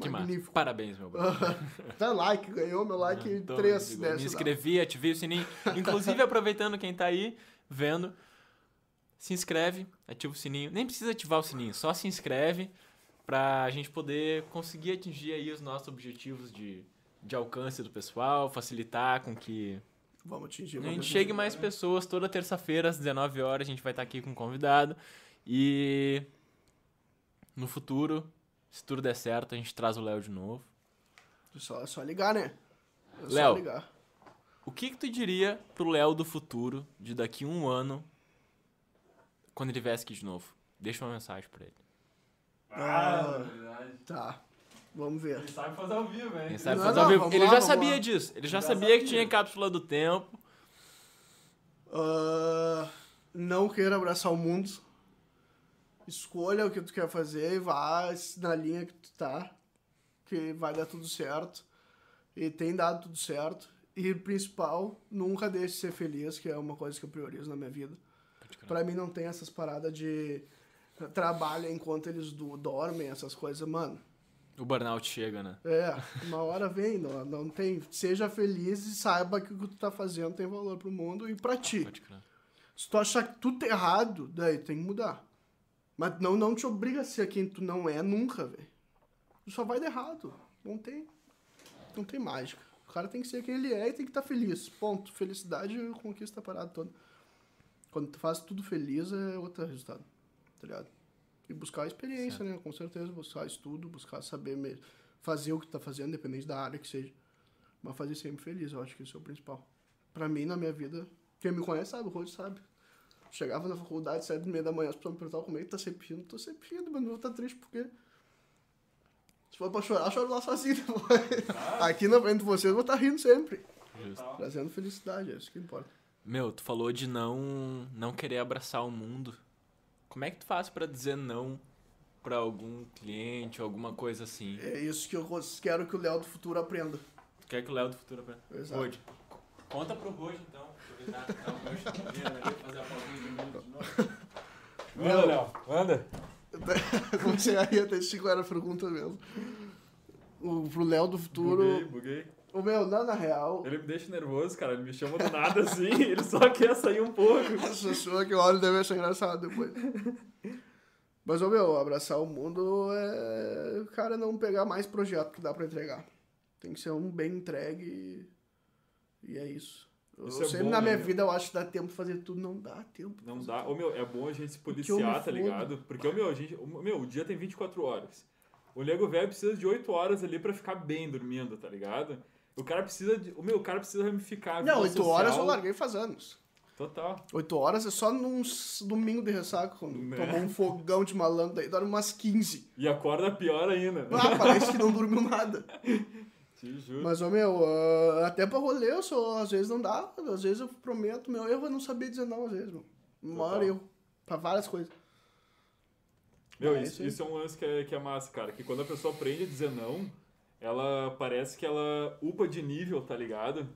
Que massa. magnífico. Parabéns, meu brother. Dá like, ganhou meu like Então, 3 digo, dessa. Me inscrevi, ativei o sininho. Inclusive, aproveitando quem tá aí vendo, se inscreve, ativa o sininho. Nem precisa ativar o sininho, só se inscreve pra gente poder conseguir atingir aí os nossos objetivos de, de alcance do pessoal, facilitar com que Vamos atingir. a vamos gente atingir. chegue mais pessoas. Toda terça-feira, às 19 horas, a gente vai estar aqui com um convidado. E no futuro, se tudo der certo, a gente traz o Léo de novo. Só, é só ligar, né? É Léo. O que, que tu diria pro Léo do futuro, de daqui um ano, quando ele viesse aqui de novo? Deixa uma mensagem pra ele. Ah, Ah. verdade. Tá. Vamos ver. Ele sabe fazer ao vivo, hein? Quem sabe Não, fazer não, ao vivo. Ele lá, já sabia lá. disso. Ele já, Já sabia, que sabia. tinha cápsula do tempo. Ah, não queira abraçar o mundo. Escolha o que tu quer fazer e vá na linha que tu tá. Que vai dar tudo certo. E tem dado tudo certo. E principal, nunca deixe de ser feliz, que é uma coisa que eu priorizo na minha vida. Pra mim não tem essas paradas de trabalha enquanto eles do- dormem, essas coisas, mano. O burnout chega, né? É, uma hora vem, não, não tem. Seja feliz e saiba que o que tu tá fazendo tem valor pro mundo e pra ti. Pode crer. Se tu achar que tudo tá errado, daí tem que mudar. Mas não, não te obriga a ser quem tu não é nunca, velho. Tu só vai dar errado. Não tem. Não tem mágica. O cara tem que ser quem ele é e tem que estar feliz. Ponto. Felicidade conquista a parada toda. Quando tu faz tudo feliz é outro resultado. Tá ligado? E buscar a experiência, né? Com certeza. Buscar estudo, buscar saber mesmo. Fazer o que tá fazendo, independente da área que seja. Mas fazer sempre feliz, eu acho que isso é o principal. Pra mim, na minha vida, quem me conhece sabe, o Rod sabe. Chegava na faculdade, sete e meia da manhã, as pessoas me perguntavam como é que tá sempre rindo. Tô sempre rindo, mas não vou estar triste porque... Se for pra chorar, choro lá sozinho depois. Aqui na frente de vocês, eu vou estar rindo sempre. Justo. Trazendo felicidade, é isso que importa. Meu, tu falou de não não querer abraçar o mundo. Como é que tu faz pra dizer não pra algum cliente, alguma coisa assim? É isso que eu quero que o Léo do futuro aprenda. Tu quer que o Léo do futuro aprenda? Exato. Rode. Conta pro Rode, então. Fazer a fotinha do mundo de novo. Manda, Léo. Manda. Comecei a até era a pergunta mesmo. O, pro Léo do Buguei, futuro... buguei. O meu, não, na real... Ele me deixa nervoso, cara. Ele me chama do nada assim. Ele só quer sair um pouco. Essa pessoa que olha deve achar engraçado depois. Mas, ô meu, abraçar o mundo é o cara não pegar mais projeto que dá pra entregar. Tem que ser um bem entregue e, é isso. Eu Isso é sempre bom, na né, minha vida eu acho que dá tempo de fazer tudo, não dá tempo. Não dá. tudo. Ô, meu, é bom a gente se policiar, tá ligado? Porque, ô, meu, a gente, ô, meu, o dia tem 24 horas. O nego velho precisa de 8 horas ali pra ficar bem dormindo, tá ligado? O cara precisa de. O meu, o cara precisa ramificar. Não, oito horas eu larguei faz anos. Total. Oito horas é só num domingo de ressaca, quando Né? tomou um fogão de malandro, daí dorme umas 15. E acorda pior ainda. Ah, parece que não dormiu nada. Te juro. Mas, ô meu, ah, até pra rolê, eu sou, às vezes não dá. Às vezes eu prometo, meu erro é não saber dizer não, às vezes, meu. Maior Total. erro. Pra várias coisas. Meu, Ah, isso, isso é um lance que é, que é massa, cara. Que quando a pessoa aprende a dizer não, ela parece que ela upa de nível, tá ligado?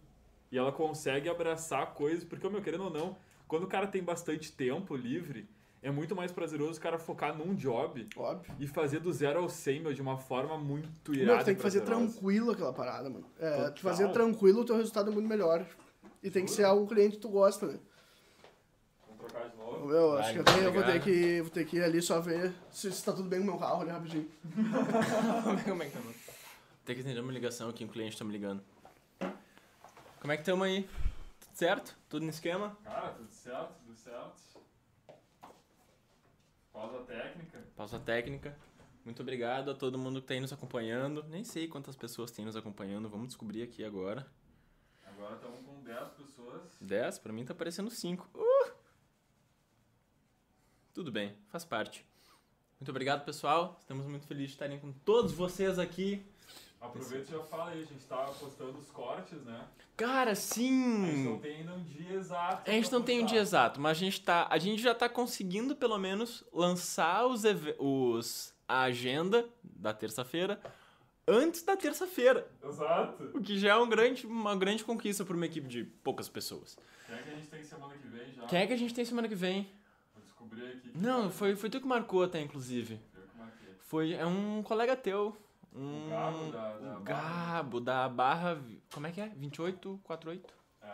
E ela consegue abraçar coisas. Porque, meu, querendo ou não, quando o cara tem bastante tempo livre, é muito mais prazeroso o cara focar num job Óbvio. e fazer do zero ao 100, meu, de uma forma muito irada. Meu, tem que fazer tranquilo aquela parada, mano. É, Total. tu fazer tranquilo, o teu resultado é muito melhor. E tem que ser algo que o cliente tu gosta, né? Vamos trocar de novo. Vai, acho que até eu vou ter que, vou ter que ir ali só ver se, se tá tudo bem com o meu carro ali rapidinho. Como é que tá, mano? Tem que atender uma ligação aqui, um cliente tá me ligando. Como é que tamo aí? Tudo certo? Tudo no esquema? Cara, tudo certo, tudo certo. Pausa técnica. Pausa técnica. Muito obrigado a todo mundo que tá aí nos acompanhando. Nem sei quantas pessoas tem nos acompanhando, vamos descobrir aqui agora. Agora estamos com 10 pessoas. 10, pra mim tá parecendo 5. Uh! Tudo bem, faz parte. Muito obrigado, pessoal. Estamos muito felizes de estarem com todos vocês aqui. Aproveita e já fala aí, a gente tá postando os cortes, né? Cara, A gente não sim! tem ainda um dia exato. A gente não tem um dia exato, mas a gente, tá, a gente já tá conseguindo, pelo menos, lançar os, os a agenda da terça-feira antes da terça-feira. Exato. O que já é um grande, uma grande conquista para uma equipe de poucas pessoas. Quem é que a gente tem semana que vem já? Quem é que a gente tem semana que vem? Vou descobrir aqui. Não, foi, foi tu que marcou até, inclusive. Eu que marquei. Foi é um colega teu. Um, O Gabo da- da o Barra. Gabo da barra. Como é que é? 2848? É.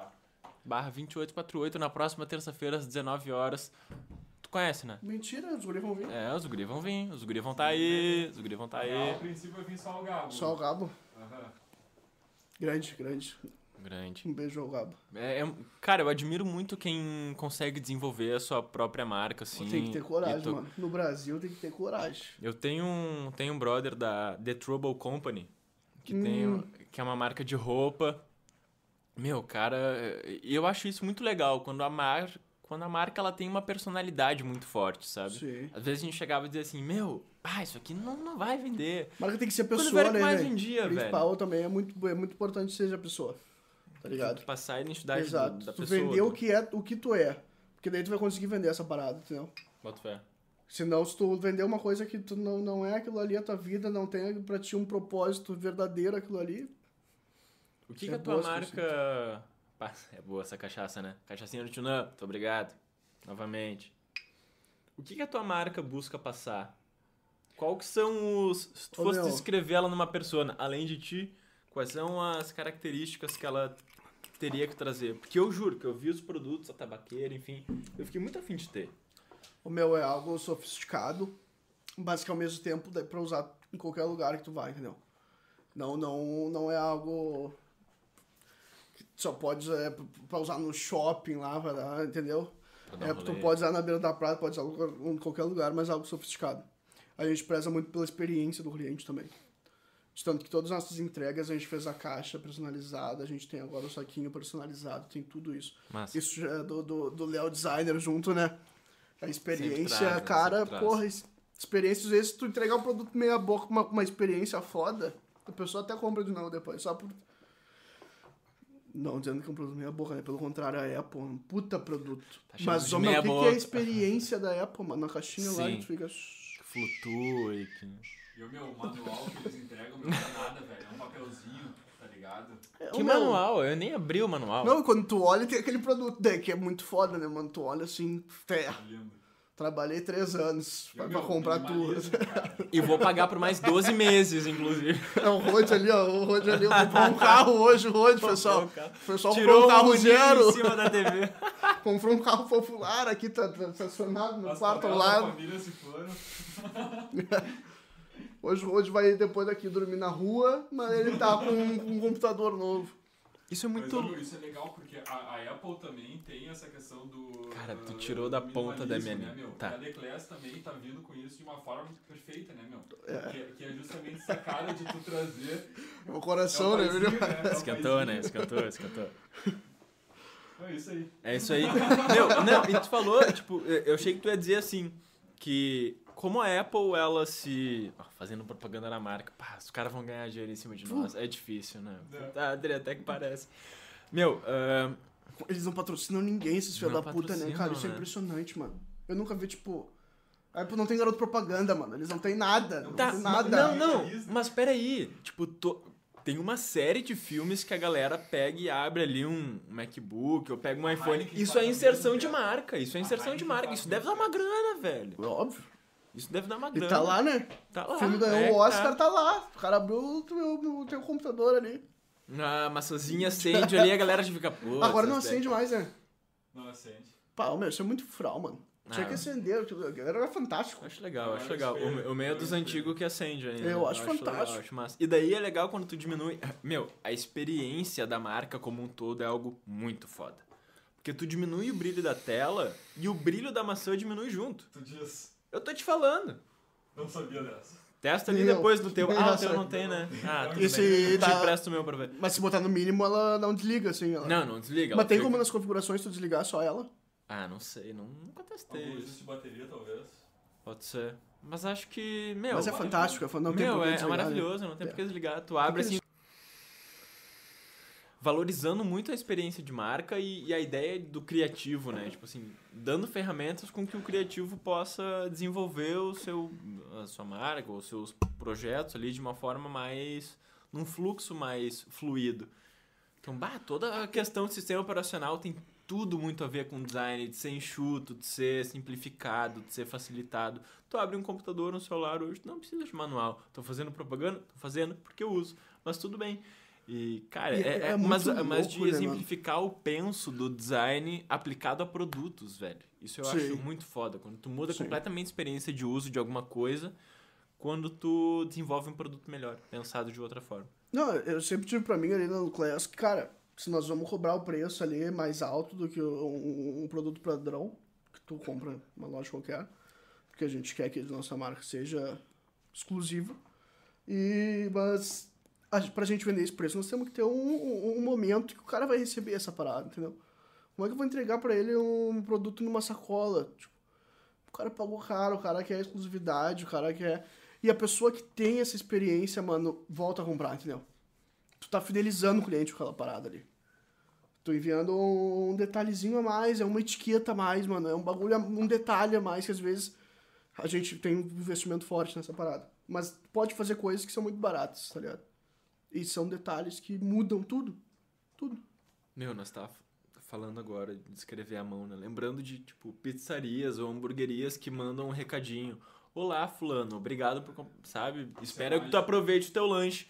Barra 2848 na próxima terça-feira às 19 horas. conhece, né? Mentira, os guri vão vir. É, os guri vão vir, os guri vão tá aí, os guri vão tá Ah, aí. a princípio vai vir só o Gabo. Só o Gabo. Aham. Grande, grande. Grande. Um beijo ao Gabo. É, é- cara, eu admiro muito quem consegue desenvolver a sua própria marca, assim. tem que ter coragem, to- mano. No Brasil tem que ter coragem. Eu tenho um, tenho um brother da The Trouble Company, que, tem, Hum. que é uma marca de roupa. Meu, cara, eu acho isso muito legal, quando a, mar, quando a marca ela tem uma personalidade muito forte, sabe? Sim. Às vezes a gente chegava e dizia assim, meu, ah, isso aqui não, não vai vender. Marca tem que ser Quando pessoa, que né, mais velho? vendia, velho. principal também é muito, é muito importante que seja a pessoa. Tá ligado? Passar a identidade do- Exato. da tu pessoa. vender o que é o que tu é. Porque daí tu vai conseguir vender essa parada, entendeu? Bota fé. Senão, se tu vender uma coisa que tu não, não é aquilo ali, a tua vida não tem pra ti um propósito verdadeiro aquilo ali. O que, É que a tua essa marca. Pá, é boa essa cachaça, né? Cachaçinha do Tunã, muito obrigado. Novamente. O que, que a tua marca busca passar? Qual que são os. Se tu Ô, fosse meu. descrever ela numa persona, além de ti, quais são as características que ela teria que trazer? Porque eu juro que eu vi os produtos, a tabaqueira, enfim, eu fiquei muito afim de ter. O meu é algo sofisticado, mas que ao mesmo tempo dá pra usar em qualquer lugar que tu vai, entendeu? Não, não, não é algo que só pode é, pra usar no shopping lá, vai lá, entendeu? Pra dar É, um tu pode usar na beira da praia, pode usar em qualquer lugar, mas é algo sofisticado. A gente preza muito pela experiência do cliente também. De tanto que todas as nossas entregas a gente fez a caixa personalizada, a gente tem agora o saquinho personalizado, tem tudo isso. Massa. Isso já é do, do, do Léo Designer junto, né? A experiência, traz, né? cara, porra, es- experiência, às vezes, tu entregar um produto meia boca com uma, uma experiência foda, a pessoa até compra de novo depois, só por. Não dizendo que é um produto meia boca, né? Pelo contrário, a Apple é um puta produto. Tá Mas, meia o que, que é a experiência da Apple, mano? Na caixinha lá, a Sim. gente fica. Flutua e que. E o meu manual que eles entregam não é nada, velho. É um papelzinho, tá ligado? É, Que meu, manual? Eu nem abri o manual. Não, quando tu olha, tem aquele produto daí que é muito foda, né, mano? Tu olha assim, lindo. trabalhei três anos pra, o pra meu, comprar tudo. E vou pagar por mais 12 meses, inclusive. É o Rod ali, ó. O Rod ali comprou um carro hoje, o Rod, pessoal. um carro. O pessoal Tirou comprou um carro zero. em cima da TV. Comprou um carro popular aqui, tá, tá estacionado no As quarto ao da lado. família se foram. Hoje o Rod vai depois daqui dormir na rua, mas ele tá com um, um computador novo. Isso é Mas, muito. meu, isso é legal porque a, a Apple também tem essa questão do. Cara, tu uh, tirou da ponta da minha Né, meu? Tá. A Declass também tá vindo com isso de uma forma perfeita, né, meu? É. Que, que é justamente essa cara de tu trazer. É o É coração, o né? paizinho, Meu? né? É o Esquentou, né? paizinho. Esquentou, esquentou. É isso aí. É isso aí. Meu, não, e tu falou, tipo, eu achei que tu ia dizer assim, que como a Apple, ela se. ó, fazendo propaganda na marca, pá, os caras vão ganhar dinheiro em cima de nós. É difícil, né? É. Tá, Adri, até que parece. Meu, ahn, Eles não patrocinam ninguém, esses filhos Não da puta, né, cara? Isso é né? impressionante, mano. Eu nunca vi, tipo. A Apple não tem garoto propaganda, mano. Eles não tem nada. Não Tá, tem nada. Não, não, mas peraí. Tipo, to- tem uma série de filmes que a galera pega e abre ali um MacBook ou pega um iPhone. Isso é inserção de marca. Isso é inserção de marca. Isso deve dar uma grana, velho. Óbvio. Isso deve dar uma E grana. tá lá, né? Tá lá. O filme ganhou é, o Oscar, tá. tá lá. O cara abriu o teu, o teu computador ali. A maçãzinha acende ali e a galera já fica. "Putz, Agora não acende mais, né? Não acende. Pá, meu, isso é muito frau, mano. Tinha Ah. que acender. A galera era fantástico. Acho legal, acho legal. O, o meio é dos antigos que acende ainda. Eu acho legal, fantástico. acho massa. E daí é legal quando tu diminui. Meu, a experiência da marca como um todo é algo muito foda. Porque tu diminui o brilho da tela e o brilho da maçã diminui junto. Tu diz. Eu tô te falando. Não sabia dessa. Testa ali Não, depois no teu. Ah, o teu não tem, né? Ah, tudo Esse bem. Eu dá- te empresto o meu pra ver. Mas se botar no mínimo, ela não desliga, assim. Ela... Não, não desliga. Mas tem fica- como nas configurações tu desligar só ela? Ah, não sei. Não, nunca testei Algum isso. de bateria, talvez. Pode ser. Mas acho que. Meu, Mas é fantástico, é fan- não tem Meu, por que é, é desligar, né? maravilhoso, não tem É. por que desligar. Tu abre assim. Valorizando muito a experiência de marca e, e a ideia do criativo, né? Tipo assim, dando ferramentas com que o criativo possa desenvolver o seu, a sua marca, os seus projetos ali de uma forma mais. num fluxo mais fluido. Então, bah, toda a questão do sistema operacional tem tudo muito a ver com design, de ser enxuto, de ser simplificado, de ser facilitado. Tu abre um computador, um celular hoje, não precisa de manual. Tô fazendo propaganda? Tô fazendo porque eu uso. Mas tudo bem. E, cara, E é, é é- mas, mas de louco, né, exemplificar o penso do design aplicado a produtos, velho. Isso eu Sim. acho muito foda. Quando tu muda Sim. completamente a experiência de uso de alguma coisa, quando tu desenvolve um produto melhor, pensado de outra forma. Não, eu sempre tive pra mim ali no Class que, cara, se nós vamos cobrar o preço ali mais alto do que um, um produto padrão, que tu compra numa loja qualquer, porque a gente quer que a nossa marca seja exclusiva, e, mas pra gente vender esse preço, nós temos que ter um, um, um momento que o cara vai receber essa parada, entendeu? Como é que eu vou entregar pra ele um produto numa sacola? Tipo, o cara pagou caro, o cara quer exclusividade, o cara quer... E a pessoa que tem essa experiência, mano, volta a comprar, entendeu? Tu tá fidelizando o cliente com aquela parada ali. Tu enviando um detalhezinho a mais, é uma etiqueta a mais, mano. É um bagulho, um detalhe a mais que às vezes a gente tem um investimento forte nessa parada. Mas pode fazer coisas que são muito baratas, tá ligado? E são detalhes que mudam tudo. Tudo. Meu, nós tá falando agora de escrever à mão, né? Lembrando de, tipo, pizzarias ou hamburguerias que mandam um recadinho. Olá, fulano, obrigado por... comp-", Sabe? Espero que tu aproveite o teu lanche.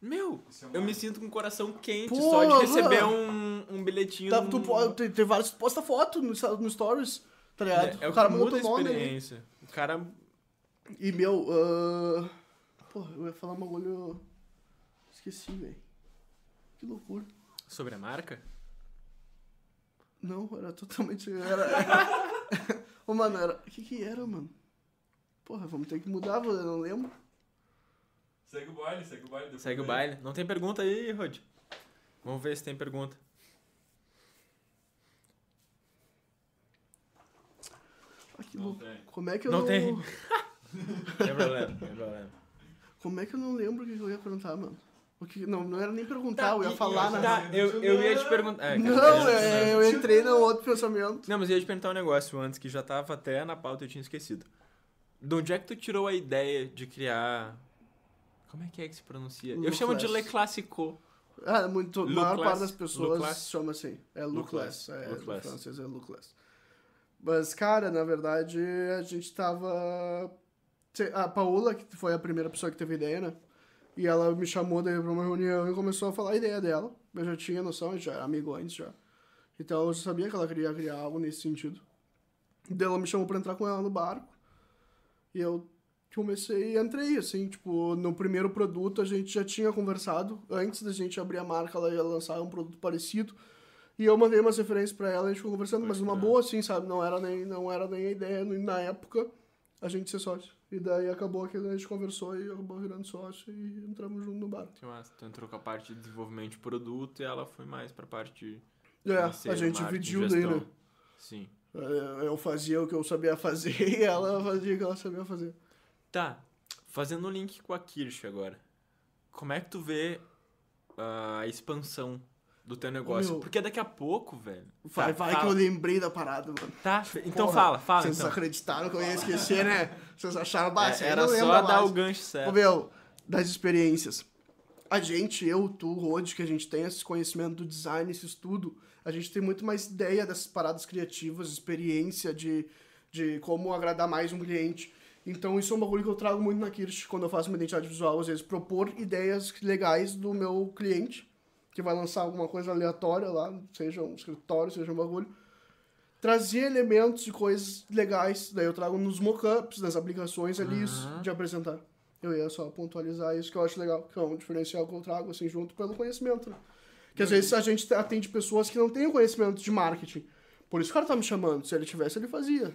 Meu, Isso é eu me sinto com o coração quente Porra! só de receber um, um bilhetinho. Tá, num- tu pode, tem, tem vários. Posta foto no, no Stories, tá ligado? É, é o cara que mandou muda a nome ali. experiência. O cara... E meu, ah, porra, eu ia falar um bagulho. Esqueci, velho. Que loucura. Sobre a marca? Não, era totalmente. Era. Ô, mano, era. O que que era, mano? Porra, vamos ter que mudar, eu não lembro. Segue o baile, segue o baile. depois Segue o baile. Não tem pergunta aí, Rod? Vamos ver se tem pergunta. Ah, que Não louco. tem. Como é que eu Não não. tem. Tem problema, tem problema. Como é que eu não lembro o que que eu ia perguntar, mano? O que... Não, não era nem perguntar, eu ia e- falar na. Tá, eu, eu ia te perguntar. é, Não, eu- é, eu entrei no outro pensamento. Não, mas eu ia te perguntar um negócio antes que já tava até na pauta e eu tinha esquecido. De onde é que tu tirou a ideia de criar. Como é que é que se pronuncia? Eu chamo de Le. Classico. Ah, muito, a maior parte das pessoas chama assim. É Look lookless. less, É, no less. francês é lookless. Mas, cara, na verdade, a gente tava... A Paola, que foi a primeira pessoa que teve ideia, né? E ela me chamou daí pra uma reunião e começou a falar a ideia dela. Eu já tinha noção, a gente já era amigo antes já. Então eu já sabia que ela queria criar algo nesse sentido. Daí ela me chamou pra entrar com ela no barco. E eu comecei e entrei, assim, tipo, no primeiro produto a gente já tinha conversado. Antes da gente abrir a marca, ela ia lançar um produto parecido. E eu mandei umas referências pra ela, a gente ficou conversando, mas uma boa, assim, sabe? Não era nem, não era nem a ideia na época a gente ser sócio. E daí acabou que a gente conversou e acabou virando sócio e entramos junto no. Que massa. Tu entrou com a parte de desenvolvimento de produto e ela foi mais pra parte. É, a gente dividiu daí, né? Sim. É, Eu fazia o que eu sabia fazer e ela fazia o que ela sabia fazer. Tá, fazendo o link com a Kirsch agora. Como é que tu vê ah, a expansão do teu negócio? meu- Porque daqui a pouco, velho. Vai, Tá, vai que eu fala. lembrei da parada, mano. Tá, então Porra, fala, fala Vocês então. acreditaram que eu ia esquecer, né? Vocês acharam É, bastante. era só dar o gancho Ô, certo. meu, das experiências. A gente, eu, tu, Rod, que a gente tem esse conhecimento do design, esse estudo, a gente tem muito mais ideia dessas paradas criativas, experiência de, de como agradar mais um cliente. Então isso é um bagulho que eu trago muito na Kirsch quando eu faço uma identidade visual, às vezes propor ideias legais do meu cliente, que vai lançar alguma coisa aleatória lá, seja um escritório, seja um bagulho. Trazer elementos de coisas legais, daí eu trago nos mockups, nas aplicações ali, isso, Uhum. de apresentar. Eu ia só pontualizar isso que eu acho legal, que é um diferencial que eu trago, assim, junto pelo conhecimento, né? Que às vezes a gente atende pessoas que não têm o conhecimento de marketing. Por isso o cara tá me chamando. Se ele tivesse, ele fazia.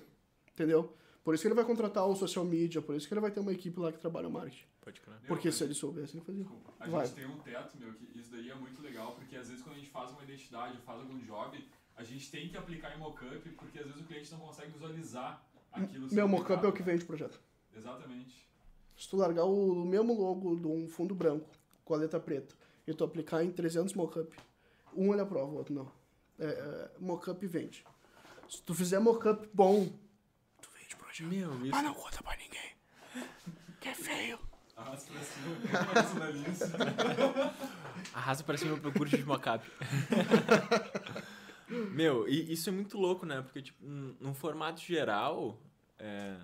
Entendeu? Por isso que ele vai contratar o social media, por isso que ele vai ter uma equipe lá que trabalha o marketing. Pode crer. Porque se ele soubesse, ele fazia. Desculpa. A Vai. gente tem um teto, meu, que isso daí é muito legal, porque às vezes quando a gente faz uma identidade, faz algum job, a gente tem que aplicar em mockup, porque às vezes o cliente não consegue visualizar aquilo. Meu mockup é o que vende o projeto. Exatamente. Se tu largar o mesmo logo de um fundo branco com a letra preta e tu aplicar em 300 mockup, um ele aprova, o outro não. É, é, mockup vende. Se tu fizer mockup bom, Meu, isso. Mas não conta pra ninguém. Que é feio. Arrasta pra cima. Arrasa pra cima pro curso de mocap. Meu, e isso é muito louco, né? Porque, tipo, num num formato geral, é,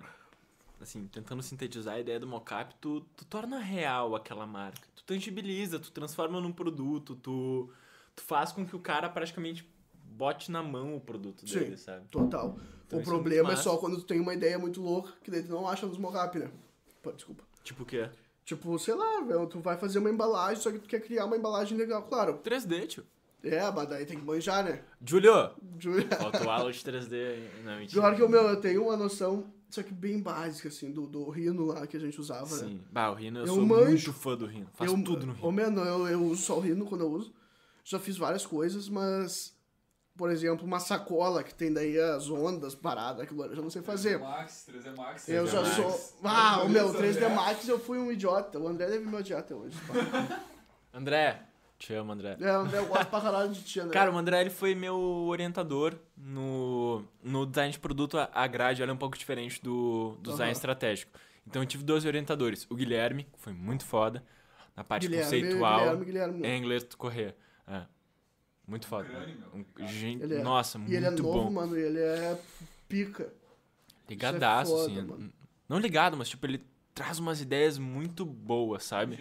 assim, tentando sintetizar a ideia do mocap, tu, tu torna real aquela marca. Tu tangibiliza, tu transforma num produto, tu, tu faz com que o cara praticamente bote na mão o produto Sim. dele, sabe? Total. Então o é problema é, massa. só quando tu tem uma ideia muito louca, que daí tu não acha nos mockup, né? Pô, desculpa. Tipo o quê? Tipo, sei lá, velho, tu vai fazer uma embalagem, só que tu quer criar uma embalagem legal, claro. 3D, tio. É, mas daí tem que manjar, né? Julio! Juro. Faltou aula de 3D. aí. Não, mentira. Pior que o meu, eu tenho uma noção, só que bem básica, assim, do, do Rhino lá que a gente usava, né? Sim. Bah, o Rino, eu, Eu sou manjo. muito fã do Rino. Faço eu, tudo no Ô, Rino. mano, eu, eu uso só o Rhino quando eu uso. Já fiz várias coisas, mas... Por exemplo, uma sacola que tem daí as ondas paradas, aquilo eu já não sei fazer. 3D Max, 3D Max. Eu 3D já Max. sou... Ah, o meu André. 3D Max eu fui um idiota. O André deve me odiar até hoje. pá. André, te amo, André. É, o André eu gosto pra caralho de ti, né? Cara, o André ele foi meu orientador no, no design de produto. A- A grade ela é um pouco diferente do, do design Aham. estratégico. Então eu tive dois orientadores. O Guilherme, que foi muito foda, na parte Guilherme, conceitual. Guilherme, Guilherme. É inglês do Correia. É. Muito foda. crânio, meu. Um- gente, Ele é- Nossa, E muito ele é novo, bom. mano, e ele é pica. Ligadaço, é foda, assim. mano. Não ligado, mas tipo, ele traz umas ideias muito boas, sabe?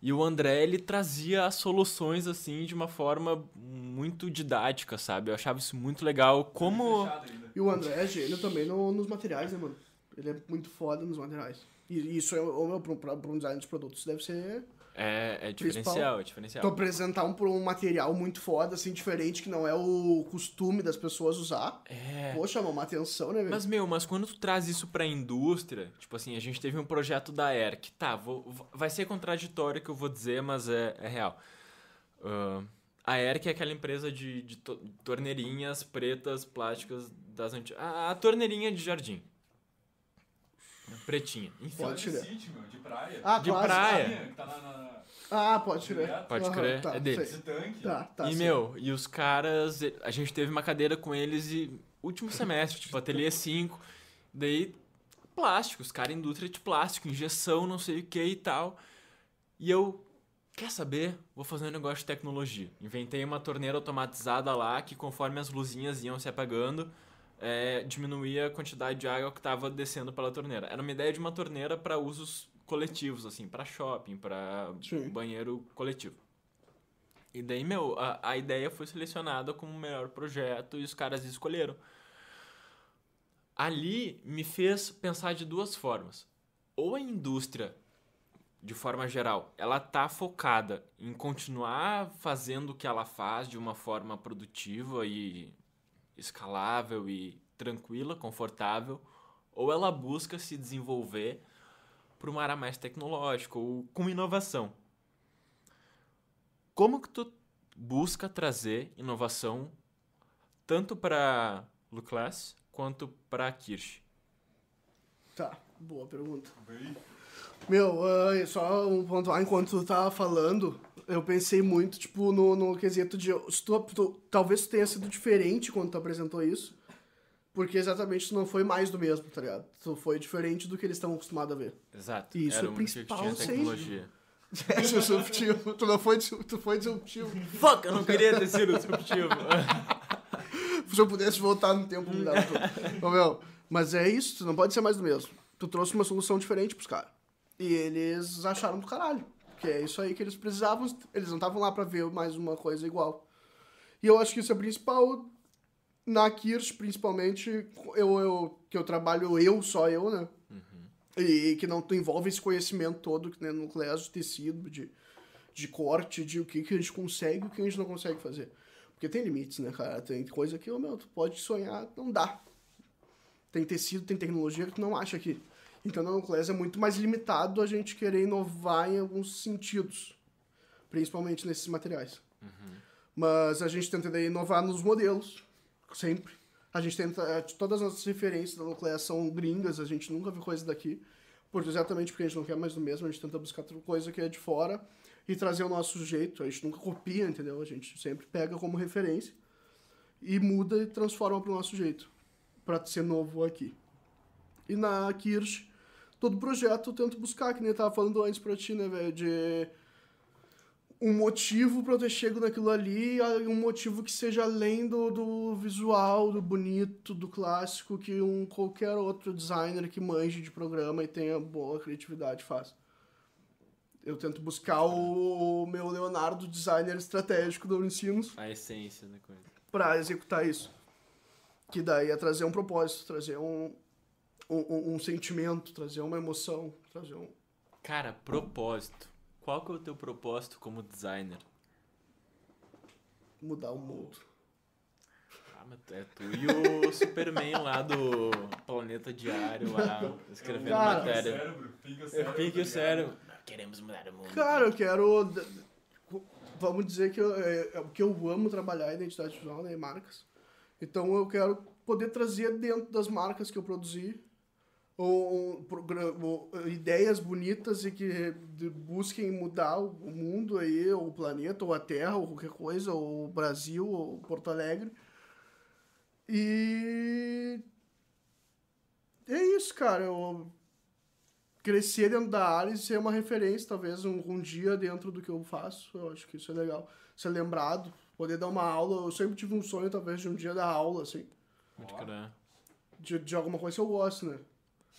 E o André, ele trazia as soluções, assim, de uma forma muito didática, sabe? Eu achava isso muito legal. Como... Fechado ainda. E o André é gênio também no- nos materiais, né, mano? Ele é muito foda nos materiais. E isso é o meu, pra um design de produtos deve ser. É, é Principal. diferencial, é diferencial. Tu apresentar um, um material muito foda, assim, diferente, que não é o costume das pessoas usar. É. Pô, chama uma atenção, né, velho? Mas, meu, mas quando tu traz isso pra indústria, tipo assim, a gente teve um projeto da ERC, tá, vou, vai ser contraditório que eu vou dizer, mas é, é real. Ah, a ERC é aquela empresa de, de to- torneirinhas pretas, plásticas das antigas. A, a torneirinha de jardim. Pretinha. Enfim. Pode de tirar. sítio, meu, de praia. Ah, de claro. praia. Que tá na, na- Ah, pode. Direto. Pode crer, tá, é deles. tanque. Tá, tá. e, sei. meu, e os caras. A gente teve uma cadeira com eles e. Último semestre, tipo, ateliê 5. Daí, plástico, os caras, indústria de plástico, injeção, não sei o que e tal. E eu. Quer saber? Vou fazer um negócio de tecnologia. Inventei uma torneira automatizada lá que, conforme as luzinhas iam se apagando, é, diminuía a quantidade de água que estava descendo pela torneira. Era uma ideia de uma torneira para usos coletivos, assim, para shopping, para banheiro coletivo. E daí, meu, a, a ideia foi selecionada como o melhor projeto e os caras escolheram. Ali me fez pensar de duas formas. Ou a indústria, de forma geral, ela tá focada em continuar fazendo o que ela faz de uma forma produtiva e escalável e tranquila, confortável, ou ela busca se desenvolver para uma área mais tecnológica ou com inovação. Como que tu busca trazer inovação tanto para Luclass quanto para Kirsch? Tá, boa pergunta. Bem, Meu, ah, só um ponto lá, enquanto tu tava falando, eu pensei muito, tipo, no, no quesito de. se tu- tu- talvez tu tenha sido diferente quando tu apresentou isso. Porque exatamente tu não foi mais do mesmo, tá ligado? Tu foi diferente do que eles estão acostumados a ver. Exato. Isso Era é o único que principal tinha tecnologia. É disruptivo. tu não foi, tu foi disruptivo. Fuck, eu não queria ter sido disruptivo. Se eu pudesse voltar no tempo, mudava tudo. Ô, meu, mas é isso, tu não pode ser mais do mesmo. Tu trouxe uma solução diferente pros caras. E eles acharam do caralho. Que é isso aí que eles precisavam. Eles não estavam lá pra ver mais uma coisa igual. E eu acho que isso é principal na Kirsch, principalmente, eu, eu, que eu trabalho eu, só eu, né? E que não envolve esse conhecimento todo né, nuclear de tecido, de, de corte, de o que, que a gente consegue e o que a gente não consegue fazer. Porque tem limites, né, cara? Tem coisa que, ô, meu, tu pode sonhar, não dá. Tem tecido, tem tecnologia que tu não acha aqui. Então, na Nucleus é muito mais limitado a gente querer inovar em alguns sentidos. Principalmente nesses materiais. Mas a gente tenta inovar nos modelos, sempre. A gente tenta. eh, Todas as nossas referências da Nucleus são gringas, a gente nunca viu coisa daqui. Porque, exatamente porque a gente não quer mais do mesmo, a gente tenta buscar coisa que é de fora e trazer o nosso jeito. A gente nunca copia, entendeu? A gente sempre pega como referência e muda e transforma para o nosso jeito, para ser novo aqui. E na Kirsch, todo projeto eu tento buscar, que nem eu tava falando antes pra ti, né, velho, de um motivo pra eu ter chego naquilo ali, um motivo que seja além do, do visual, do bonito, do clássico, que um qualquer outro designer que manje de programa e tenha boa criatividade faz. Eu tento buscar o meu Leonardo designer estratégico do Unicinos A essência da coisa. pra executar isso. Que daí é trazer um propósito, trazer um, um, um- um sentimento, trazer uma emoção, trazer um. Cara, propósito. Qual que é o teu propósito como designer? mudar o mundo. Ah, mas é tu e o Superman lá do Planeta Diário lá, escrevendo Cara, matéria. Cérebro, pica o Eu cérebro. pique tá o cérebro. Queremos mudar o mundo. Cara, eu quero. Vamos dizer que eu, é, é o que eu amo trabalhar é identidade visual né, e marcas. Então eu quero poder trazer dentro das marcas que eu produzi ou, progra- ou, eh, ideias bonitas e que busquem mudar o mundo aí, ou o planeta, ou a Terra, ou qualquer coisa, ou o Brasil, ou Porto Alegre. E é isso, cara. Eu crescer dentro da área e ser uma referência, talvez um, um dia dentro do que eu faço. Eu acho que isso é legal. Ser lembrado, poder dar uma aula. Eu sempre tive um sonho, talvez, de um dia dar aula, assim. Crer. De, de alguma coisa que eu gosto, né?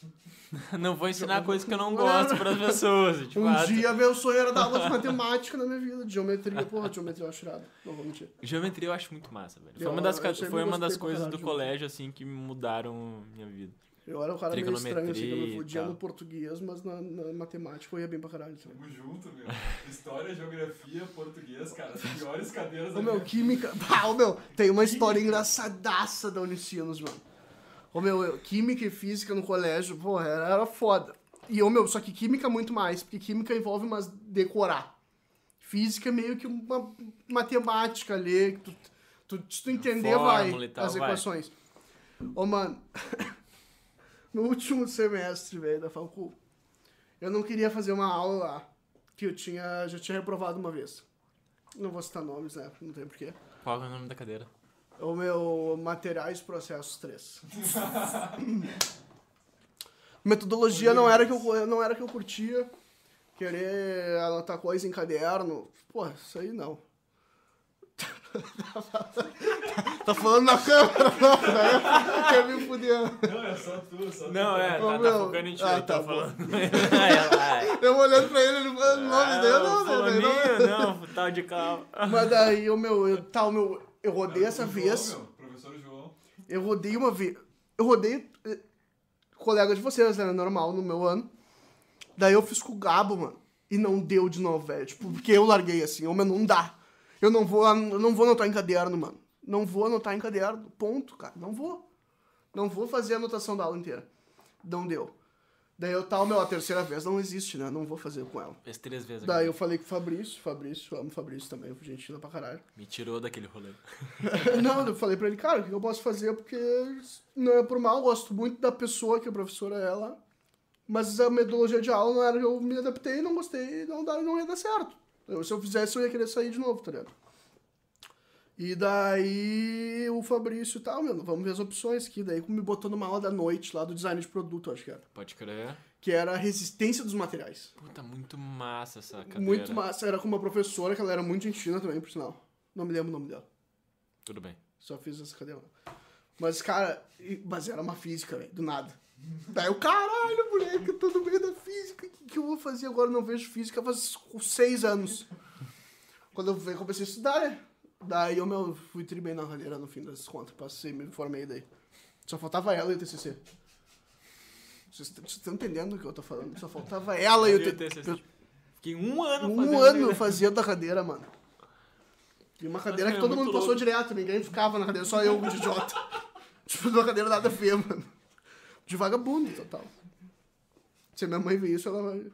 Não vou ensinar coisas que eu não gosto pras pessoas. De um dia meu sonho era dar aula de matemática na minha vida. de Geometria, porra, geometria eu acho irado. Não vou mentir. Geometria eu acho muito massa, velho. Foi Eu- uma das, foi uma das coisas do colégio, assim, que mudaram minha vida. Eu era um cara meio estranho, assim, que eu me fudia no português, mas na, na matemática eu ia bem pra caralho. Também. Tamo junto, meu. História, geografia, português, cara. As piores cadeiras da Ô meu, minha química. Ah, ô meu, tem uma história engraçadaça da Unicinos, mano. Ô meu, eu- química e física no colégio, porra, era, era foda. E ô meu, só que química muito mais, porque química envolve umas decorar. Física é meio que uma matemática ali, que tu, tu, se tu entender, Fórmula vai, tal, as vai. equações. Ô mano, no último semestre, velho, da Falcu, eu não queria fazer uma aula lá, que eu tinha, já tinha reprovado uma vez. Não vou citar nomes, né? Não tem porquê. Qual é o nome da cadeira? O meu Materiais Processos 3. Metodologia não era, que eu, não era que eu curtia. Querer anotar coisa em caderno. Pô, isso aí não. tá falando na câmera, não, né? Quer me fuder. Não, é só tu, só tu. Não, é, tá, tá focando em ti, Ah, tá bom. falando. É, vai. Eu olhando pra ele, ele falando nome Ah, dele, o não, né? fulaninho, não, tal de cal. Mas daí o meu, eu, tá, o meu, eu rodei essa João, vez. professor João. Eu rodei uma vez. Eu rodei eh, colega de vocês, né? Normal, no meu ano. Daí eu fiz com o Gabo, mano. E não deu de novo, velho. Tipo, porque eu larguei assim. Ô, meu, não dá. Eu não vou, eu não vou anotar em caderno, mano. Não vou anotar em caderno. Ponto, cara. Não vou. Não vou fazer a anotação da aula inteira. Não deu. Daí eu tal, meu, a terceira vez não existe, né? Não vou fazer com ela. Fez três vezes Daí eu falei com o Fabrício. Fabrício, eu amo o Fabrício também. Gente fina pra caralho. Me tirou daquele rolê. Não, eu falei pra ele, cara, o que eu posso fazer? Porque não é por mal, eu gosto muito da pessoa que a professora é lá. Mas a metodologia de aula não era, eu me adaptei, não gostei, não, dá, não ia dar certo. Eu, se eu fizesse, eu ia querer sair de novo, tá ligado? E daí o Fabrício e tal, meu, vamos ver as opções aqui. Daí me botou numa aula da noite lá do design de produto, acho que era. Pode crer. Que era a resistência dos materiais. Puta, muito massa essa cadeira. Muito massa. Era com uma professora que ela era muito gente fina também, por sinal. Não me lembro o nome dela. Tudo bem. Só fiz essa cadeira. Mas, cara, mas era uma física, velho, do nada. Daí eu, caralho, moleque, eu tô no meio da física. O que, que eu vou fazer agora? Eu não vejo física faz seis anos. Quando eu comecei a estudar, né? Daí eu meu, fui tri bem na cadeira no fim das contas. Passei, me formei daí. Só faltava ela e o TCC. Vocês estão entendendo o que eu tô falando? Só faltava ela e o o TCC. Fiquei um ano Um fazendo ano isso. fazendo a cadeira, mano. E uma cadeira que é todo mundo passou direto, ninguém ficava na cadeira, só eu de idiota. tipo, uma cadeira nada feia, mano. De vagabundo, total. Se a minha mãe ver isso, ela vai.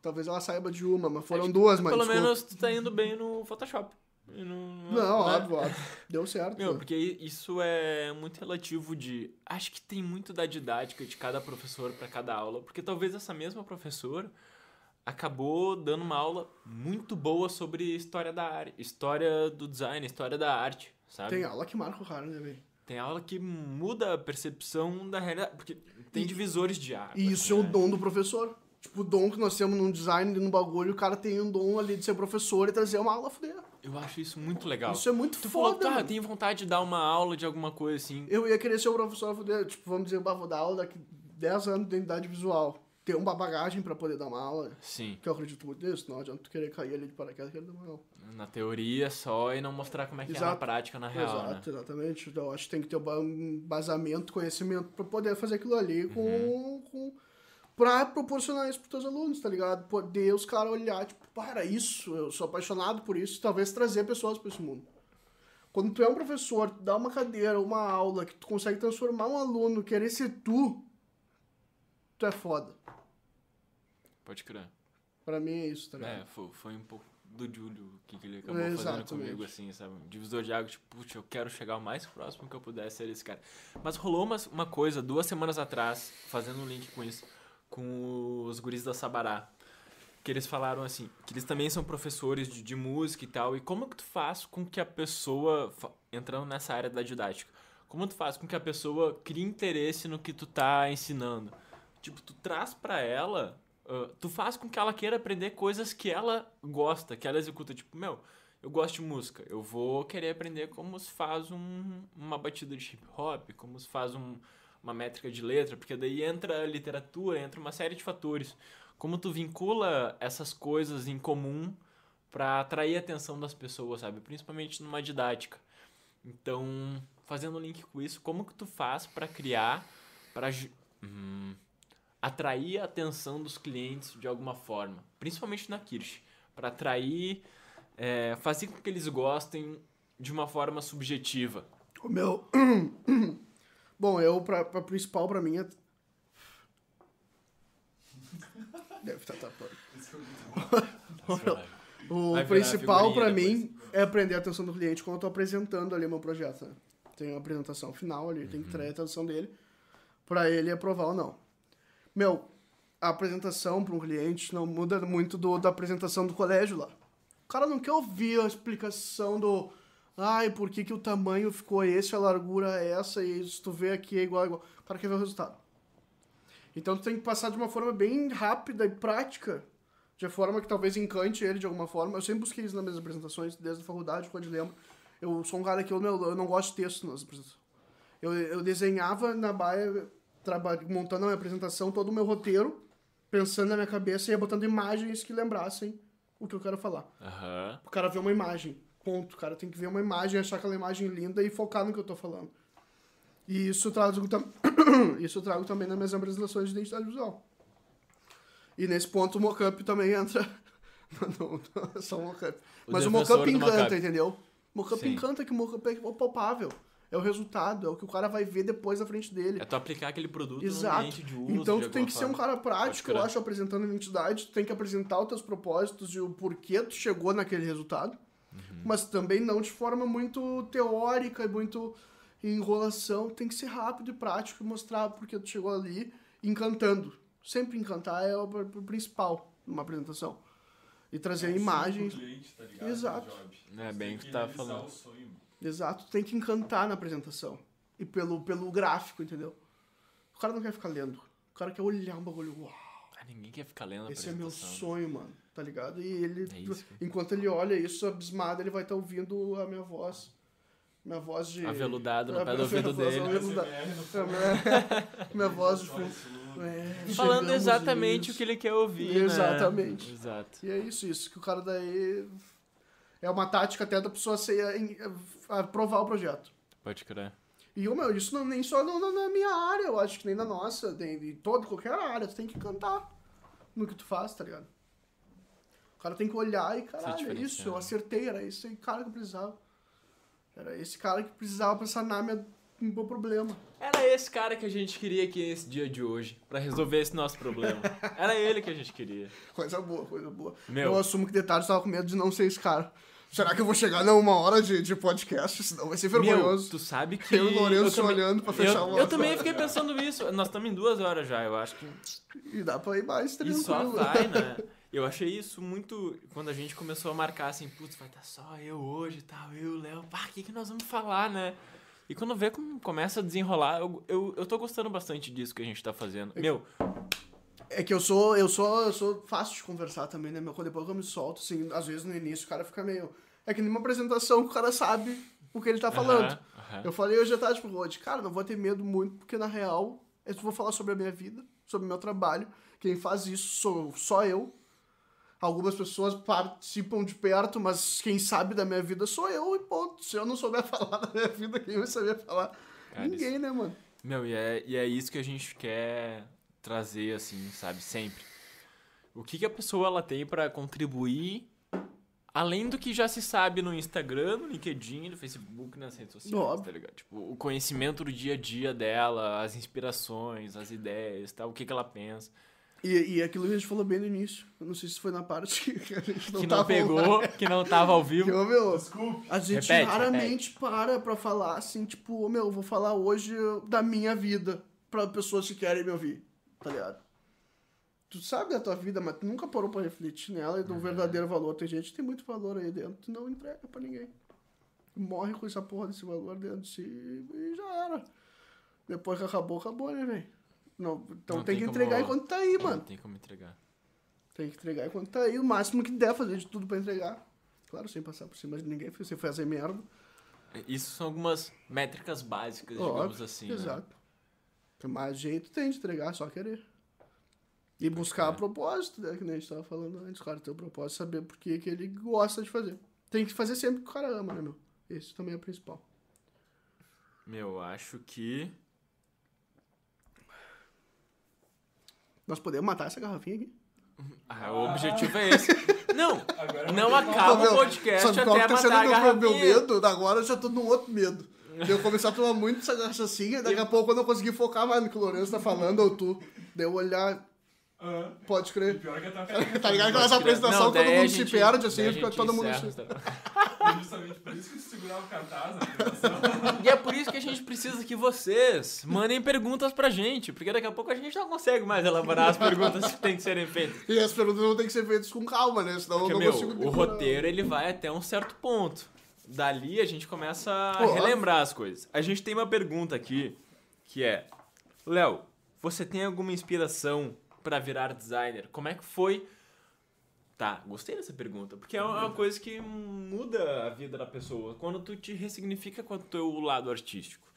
Talvez ela saiba de uma, mas foram duas, mas. Pelo menos tu tá indo bem no Photoshop. E no- Não, né? óbvio, óbvio. Deu certo. Meu, porque isso é muito relativo de. Acho que tem muito da didática de cada professor para cada aula, porque talvez essa mesma professora acabou dando uma aula muito boa sobre história da área, história do design, história da arte, sabe? Tem aula que marca o cara, né, velho? Tem aula que muda a percepção da realidade, porque tem E- divisores de água. E isso é o né? dom do professor. Tipo, o dom que nós temos num design, no bagulho, o cara tem um dom ali de ser professor e trazer uma aula fuder. Eu acho isso muito legal. Isso é muito Tu falou, foda, tá, mano. eu tenho vontade de dar uma aula de alguma coisa assim. Eu ia querer ser o professor, fuder, tipo, vamos dizer, bah, vou dar aula daqui 10 anos de identidade visual. ter uma bagagem pra poder dar uma aula. Sim. Que eu acredito muito nisso. Não adianta tu querer cair ali de paraquedas e querer dar uma aula. Na teoria só e não mostrar como é que é na Exato. prática, na real, Exato, né? exatamente. Então, eu acho que tem que ter um ba- um embasamento, conhecimento pra poder fazer aquilo ali com, Uhum. com pra proporcionar isso pros teus alunos, tá ligado? Poder os caras olhar, tipo, para isso, eu sou apaixonado por isso, talvez trazer pessoas pra esse mundo. Quando tu é um professor, tu dá uma cadeira, uma aula, que tu consegue transformar um aluno, querer ser tu, tu é foda. Pode crer. Pra mim é isso, tá ligado? É, foi, foi um pouco do Júlio que, que ele acabou É, fazendo comigo, assim, sabe? Divisor de água, tipo, putz, eu quero chegar o mais próximo que eu puder ser esse cara. Mas rolou uma, uma coisa, duas semanas atrás, fazendo um link com isso, com os guris da Sabará. Que eles falaram assim, que eles também são professores de, de música e tal. E como que tu faz com que a pessoa, entrando nessa área da didática, como tu faz com que a pessoa crie interesse no que tu tá ensinando? Tipo, tu traz pra ela, ah, tu faz com que ela queira aprender coisas que ela gosta, que ela executa. Tipo, meu, eu gosto de música, eu vou querer aprender como se faz um- uma batida de hip hop, como se faz um- uma métrica de letra, porque daí entra literatura, entra uma série de fatores. Como tu vincula essas coisas em comum pra atrair a atenção das pessoas, sabe? Principalmente numa didática. Então, fazendo um link com isso, como que tu faz pra criar, para atrair a atenção dos clientes de alguma forma, principalmente na Kirsch, para atrair, é, fazer com que eles gostem de uma forma subjetiva. O meu. Bom, eu, pra, pra principal pra mim é. Deve estar tapando. Muito bom. O Vai virar principal figurinha pra mim é aprender a atenção do cliente quando eu tô apresentando ali meu projeto. Né? Tem uma apresentação final ali, tem que Uhum. trazer a atenção dele pra ele aprovar ou não. Meu, a apresentação pra um cliente não muda muito do, da apresentação do colégio lá. O cara não quer ouvir a explicação do. Ai, por que, que o tamanho ficou esse, a largura é essa, e se tu vê aqui é igual, igual. O cara quer ver o resultado. Então tu tem que passar de uma forma bem rápida e prática, de forma que talvez encante ele de alguma forma. Eu sempre busquei isso nas minhas apresentações, desde a faculdade, quando eu lembro. Eu sou um cara que eu, meu, eu não gosto de texto nas apresentações. Eu, eu desenhava na baia, montando a minha apresentação, todo o meu roteiro, pensando na minha cabeça e ia botando imagens que lembrassem o que eu quero falar. Aham. O cara vê uma imagem. Ponto. Cara tem que ver uma imagem, achar aquela imagem linda e focar no que eu tô falando. E isso eu trago, isso trago também nas minhas apresentações de identidade visual. E nesse ponto o mockup também entra. não, não é só o mockup. O Mas o mockup encanta, mockup. entendeu? O mockup encanta que o mockup é palpável. É o resultado, é o que o cara vai ver depois na frente dele. É tu aplicar aquele produto no Exato. ambiente de uso. Então tu tem que ser um forma. cara prático, eu acho, apresentando a identidade. Tu tem que apresentar os teus propósitos e o porquê tu chegou naquele resultado. Uhum. Mas também não de forma muito teórica e muito enrolação. Tem que ser rápido e prático e mostrar porque tu chegou ali encantando. Sempre encantar é o pr- o principal numa apresentação. E trazer É imagens. cliente, tá ligado? Exato. É bem tem o que tu tá falando. o sonho, mano. Exato, tem que encantar na apresentação. E pelo, pelo gráfico, entendeu? O cara não quer ficar lendo. O cara quer olhar um bagulho. Uau, Ah, ninguém quer ficar lendo a esse é meu né? sonho, mano. Tá ligado? E ele, É isso, enquanto ele olha isso abismado, ele vai estar ouvindo a minha voz. Minha voz de. Aveludado no É, pé do minha ouvido voz dele. É, fundo. minha, minha voz de. É, Falando exatamente o que ele quer ouvir, né? Exatamente. Exato. E é isso, isso. Que o cara daí. É uma tática até da pessoa ser, em- aprovar o projeto. Pode crer. E, meu, isso não, nem só na, na- na minha área, eu acho que nem na nossa, tem, em toda, qualquer área, tu tem que cantar no que tu faz, tá ligado? O cara tem que olhar e, caralho, é isso, eu acertei, era esse cara que eu precisava. Era esse cara que precisava pra sanar minha, meu problema. Era esse cara que a gente queria aqui nesse dia de hoje, pra resolver esse nosso problema. Era ele que a gente queria. Coisa boa, coisa boa. Meu. Eu assumo que detalhes tava com medo de não ser esse cara. Será que eu vou chegar numa hora de, de podcast? Senão vai ser Meu, vergonhoso. tu sabe que. Eu e o Lourenço também- olhando pra fechar eu, uma eu também fiquei pensando isso. Nós estamos em duas horas já, eu acho que. E dá pra ir mais E tranquilo. só vai, né? Eu achei isso muito. Quando a gente começou a marcar assim, putz, vai estar só eu hoje e tal, eu, Léo, pá, o que, que nós vamos falar, né? E quando vê como começa a desenrolar, eu, eu, eu tô gostando bastante disso que a gente tá fazendo. Meu, É que eu sou, eu sou, eu sou fácil de conversar também, né? Meu, quando depois que eu me solto, assim, às vezes no início o cara fica meio. É que numa apresentação que o cara sabe o que ele tá falando. aham, aham. Eu falei hoje à tarde pro Rod, cara, não vou ter medo muito, porque na real, eu vou falar sobre a minha vida. sobre o meu trabalho. Quem faz isso sou só eu. Algumas pessoas participam de perto, mas quem sabe da minha vida sou eu e ponto. Se eu não souber falar da minha vida, quem vai saber falar? Cara, Ninguém, né, mano? Meu, e é, e é isso que a gente quer trazer, assim, sabe? Sempre. O que, que a pessoa ela tem pra contribuir além do que já se sabe no Instagram, no LinkedIn, no Facebook, nas redes sociais, Óbvio. tá ligado? Tipo, o conhecimento do dia a dia dela, as inspirações, as ideias, tal, o que, que ela pensa. E, e aquilo que a gente falou bem no início. Eu não sei se foi na parte que a gente não que tava não pegou, que não tava ao Que, vivo. ô, meu, Desculpe. a gente Repete, raramente para pra falar assim, tipo, ô, meu, vou falar hoje da minha vida pra pessoas que querem me ouvir, tá ligado? Tu sabe da tua vida, mas tu nunca parou pra refletir nela e do verdadeiro valor. Tem gente que tem muito valor aí dentro, tu não entrega pra ninguém. Morre com essa porra desse valor dentro de si e já era. Depois que acabou, acabou, né, velho? Não, então Não tem, tem que como- entregar enquanto tá aí, Não mano. tem como entregar. Tem que entregar enquanto tá aí. O máximo que der, fazer de tudo pra entregar. Claro, sem passar por cima de ninguém, porque você fazer merda. Isso são algumas métricas básicas, digamos Óbvio, assim. né? Exato. Tem mais jeito tem de entregar, só querer. E buscar a propósito, né? Que nem a gente tava falando antes. O cara tem o propósito, saber por que que ele gosta de fazer. Tem que fazer sempre que o cara ama, né, meu? Esse também é o principal. Meu, eu acho que. Nós podemos matar essa garrafinha aqui. Ah, o objetivo é esse. Não, Agora não acaba o podcast sabe até tá sendo matar a meu, meu garrafinha. medo? Agora eu já tô num outro medo. De eu começar a tomar muito essa cachaçinha, daqui a pouco eu não conseguir focar mais no que o Lourenço tá falando, ou tu. Daí eu olhar, Ah, pode e crer. pior que tá Tá ligado aquelas apresentação Não, todo a mundo se gente- perde, assim, a fica todo mundo. se- tá? justamente por isso que segurava o cartaz na apresentação. E é por isso que a gente precisa que vocês mandem perguntas pra gente, porque daqui a pouco a gente não consegue mais elaborar as perguntas que tem que serem feitas. E as perguntas não tem que ser feitas com calma, né? Senão Porque, eu não meu, consigo o roteiro ele vai até um certo ponto. Dali a gente começa a Pô, relembrar as coisas. A gente tem uma pergunta aqui que é: Léo, você tem alguma inspiração pra virar designer? Como é que foi? Tá, gostei dessa pergunta, porque é uma coisa que muda a vida da pessoa. Quando tu te ressignifica com o teu lado artístico.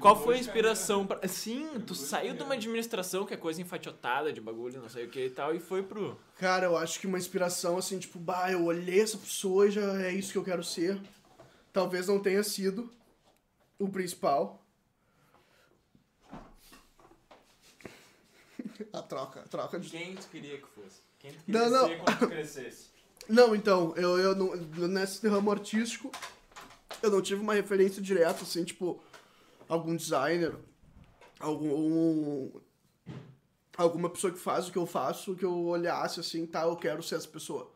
Qual foi a inspiração pra... Sim, tu mudou de saiu de uma administração que é coisa enfatiotada de bagulho, não sei o que e tal, e foi pro... Cara, eu acho que uma inspiração assim, tipo, bah, eu olhei essa pessoa e já é isso que eu quero ser. Talvez não tenha sido o principal. A troca, a troca de. Quem tu queria que fosse? Quem tu queria Não, não. ser quando tu crescesse? Não, então, eu, eu não, nesse ramo artístico, eu não tive uma referência direta, assim, tipo, algum designer, algum. alguma pessoa que faz o que eu faço, que eu olhasse assim, tá, eu quero ser essa pessoa.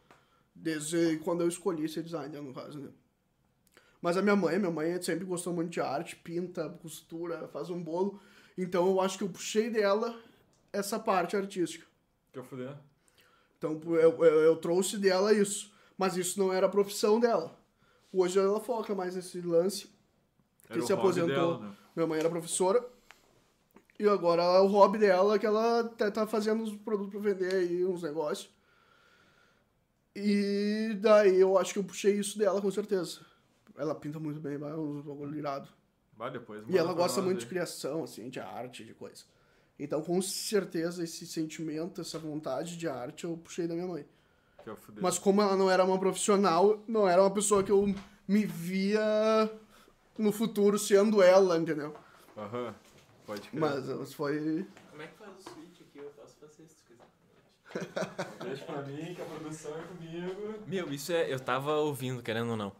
Desde quando eu escolhi ser designer, no caso, né? Mas a minha mãe, minha mãe sempre gostou muito de arte, pinta, costura, faz um bolo. Então eu acho que eu puxei dela essa parte artística. Que eu fuder. Então eu, eu, eu trouxe dela isso. Mas isso não era a profissão dela. Hoje ela foca mais nesse lance. Era que se aposentou. dela, né? Minha mãe era professora. E agora é o hobby dela que ela tá, tá fazendo uns produtos pra vender aí, uns negócios. E daí eu acho que eu puxei isso dela, com certeza. Ela pinta muito bem, vai uns bagulho irado. Vai depois. E ela gosta muito aí. de criação, assim, de arte, de coisa. Então, com certeza, esse sentimento, essa vontade de arte, eu puxei da minha mãe. Fuder. Mas como ela não era uma profissional, não era uma pessoa que eu me via no futuro sendo ela, entendeu? Aham. Pode crer. Mas mas foi. Como é que faz o switch aqui? Eu faço francês, se quiser. Deixa pra mim que a produção é comigo. Meu, isso é... Eu tava ouvindo, querendo ou não.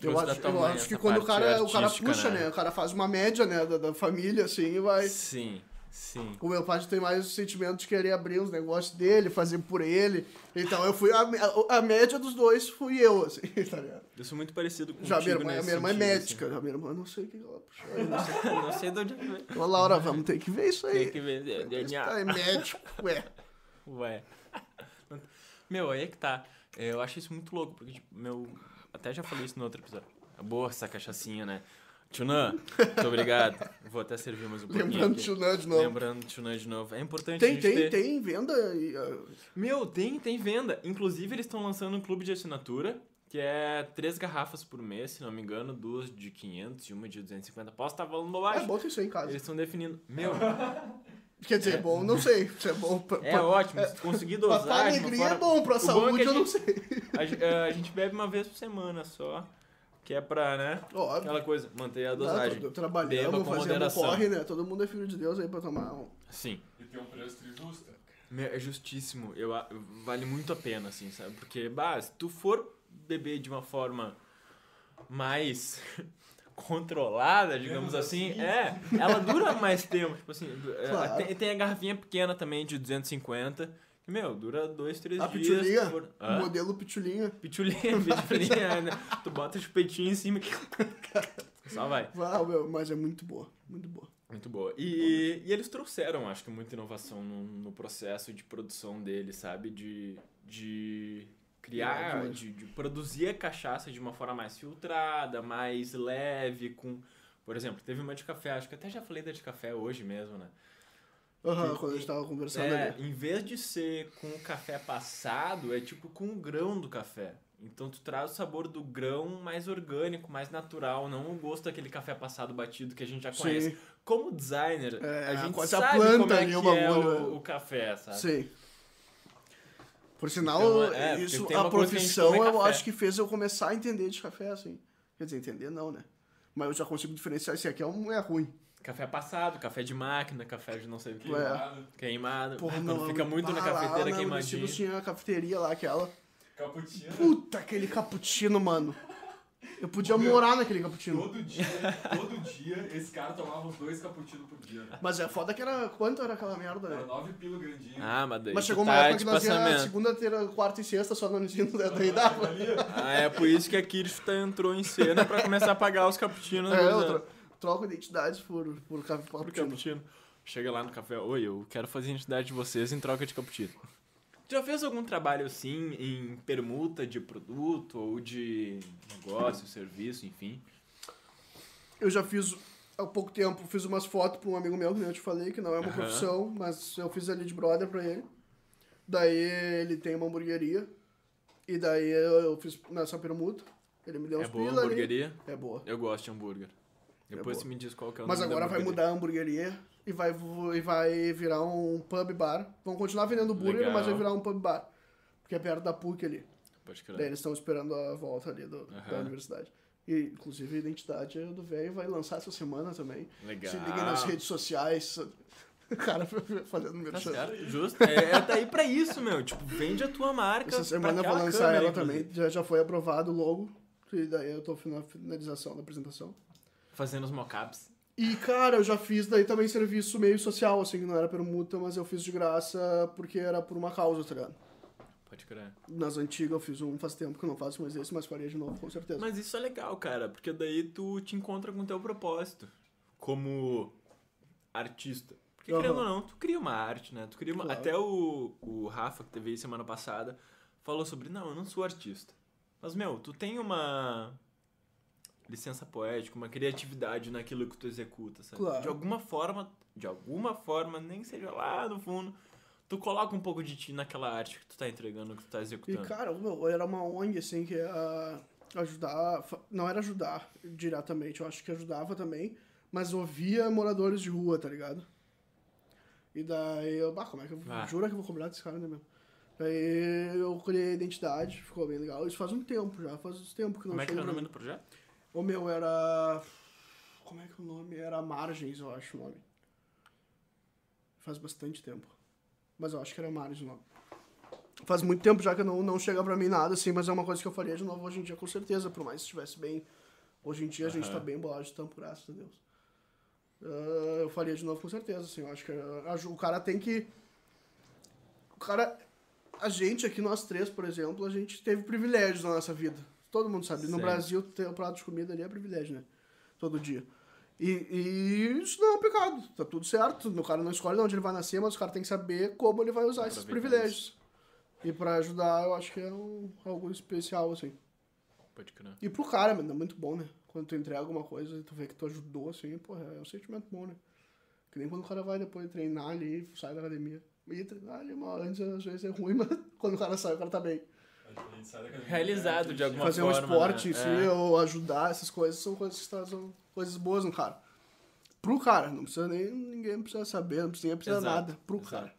Eu Trouxe da acho, eu mãe acho que quando o cara, o cara puxa, né? O cara faz uma média, né, da, da família, assim, e vai. Sim, sim. O meu pai tem mais o sentimento de querer abrir os negócios dele, fazer por ele. Então eu fui. A, a, a média dos dois fui eu, assim, tá ligado? Eu sou muito parecido com Já minha irmã, a minha irmã é médica, já minha irmã não sei o que ela puxou. Não sei. não sei de onde veio. Ô, Laura, vamos ter que ver isso aí. Tem que ver. Esse cara é médico, ué. Ué. Meu, aí é que tá. É, Eu acho isso muito louco, porque, tipo, meu. Até já falei isso no outro episódio. É boa essa cachaçinha, né? Tchunã, muito obrigado. Vou até servir mais um pouquinho. Lembrando aqui. de novo. Lembrando Tchunã de novo. É importante Tem, tem, ter... tem venda. E, uh, Meu, tem, tem venda. Inclusive, eles estão lançando um clube de assinatura que é três garrafas por mês, se não me engano, duas de 500 e uma de 250. Posso estar falando É bobagem? bom ter isso aí em casa. Eles estão definindo. Meu, Quer dizer, é bom, não sei. Se é bom pra, é pra- ótimo. Se tu conseguir dosar. pra alegria é forma- bom, pra O bom é saúde eu não gente- sei. A, ge- a gente bebe uma vez por semana só. Que é pra, né? Óbvio. Aquela coisa, manter a Não, dosagem. trabalhamos, com fazendo moderação. corre, né? Todo mundo é filho de Deus aí pra tomar um. Sim. E tem um preço justo. Meu, É justíssimo. Eu, vale muito a pena, assim, sabe? Porque, bah, se tu for beber de uma forma mais controlada, digamos Menos assim, assim. é, ela dura mais tempo. Tipo assim, é, Claro. tem, tem a garrafinha pequena também de 250. que, Meu, dura dois, três A dias. pitulinha, o Hã? modelo pitulinha. Pitulinha, pitulinha, né? Tu bota o chupetinho em cima. Só vai. Ah, meu, mas é muito boa, muito boa. Muito boa. E, e eles trouxeram, acho que, muita inovação no, no processo de produção deles, sabe? De, de criar, de, de produzir a cachaça de uma forma mais filtrada, mais leve, com... Por exemplo, teve uma de café, acho que até já falei da de café hoje mesmo, né? Aham, Que- quando a gente tava conversando É, ali. em vez de ser com o café passado, é tipo com o grão do café. Então tu traz o sabor do grão mais orgânico, mais natural, não o gosto daquele café passado batido que a gente já conhece. Sim, Como designer, É, a gente sabe planta como é que o é o, é. o café, sabe? sim. Por sinal, Então, é, porque isso, a a profissão é eu café. acho que fez eu começar a entender de café, assim. Quer dizer, entender não, né? Mas eu já consigo diferenciar esse aqui é, um, é ruim. Café passado, café de máquina, café de não sei o que. É. Queimado, Queimado. Porra, Ah, não, fica muito na cafeteira lá, no queimadinho. Tinha a cafeteria lá, aquela. cappuccino. Puta, aquele cappuccino, mano. Eu podia morar naquele cappuccino. Todo dia, todo dia, esse cara tomava uns dois cappuccinos por dia. né? Mas é foda que era. Quanto era aquela merda, Era nove pila grandinho. Ah, mas daí Mas chegou uma tá época de que nós ia segunda, terça, quarta e sexta só no ensino, né? daí dava. Ah, é por isso que a Kirsten tá, entrou em cena pra começar a pagar os cappuccinos. É, né? eu tro- troco identidades por, por café Por cappuccino. Chega lá no café, oi, eu quero fazer a identidade de vocês em troca de cappuccino. Já fez algum trabalho assim em permuta de produto ou de negócio, serviço, enfim? Eu já fiz há pouco tempo, fiz umas fotos pra um amigo meu, que eu te falei, que não é uma Aham. profissão, mas eu fiz ali de brother pra ele. Daí ele tem uma hamburgueria. E daí eu, fiz nessa permuta. Ele me deu uns É boa a pila ali. hamburgueria? É boa. Eu gosto de hambúrguer. Depois boa. você me diz qual que é o Mas nome da agora vai mudar a hamburgueria e vai, e vai virar um pub bar. Vão continuar vendendo burger, mas vai virar um pub bar. Porque é perto da PUC ali. Pode Daí crer. eles estão esperando a volta ali do, da Aham. universidade. E, inclusive, a identidade do velho vai lançar essa semana também. Legal. Se liguem nas redes sociais. O cara fazendo Tá merchan. certo, justo. É, é daí pra isso, meu. Tipo, vende a tua marca. Essa semana eu vou lançar câmera, ela inclusive. também. Já, já foi aprovado o logo. E daí eu tô na finalização da apresentação. Fazendo os mockups. E, cara, eu já fiz daí também serviço meio social, assim, que não era permuta, mas eu fiz de graça porque era por uma causa, tá ligado? Pode crer. Nas antigas eu fiz um, faz tempo que eu não faço mais esse, mas faria de novo, com certeza. Mas isso é legal, cara, porque daí tu te encontra com o teu propósito como artista. Porque, Aham. querendo ou não, tu cria uma arte, né? Tu cria uma... Claro. Até o, o Rafa, que teve aí semana passada, falou sobre, não, eu não sou artista. Mas, meu, tu tem uma licença poética, uma criatividade naquilo que tu executa, sabe? Claro. De alguma forma, de alguma forma, nem seja lá no fundo, tu coloca um pouco de ti naquela arte que tu tá entregando, que tu tá E, executando. cara, meu, era uma ONG, assim, que ia ajudar... fa- Não era ajudar diretamente, eu acho que ajudava também, mas ouvia moradores de rua, tá ligado? E daí eu... Bah, como é que eu... Ah. Jura que eu vou cobrar desse cara, né, meu? Daí eu criei a identidade, ficou bem legal. Isso faz um tempo já, faz uns tempo que não Como é que era o nome do projeto? O meu era... Como é que é o nome? Era Margens, eu acho o nome. Faz bastante tempo. Mas eu acho que era Margens o nome. Faz muito tempo já que não, não chega pra mim nada, assim, mas é uma coisa que eu faria de novo hoje em dia, com certeza, por mais que estivesse bem. Hoje em dia a gente tá bem bolado de tampo, graças a Deus. Ah, eu faria de novo com certeza, assim, eu acho que a- a- o cara tem que. O cara. A gente aqui, nós três, por exemplo, a gente teve privilégios na nossa vida. Todo mundo sabe. No Sim. Brasil, ter o prato de comida ali é privilégio, né? Todo dia. E, e isso não é um pecado, tá tudo certo. O cara não escolhe de onde ele vai nascer, mas o cara tem que saber como ele vai usar esses privilégios. E pra ajudar, eu acho que é um, algo especial, assim. Pode crer. E pro cara, mano, é muito bom, né? Quando tu entrega alguma coisa e tu vê que tu ajudou, assim, porra, é um sentimento bom, né? Que nem quando o cara vai depois treinar ali, sai da academia. E treinar ali uma hora antes, às vezes é ruim, mas quando o cara sai, o cara tá bem. Realizado né, de alguma Fazer um forma, esporte né? em si, É. ou ajudar, essas coisas, são coisas que trazem coisas boas no cara. Pro cara, não precisa nem, ninguém precisa saber, não precisa, precisa Exato, nada. Pro exato. cara.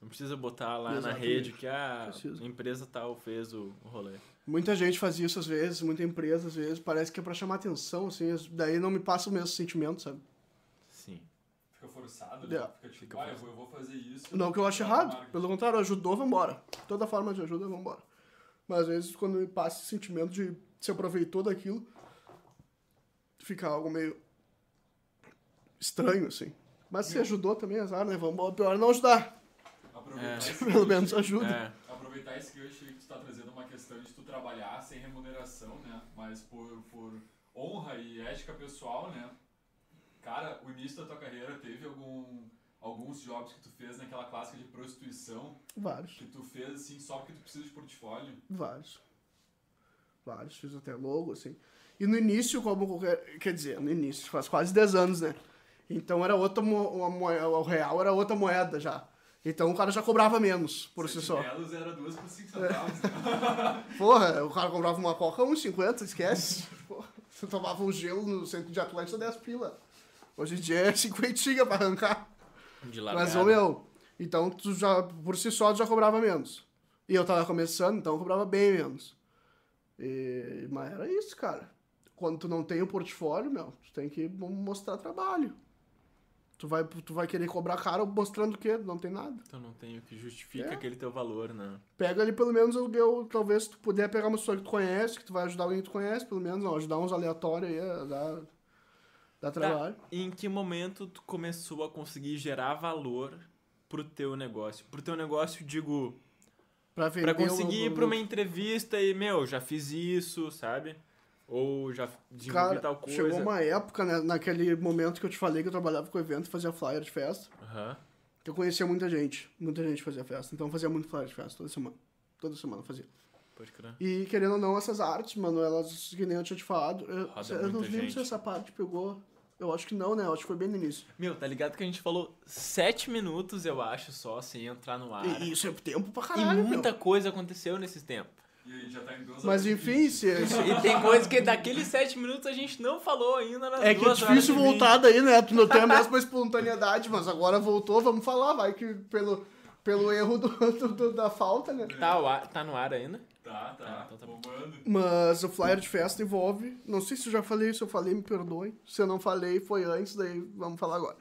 Não precisa botar lá Exatamente. na rede que a Precisa. empresa tal fez o, o rolê. Muita gente faz isso às vezes, muita empresa às vezes, parece que é pra chamar atenção, assim, daí não me passa o mesmo sentimento, sabe? Sim. Fica forçado, né? É. Fica tipo, ah, eu vou, eu vou fazer isso. Não que eu ache Tá, errado, pelo contrário, ajudou, vambora. Toda forma de ajuda, vambora. Mas às vezes quando me passa esse sentimento de se aproveitou daquilo, fica algo meio estranho, assim. Mas se ajudou também, azar, né? Vambora, pior é não ajudar. É. Pelo menos ajuda. É. aproveitar esse gancho que tu tá trazendo uma questão de tu trabalhar sem remuneração, né? Mas por, por honra e ética pessoal, né? Cara, o início da tua carreira teve algum, alguns jobs que tu fez naquela clássica de prostituição Vários, que tu fez assim só porque tu precisa de portfólio? vários. Vários, fiz até logo, assim. E no início, como qualquer. Quer dizer, no início, faz quase 10 anos, né? Então era outra moeda, o real era outra moeda já. Então o cara já cobrava menos por si só. Sentinelos era duas por cinco centavos. né? Porra, o cara comprava uma coca 1,50, esquece. Porra, você tomava um gelo no centro de Atlântica 10 pila. Hoje em dia é 50 pra arrancar. De largada. Mas, ô meu, então tu já, por si só, tu já cobrava menos. E eu tava começando, então eu cobrava bem menos. E, mas era isso, cara. Quando tu não tem o portfólio, meu, tu tem que mostrar trabalho. Tu vai, tu vai querer cobrar caro mostrando o quê? Não tem nada. Então não tem o que justifica É. aquele teu valor, né? Pega ali pelo menos o eu, talvez tu puder pegar uma pessoa que tu conhece, que tu vai ajudar alguém que tu conhece, pelo menos, não, ajudar uns aleatórios aí, dar, dar trabalho. E em que momento tu começou a conseguir gerar valor pro teu negócio? Pro teu negócio, digo, Pra pra conseguir ir pra uma entrevista e, meu, já fiz isso, sabe? Ou já desenvolvi Cara, tal coisa. chegou uma época, né, naquele momento que eu te falei que eu trabalhava com evento, fazia flyer de festa, Aham. que eu conhecia muita gente, muita gente fazia festa, então eu fazia muito flyer de festa toda semana. Toda semana eu fazia. Pode crer. E querendo ou não, essas artes, mano, elas, que nem eu tinha te falado, eu, Roda eu não lembro se essa parte pegou. Eu acho que não, né? Eu acho que foi bem no início. Meu, tá ligado que a gente falou sete minutos, eu acho, só, sem entrar no ar. E isso é tempo pra E caralho, muita meu. coisa aconteceu nesses tempos. E aí já tá em duas Mas horas e enfim, se, E tem coisa que daqueles sete minutos a gente não falou ainda nas É que é difícil e voltar daí, né? Tu não tem a mesma espontaneidade, mas agora voltou, vamos falar, vai que pelo, pelo erro do, do- do- da falta, né? Tá, tá no ar ainda? Tá, tá. Ah, então tá. Mas o flyer de festa envolve. Não sei se eu já falei, se eu falei, me perdoe. Se eu não falei, foi antes, daí vamos falar agora.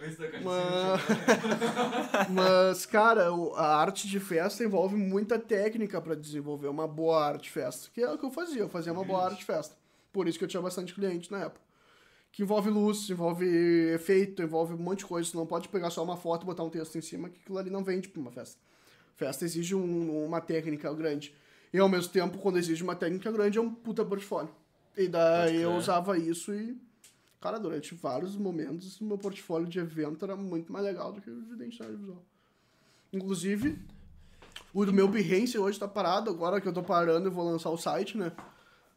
Antes da caixa Mas- de Mas, cara, a arte de festa envolve muita técnica pra desenvolver uma boa arte de festa. Que é o que eu fazia, eu fazia uma boa arte de festa. Por isso que eu tinha bastante cliente na época. Que envolve luz, envolve efeito, envolve um monte de coisa. Tu não pode pegar só uma foto e botar um texto em cima, que aquilo ali não vende pra uma festa. Festa exige um- uma técnica grande. E ao mesmo tempo, quando exige uma técnica grande, é um puta portfólio. E daí eu usava isso e Cara, durante vários momentos, o meu portfólio de evento era muito mais legal do que o de identidade visual. Inclusive, o do meu Behance hoje tá parado, agora que eu tô parando eu vou lançar o site, né?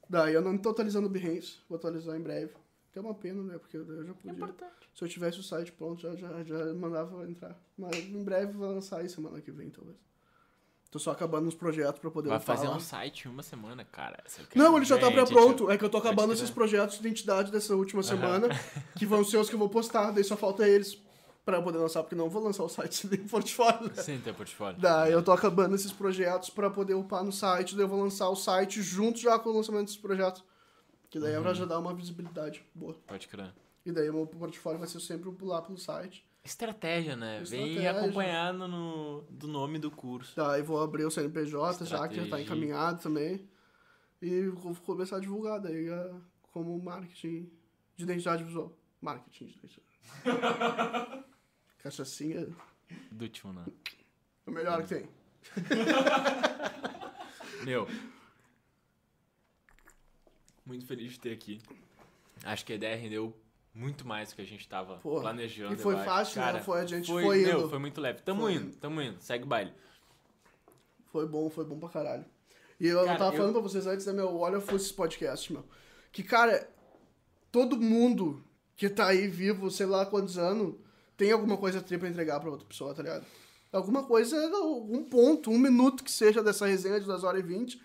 Daí eu não tô atualizando o Behance, vou atualizar em breve. Que é uma pena, né? Porque eu já podia. importante. Se eu tivesse o site pronto, já, já, já mandava entrar. Mas em breve vou lançar aí semana que vem, talvez. Tô só acabando uns projetos pra poder Vai fazer lá. um site em uma semana, cara. Não, ele já tá Gente, pré-pronto. É que eu tô acabando esses projetos de identidade dessa última semana, que vão ser os que eu vou postar, daí só falta eles pra eu poder lançar, porque não vou lançar o site sem nem portfólio. né? Sim, teu portfólio. Daí eu tô acabando esses projetos pra poder upar no site, daí eu vou lançar o site junto já com o lançamento desses projetos. Que daí é Uhum. pra já dar uma visibilidade boa. Pode crer. E daí o meu portfólio vai ser sempre pular pelo site. Estratégia, né? Vem Estratégia. acompanhado no, do nome do curso. Daí vou abrir o CNPJ já, que já tá Estratégia. encaminhado também. E vou começar a divulgar daí ah, como marketing de identidade visual. Marketing de identidade. Cachaçinha Do tio, né? é o melhor que tem. Meu. Muito feliz de ter aqui. Acho que a ideia rendeu muito mais do que a gente tava planejando. e foi eu fácil, né? Cara, Foi, a gente foi, foi meu, indo. foi muito leve. Tamo Foi. indo, tamo indo. Segue o baile. Foi bom, foi bom pra caralho. E eu Cara, tava eu- falando pra vocês antes, né, meu? Olha, fosse esse podcast, meu. Que, cara, todo mundo que tá aí vivo, sei lá quantos anos, tem alguma coisa tri pra entregar pra outra pessoa, tá ligado? Alguma coisa, um ponto, um minuto que seja dessa resenha de 2 horas e 20,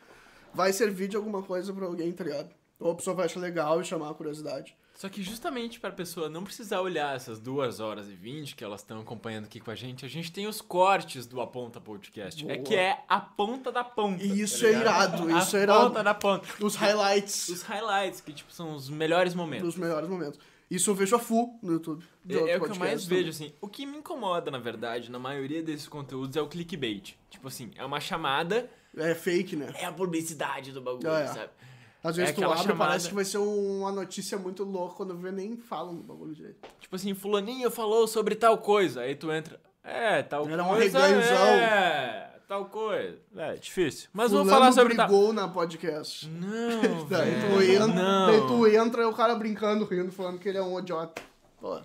vai servir de alguma coisa pra alguém, tá ligado? Ou a pessoa vai achar legal e chamar a curiosidade. Só que justamente pra pessoa não precisar olhar essas duas horas e vinte que elas estão acompanhando aqui com a gente, a gente tem os cortes do Aponta Podcast. É Boa. que é a ponta da ponta. E isso tá é irado, isso a é irado. ponta da ponta. Os highlights Os highlights, que tipo, são os melhores momentos. dos melhores momentos. Isso eu vejo a full no YouTube. É, é o que eu mais podcasts vejo, assim. O que me incomoda, na verdade, na maioria desses conteúdos é o clickbait. Tipo assim, é uma chamada, também. É fake, né? é a publicidade do bagulho, Ah, é. sabe? Às vezes É tu abre chamada- parece que vai ser um- uma notícia muito louca quando vê nem falam do bagulho direito. Tipo assim, fulaninho falou sobre tal coisa. Aí tu entra, é, tal Era um coisa, arreganhozão. é, tal coisa. É, difícil. Mas vamos Fulano falar sobre tal... brigou na podcast. Não, Daí tu, entra, não. daí tu entra e o cara brincando, rindo, falando que ele é um idiota. Pô,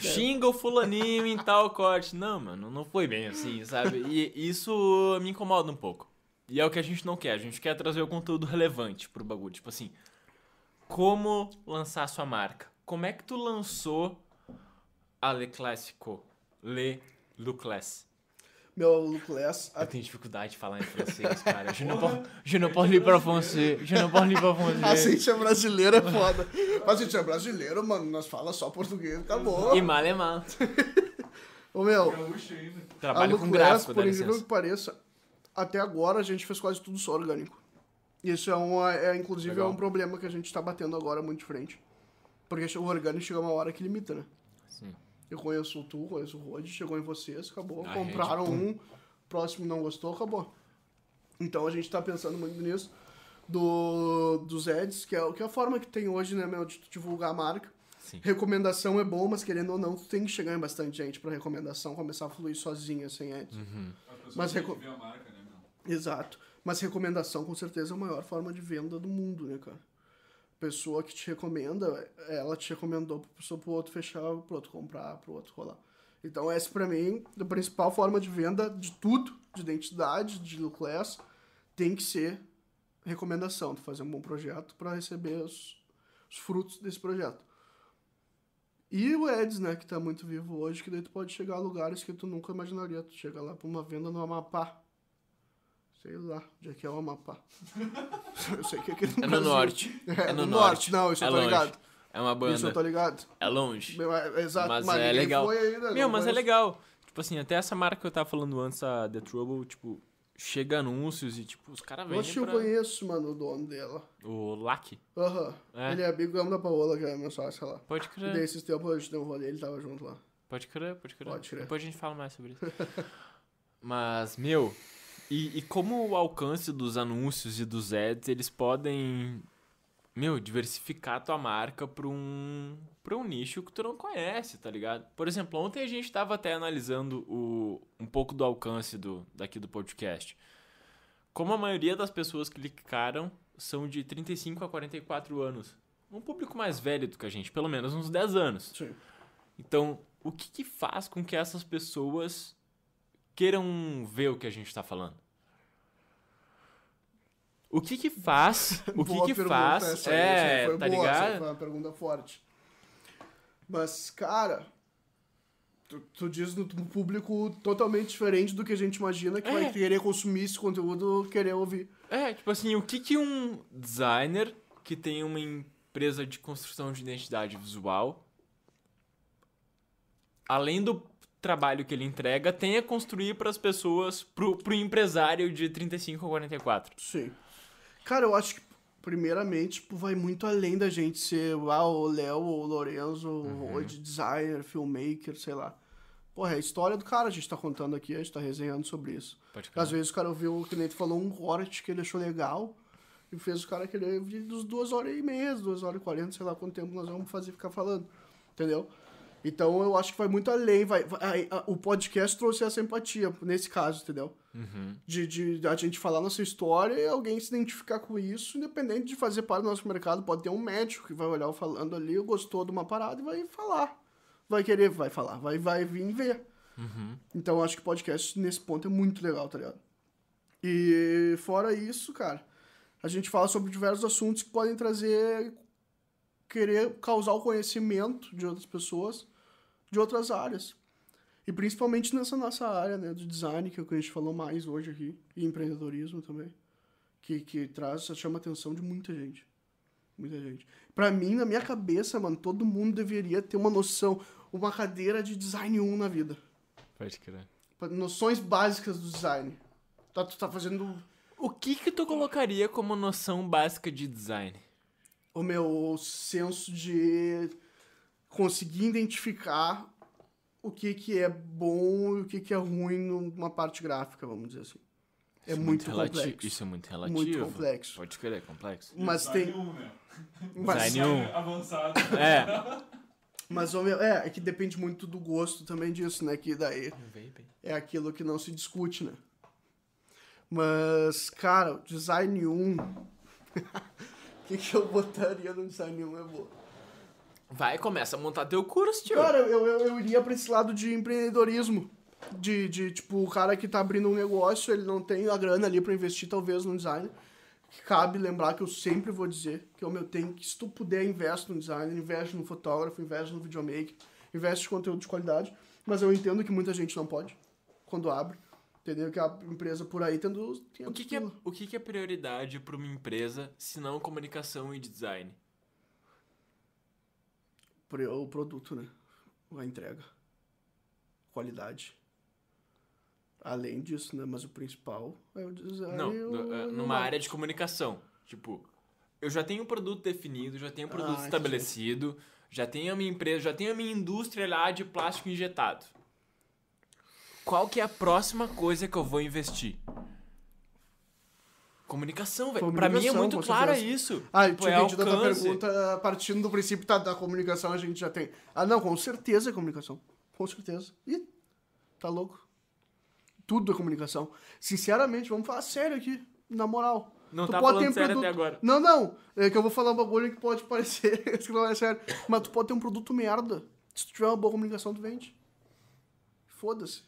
Xinga o fulaninho em tal corte. Não, mano, não foi bem assim, sabe? E isso me incomoda um pouco. E é o que a gente não quer. A gente quer trazer o conteúdo relevante pro bagulho. Tipo assim, como lançar sua marca? Como é que tu lançou a Le Classico? Le Lucless. meu Lucas, Eu tenho dificuldade de falar em francês, cara. Je ne parle, je ne parle pas français. Je ne parle pas a français. gente é brasileiro é foda. Mas a gente é brasileiro, mano, nós fala só português, acabou. E mal é mal. Ô meu, a Trabalho com gráfico, por incrível que pareça, até agora a gente fez quase tudo só orgânico. Isso é, uma, é inclusive, Legal. é um problema que a gente tá batendo agora muito de frente. Porque o orgânico chega uma hora que limita, né? Sim. Eu conheço o tu, conheço o Rod, chegou em vocês, acabou. A compraram gente, um, próximo não gostou, acabou. Então a gente tá pensando muito nisso. Do, dos ads, que é, que é a forma que tem hoje, né, meu, de divulgar a marca. Sim. Recomendação é bom, mas querendo ou não, tu tem que chegar em bastante gente pra recomendação começar a fluir sozinha, sem ads. Uhum. As pessoas Mas têm reco- que ver a marca, né? Exato. Mas recomendação, com certeza, é a maior forma de venda do mundo, né, cara? Pessoa que te recomenda, ela te recomendou pra pessoa pro outro fechar, pro outro comprar, pro outro rolar. Então, essa pra mim, a principal forma de venda de tudo, de identidade, de look tem que ser recomendação. Tu fazer um bom projeto pra receber os, os frutos desse projeto. E o Ads, né, que tá muito vivo hoje, que daí tu pode chegar a lugares que tu nunca imaginaria. Tu chega lá pra uma venda no Amapá. Sei lá, onde é que é o Amapá. eu sei que é aqui no É no Brasil. norte. É, É no no norte. Não, isso É eu tô longe. ligado. É uma Isso eu tô banda. ligado. É longe. Meu, é- Exato, Mas mas, é legal. foi ainda. Meu, mas é conheço. legal. Tipo assim, até essa marca que eu tava falando antes, a The Trouble, tipo, chega anúncios e, tipo, os caras Eu acho que vendem eu pra... conheço, mano, o dono dela. O Lack. Aham. É. Ele é amigo da Paola, que é meu sócio lá. Pode E crer. daí esses tempos a gente deu um rolê, ele tava junto lá. Pode crer, pode crer. Pode crer. Depois a gente fala mais sobre isso. Mas, meu, e, e como o alcance dos anúncios e dos ads, eles podem, meu, diversificar a tua marca pra um, pra um nicho que tu não conhece, tá ligado? Por exemplo, ontem a gente tava até analisando o, um pouco do alcance do, daqui do podcast. Como a maioria das pessoas que clicaram são de 35 a 44 anos. Um público mais velho do que a gente, pelo menos uns 10 anos. Sim. Então, o que, que faz com que essas pessoas queiram ver o que a gente tá falando? O que que faz? O que Boa que pergunta faz? é, foi tá boa, ligado? Foi uma pergunta forte. Mas, cara, tu, tu diz no um público totalmente diferente do que a gente imagina que É. vai querer consumir esse conteúdo, querer ouvir. É, tipo assim, o que que um designer que tem uma empresa de construção de identidade visual, além do trabalho que ele entrega, tem a construir para as pessoas, pro, pro empresário de 35 a 44? Sim. Cara, eu acho que, primeiramente, tipo, vai muito além da gente ser ah, o Léo, ou o Lorenzo, Uhum. o Rod, designer, filmmaker, sei lá. Porra, é a história do cara, a gente tá contando aqui, a gente tá resenhando sobre isso. Às vezes o cara ouviu, que nem tu falou, um corte que ele achou legal e fez o cara querer dos duas horas e meia, duas horas e quarenta, sei lá quanto tempo nós vamos fazer ficar falando. Entendeu? Então eu acho que vai muito além. Vai, vai- a- o podcast trouxe essa empatia, nesse caso, entendeu? Uhum. De, de a gente falar nossa história e alguém se identificar com isso, independente de fazer parte do nosso mercado. Pode ter um médico que vai olhar falando ali, gostou de uma parada e vai falar. Vai querer, vai falar, vai, vai vir ver. Uhum. Então eu acho que podcast nesse ponto é muito legal, tá ligado? E fora isso, cara, a gente fala sobre diversos assuntos que podem trazer. querer causar o conhecimento de outras pessoas de outras áreas. E principalmente nessa nossa área, né, do design, que é o que a gente falou mais hoje aqui, e empreendedorismo também, que, que traz, chama a atenção de muita gente. Muita gente. Pra mim, na minha cabeça, mano, todo mundo deveria ter uma noção, uma cadeira de design 1 na vida. Pode crer. Noções básicas do design. Tá, tu tá fazendo O que que tu colocaria como noção básica de design? o meu senso de conseguir identificar o que que é bom e o que que é ruim numa parte gráfica, vamos dizer assim. É Isso muito relati- complexo. Isso é muito relativo. Muito complexo. Pode crer, é complexo. Mas Design tem- um, né? Mas, Design um. avançado. É. mas o meu, é, é que depende muito do gosto também disso, né? Que daí é aquilo que não se discute, né? Mas, cara, design 1. O que, que eu botaria no design 1 é boa. Vai, começa a montar teu curso, tio. Cara, eu, eu, eu iria pra esse lado de empreendedorismo. De, de, tipo, o cara que tá abrindo um negócio, ele não tem a grana ali pra investir, talvez, no design. Que cabe lembrar que eu sempre vou dizer que é o meu tem que se tu puder, investe no design, investe no fotógrafo, investe no videomaker, investe em conteúdo de qualidade. Mas eu entendo que muita gente não pode quando abre. Entendeu? Que a empresa por aí tendo. O que, que, é, o que, que é prioridade para uma empresa se não comunicação e design? O produto, né? A entrega. Qualidade. Além disso, né? Mas o principal é o design. Não, o- o numa área de comunicação. Tipo, eu já tenho um produto definido, já tenho um produto Ah, estabelecido, já tenho a minha empresa, já tenho a minha indústria lá de plástico injetado. Qual que é a próxima coisa que eu vou investir? Comunicação, velho. Pra mim é muito claro isso. Ah, eu Tipo, tinha é entendido a pergunta partindo do princípio tá, da comunicação a gente já tem. Ah, não, com certeza é comunicação. Com certeza. Ih, tá louco. Tudo é comunicação. Sinceramente, vamos falar sério aqui, na moral. Não Tu tá pode falando um sério produto- até agora. Não, não. É que eu vou falar um bagulho que pode parecer que não é sério. Mas tu pode ter um produto merda. Se tu tiver uma boa comunicação, tu vende. Foda-se.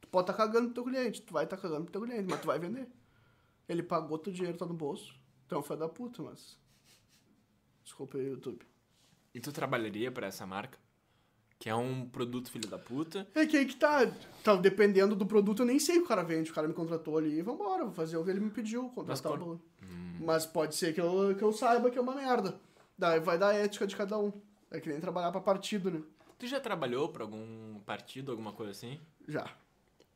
Tu pode estar cagando pro teu cliente. Tu vai estar cagando pro teu cliente, mas tu vai vender. Ele pagou teu dinheiro, tá no bolso. Tu é filho da puta, mas... Desculpa aí, YouTube. E tu trabalharia pra essa marca? Que é um produto filho da puta. É que aí que tá. tá. Dependendo do produto, eu nem sei o que o cara vende. O cara me contratou ali e vambora, vou fazer o que ele me pediu, contratar Mas o bagulho. Mas pode ser que eu, que eu saiba que é uma merda. Daí vai dar ética de cada um. É que nem trabalhar pra partido, né? Tu já trabalhou pra algum partido, alguma coisa assim? Já,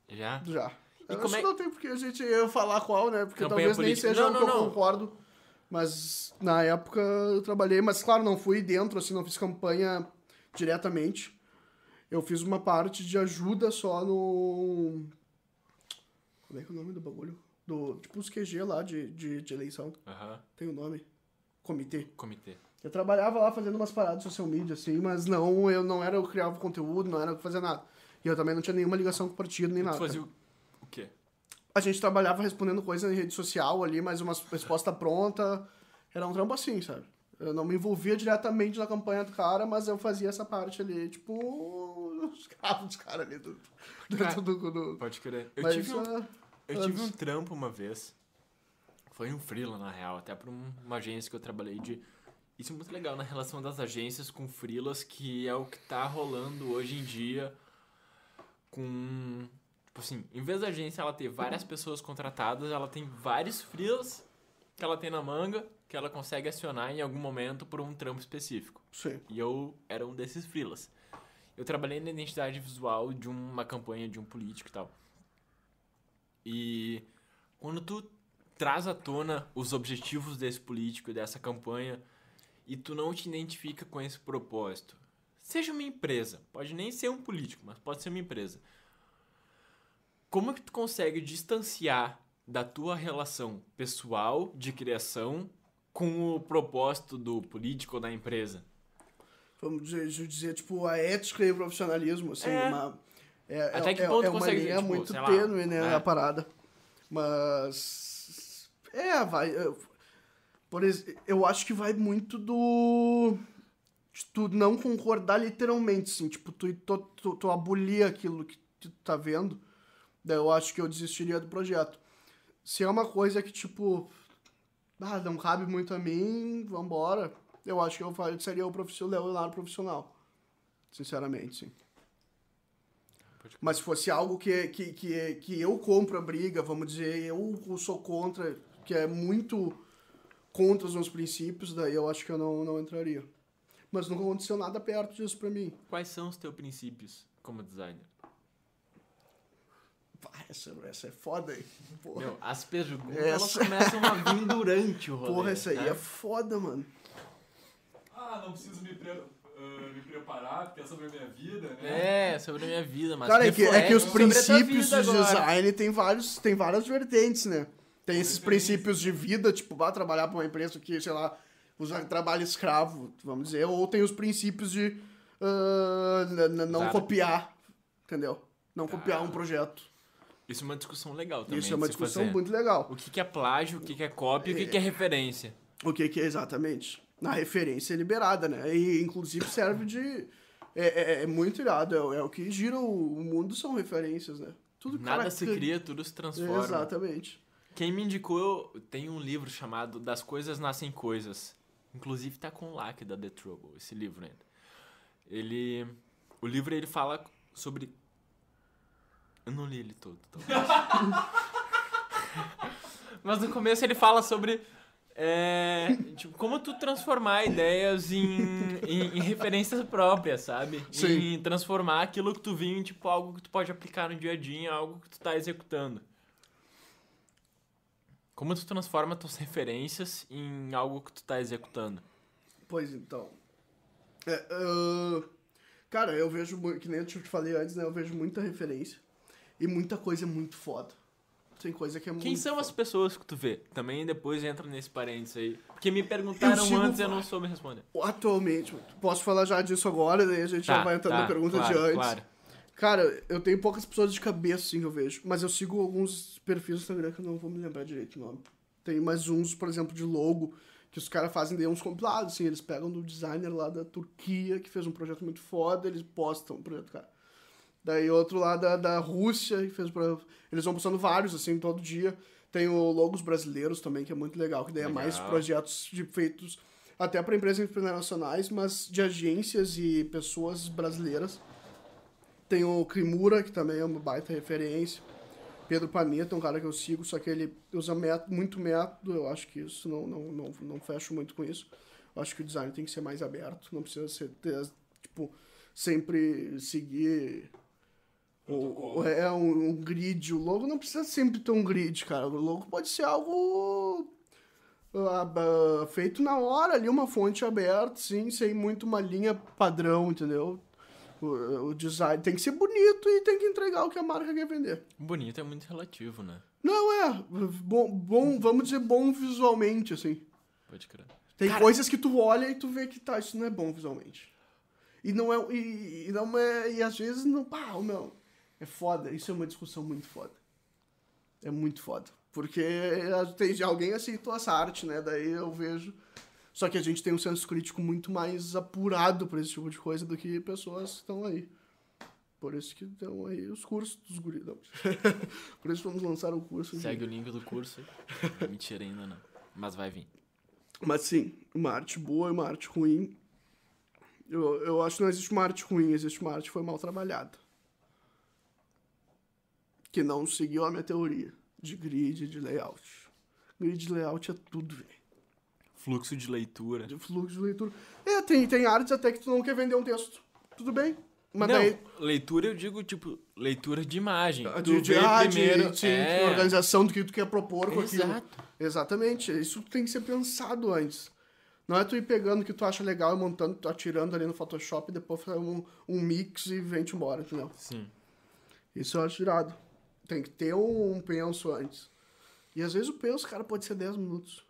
Já? já. Eu acho é- que não tem porque a gente ia falar qual, né? Porque Campanha talvez nem política. seja Não, o não, que eu não. concordo. Mas na época eu trabalhei, mas claro, não fui dentro, assim, não fiz campanha diretamente. Eu fiz uma parte de ajuda só no. Como é que é o nome do bagulho? Do, tipo os QG lá de, de, de eleição. Aham. Tem o nome. Comitê. Comitê. Eu trabalhava lá fazendo umas paradas de social media, assim, mas não, eu não era eu criava conteúdo, não era eu que fazia nada. E eu também não tinha nenhuma ligação com o partido nem E nada. tu fazia o quê? A gente trabalhava respondendo coisa em rede social ali, mas uma resposta pronta. Era um trampo assim, sabe? Eu não me envolvia diretamente na campanha do cara, mas eu fazia essa parte ali, tipo, os carros dos caras ali. Do, do, Cara, do, do- do- Pode crer. Eu mas, tive um, ah, Eu tive um trampo uma vez. Foi um freela, na real, até pra um- uma agência que eu trabalhei de. Isso é muito legal na relação das agências com freelas, que é o que tá rolando hoje em dia com. Tipo assim, em vez da agência ela ter várias pessoas contratadas, ela tem vários freelas que ela tem na manga, que ela consegue acionar em algum momento por um trampo específico. sim. E eu era um desses freelas. Eu trabalhei na identidade visual de uma campanha de um político e tal. E quando tu traz à tona os objetivos desse político e dessa campanha e tu não te identifica com esse propósito, seja uma empresa, pode nem ser um político, mas pode ser uma empresa. Como que tu consegue distanciar da tua relação pessoal de criação com o propósito do político ou da empresa? Vamos dizer, dizer, tipo, a ética e o profissionalismo, assim, É. uma... É, Até é, que é- ponto é uma consegue, linha tipo, muito tênue, né, é. a parada. Mas... É, vai... eu- Por exemplo, eu acho que vai muito do... De tu não concordar literalmente, assim, tipo, tu, tu, tu, tu abolir aquilo que tu tá vendo, daí eu acho que eu desistiria do projeto. Se é uma coisa que, tipo, ah, não cabe muito a mim, vambora, eu acho que eu faria- seria o profissional, o lado profissional. Sinceramente, sim. Mas se fosse algo que, que, que, que eu compro a briga, vamos dizer, eu sou contra, que é muito contra os meus princípios, daí eu acho que eu não, não entraria. Mas nunca aconteceu nada perto disso pra mim. Quais são os teus princípios como designer? Pá, essa, essa é foda? Porra, Meu, as perguntas Essa- começam a vir durante o rolê. Porra essa aí né? é foda, mano. Ah, não preciso me, pre- ah, me preparar, porque é sobre a minha vida, né? É, sobre a minha vida, mas Cara, é que, é que os princípios de design tem, vários, tem várias vertentes, né? Tem esses princípios de vida, tipo, vai trabalhar pra uma empresa que, sei lá, usa trabalho escravo, vamos dizer, ou tem os princípios de n- não Zara. copiar, entendeu? Não copiar um projeto. Isso é uma discussão legal também. Isso é uma discussão muito legal. O que, que é plágio, o que, que é cópia e o que, que é referência. O que, que é exatamente? Na referência é liberada, né? E inclusive serve de. É, é- é muito irado. É, é o que gira o, mundo são referências, né? Tudo Nada se cria, tudo se transforma. Exatamente. Quem me indicou, tem um livro chamado Das Coisas Nascem Coisas. Inclusive tá com o LAC da The Trouble, esse livro ainda. Ele. O livro ele fala sobre. Eu não li ele todo, talvez. Mas no começo ele fala sobre. é, tipo, como tu transformar ideias em, em, em referências próprias, sabe? Sim. Em transformar aquilo que tu viu em tipo, algo que tu pode aplicar no dia a dia, algo que tu tá executando. Como tu transforma tuas referências em algo que tu tá executando? Pois então. É, ah, cara, eu vejo, que nem eu te falei antes, né? Eu vejo muita referência. E muita coisa muito foda. Tem coisa que é muito. Quem são as foda. pessoas que tu vê? Também depois entra nesse parênteses aí. Porque me perguntaram Eu antes e eu não soube responder. Atualmente, posso falar já disso agora, daí a gente já vai entrando na pergunta Tá, claro, de antes. Claro. Cara, eu tenho poucas pessoas de cabeça, assim, que eu vejo. Mas eu sigo alguns perfis do Instagram que eu não vou me lembrar direito o nome. Tem mais uns, por exemplo, de logo, que os caras fazem daí uns compilados, assim. Eles pegam do designer lá da Turquia, que fez um projeto muito foda, eles postam o projeto, cara. Daí outro lá da, da Rússia, que fez... Pra... Eles vão postando vários, assim, todo dia. Tem o Logos Brasileiros também, que é muito legal, que daí é mais Legal. projetos de, feitos até para empresas internacionais, mas de agências e pessoas brasileiras. Tem o Kimura, que também é uma baita referência. Pedro Panetta, um cara que eu sigo, só que ele usa método, muito método, eu acho que isso não, não, não, não fecho muito com isso. Eu acho que o design tem que ser mais aberto, não precisa ser, ter, tipo, sempre seguir o, Protocolo. é um, um grid. O logo não precisa sempre ter um grid, cara. O logo pode ser algo ah, ah, feito na hora ali, uma fonte aberta, sim, sem muito uma linha padrão, entendeu? O, o design tem que ser bonito e tem que entregar o que a marca quer vender. Bonito é muito relativo, né? Não é, bom, bom vamos dizer bom visualmente, assim. Pode crer. Tem Cara- coisas que tu olha e tu vê que tá, isso não é bom visualmente. E não é, e, e não é, e às vezes não, pá, não. É foda, isso é uma discussão muito foda. É muito foda. Porque tem, alguém aceitou essa arte, né? Daí eu vejo. Só que a gente tem um senso crítico muito mais apurado pra esse tipo de coisa do que pessoas que estão aí. Por isso que estão aí os cursos dos guris. Não. Por isso vamos lançar o curso. de- Segue o link do curso. Mentira ainda não. Mas vai vir. Mas sim, uma arte boa e uma arte ruim. Eu, eu acho que não existe uma arte ruim, existe uma arte que foi mal trabalhada. Que não seguiu a minha teoria de grid, de layout. Grid de layout é tudo, velho. Fluxo de leitura. De fluxo de leitura. É, tem, tem artes até que tu não quer vender um texto. Tudo bem. Mas não, daí. leitura eu digo, tipo, leitura de imagem. De, Tu de, ah, de- primeiro... é, de organização do que tu quer propor com aquilo. Exato. Exatamente, isso tem que ser pensado antes. Não é tu ir pegando o que tu acha legal e montando, tu atirando ali no Photoshop e depois fazer um, um mix e vem-te embora, entendeu? Sim. Isso eu acho irado. Tem que ter um, um penso antes. E às vezes o penso, cara, pode ser 10 minutos.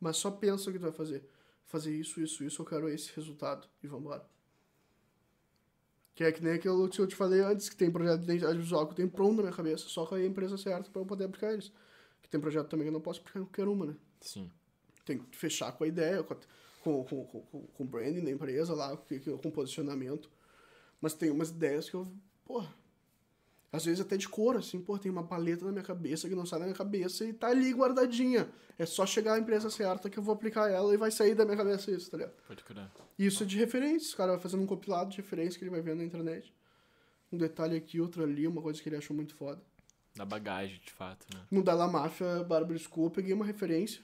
Mas só pensa o que tu vai fazer. Fazer isso, isso, isso, eu quero esse resultado. E vambora. Que é que nem aquilo que eu te falei antes, que tem projeto de identidade visual que eu tenho pronto na minha cabeça, só com a empresa certa pra eu poder aplicar eles. Que tem projeto também que eu não posso aplicar em qualquer uma, né? Sim. tem que fechar com a ideia, com, a- com, com, com, com- o branding da empresa lá, com, com com o posicionamento. Mas tem umas ideias que eu, porra, às vezes até de cor, assim, pô, tem uma paleta na minha cabeça que não sai da minha cabeça e tá ali guardadinha. É só chegar à empresa certa que eu vou aplicar ela e vai sair da minha cabeça isso, tá ligado? Pode. E isso é de referência, o cara vai fazendo um compilado de referência que ele vai vendo na internet. um detalhe aqui, outro ali, uma coisa que ele achou muito foda. Da bagagem, de fato, né? No Dalla Mafia Barbara School eu peguei uma referência,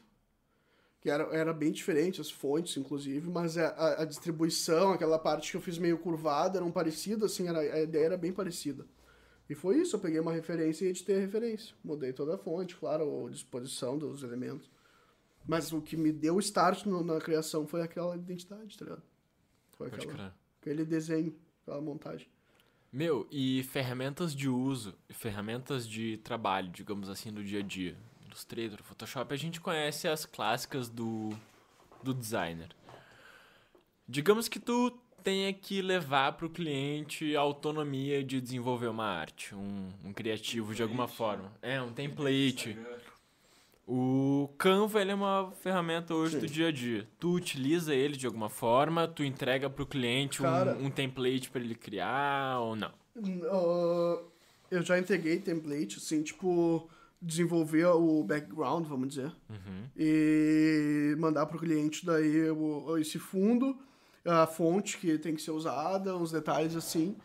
que era, era bem diferente, as fontes, inclusive, mas a, a, a distribuição, aquela parte que eu fiz meio curvada, eram parecidas, assim, era, a ideia era bem parecida. E foi isso, eu peguei uma referência e editei a referência. Mudei toda a fonte, claro, a disposição dos elementos. Mas o que me deu o start no- na criação foi aquela identidade, tá ligado? Foi Pode aquela, crer. aquele desenho, aquela montagem. Meu, e ferramentas de uso, ferramentas de trabalho, digamos assim, do dia a dia. Illustrator, Photoshop, a gente conhece as clássicas do, do designer. Digamos que tu tenha que levar para o cliente a autonomia de desenvolver uma arte, um, um criativo de alguma forma. É, um template. O Canva ele é uma ferramenta hoje do Sim. dia a dia. Tu utiliza ele de alguma forma, tu entrega pro cliente um, Cara. um template para ele criar ou não? Ah, eu já entreguei template, assim, tipo, desenvolver o background, vamos dizer, Uhum. e mandar pro cliente daí o, esse fundo, a fonte que tem que ser usada, uns detalhes assim,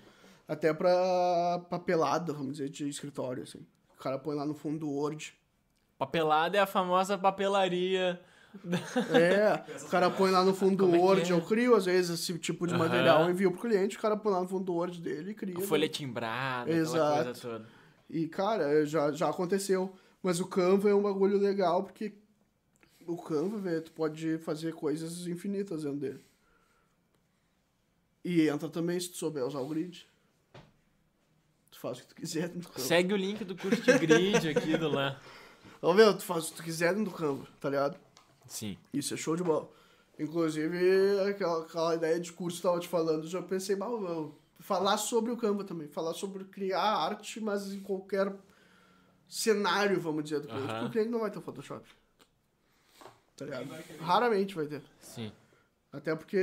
até pra papelada, vamos dizer, de escritório, assim. O cara põe lá no fundo do Word. Papelada é a famosa papelaria. É, o cara põe lá no fundo do Como é que Word, é? eu crio às vezes esse tipo de Aham. material, eu envio pro cliente, o cara põe lá no fundo do Word dele e cria. A né? folha timbrada, aquela Exato. coisa toda. E, cara, já, já aconteceu. Mas o Canva é um bagulho legal, porque o Canva, velho, tu pode fazer coisas infinitas dentro dele. E entra também se tu souber usar o grid. Tu faz o que tu quiser dentro do Canva. Segue o link do curso de grid aqui do lá. Ô, meu, tu faz o que tu quiser dentro do Canva, tá ligado? Sim. Isso é show de bola. Inclusive, aquela, aquela ideia de curso que eu tava te falando, já pensei, bah, meu, falar sobre o Canva também. Falar sobre criar arte, mas em qualquer cenário, vamos dizer, do cliente. Porque o cliente não vai ter Photoshop. Tá ligado? Raramente vai ter. Sim. Até porque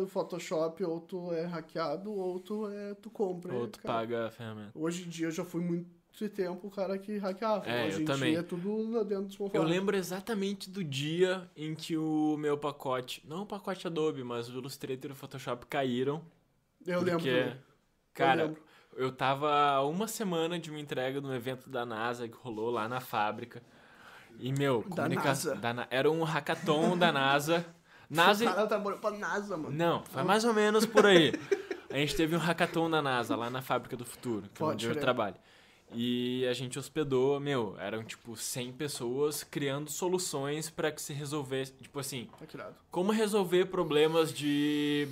o Photoshop ou tu é hackeado ou tu, é, tu compra. Ou tu cara. paga a ferramenta. Hoje em dia eu já fui muito tempo o cara que hackeava. É, Hoje eu em também. dia é tudo dentro dos Eu lembro exatamente do dia em que o meu pacote, não o pacote Adobe, mas o Illustrator e o Photoshop caíram. Eu lembro. porque, também. Cara, eu lembro. eu tava uma semana de uma entrega de um evento da NASA que rolou lá na fábrica. E, meu, Da. NASA? da Era um hackathon da NASA. O NASA. cara trabalhou pra NASA, mano. Não, foi mais ou menos por aí. A gente teve um hackathon da NASA lá na Fábrica do Futuro, que é Pode onde eu crer. trabalho. E a gente hospedou, meu, eram tipo 100 pessoas criando soluções para que se resolvesse, tipo assim, Tá como resolver problemas de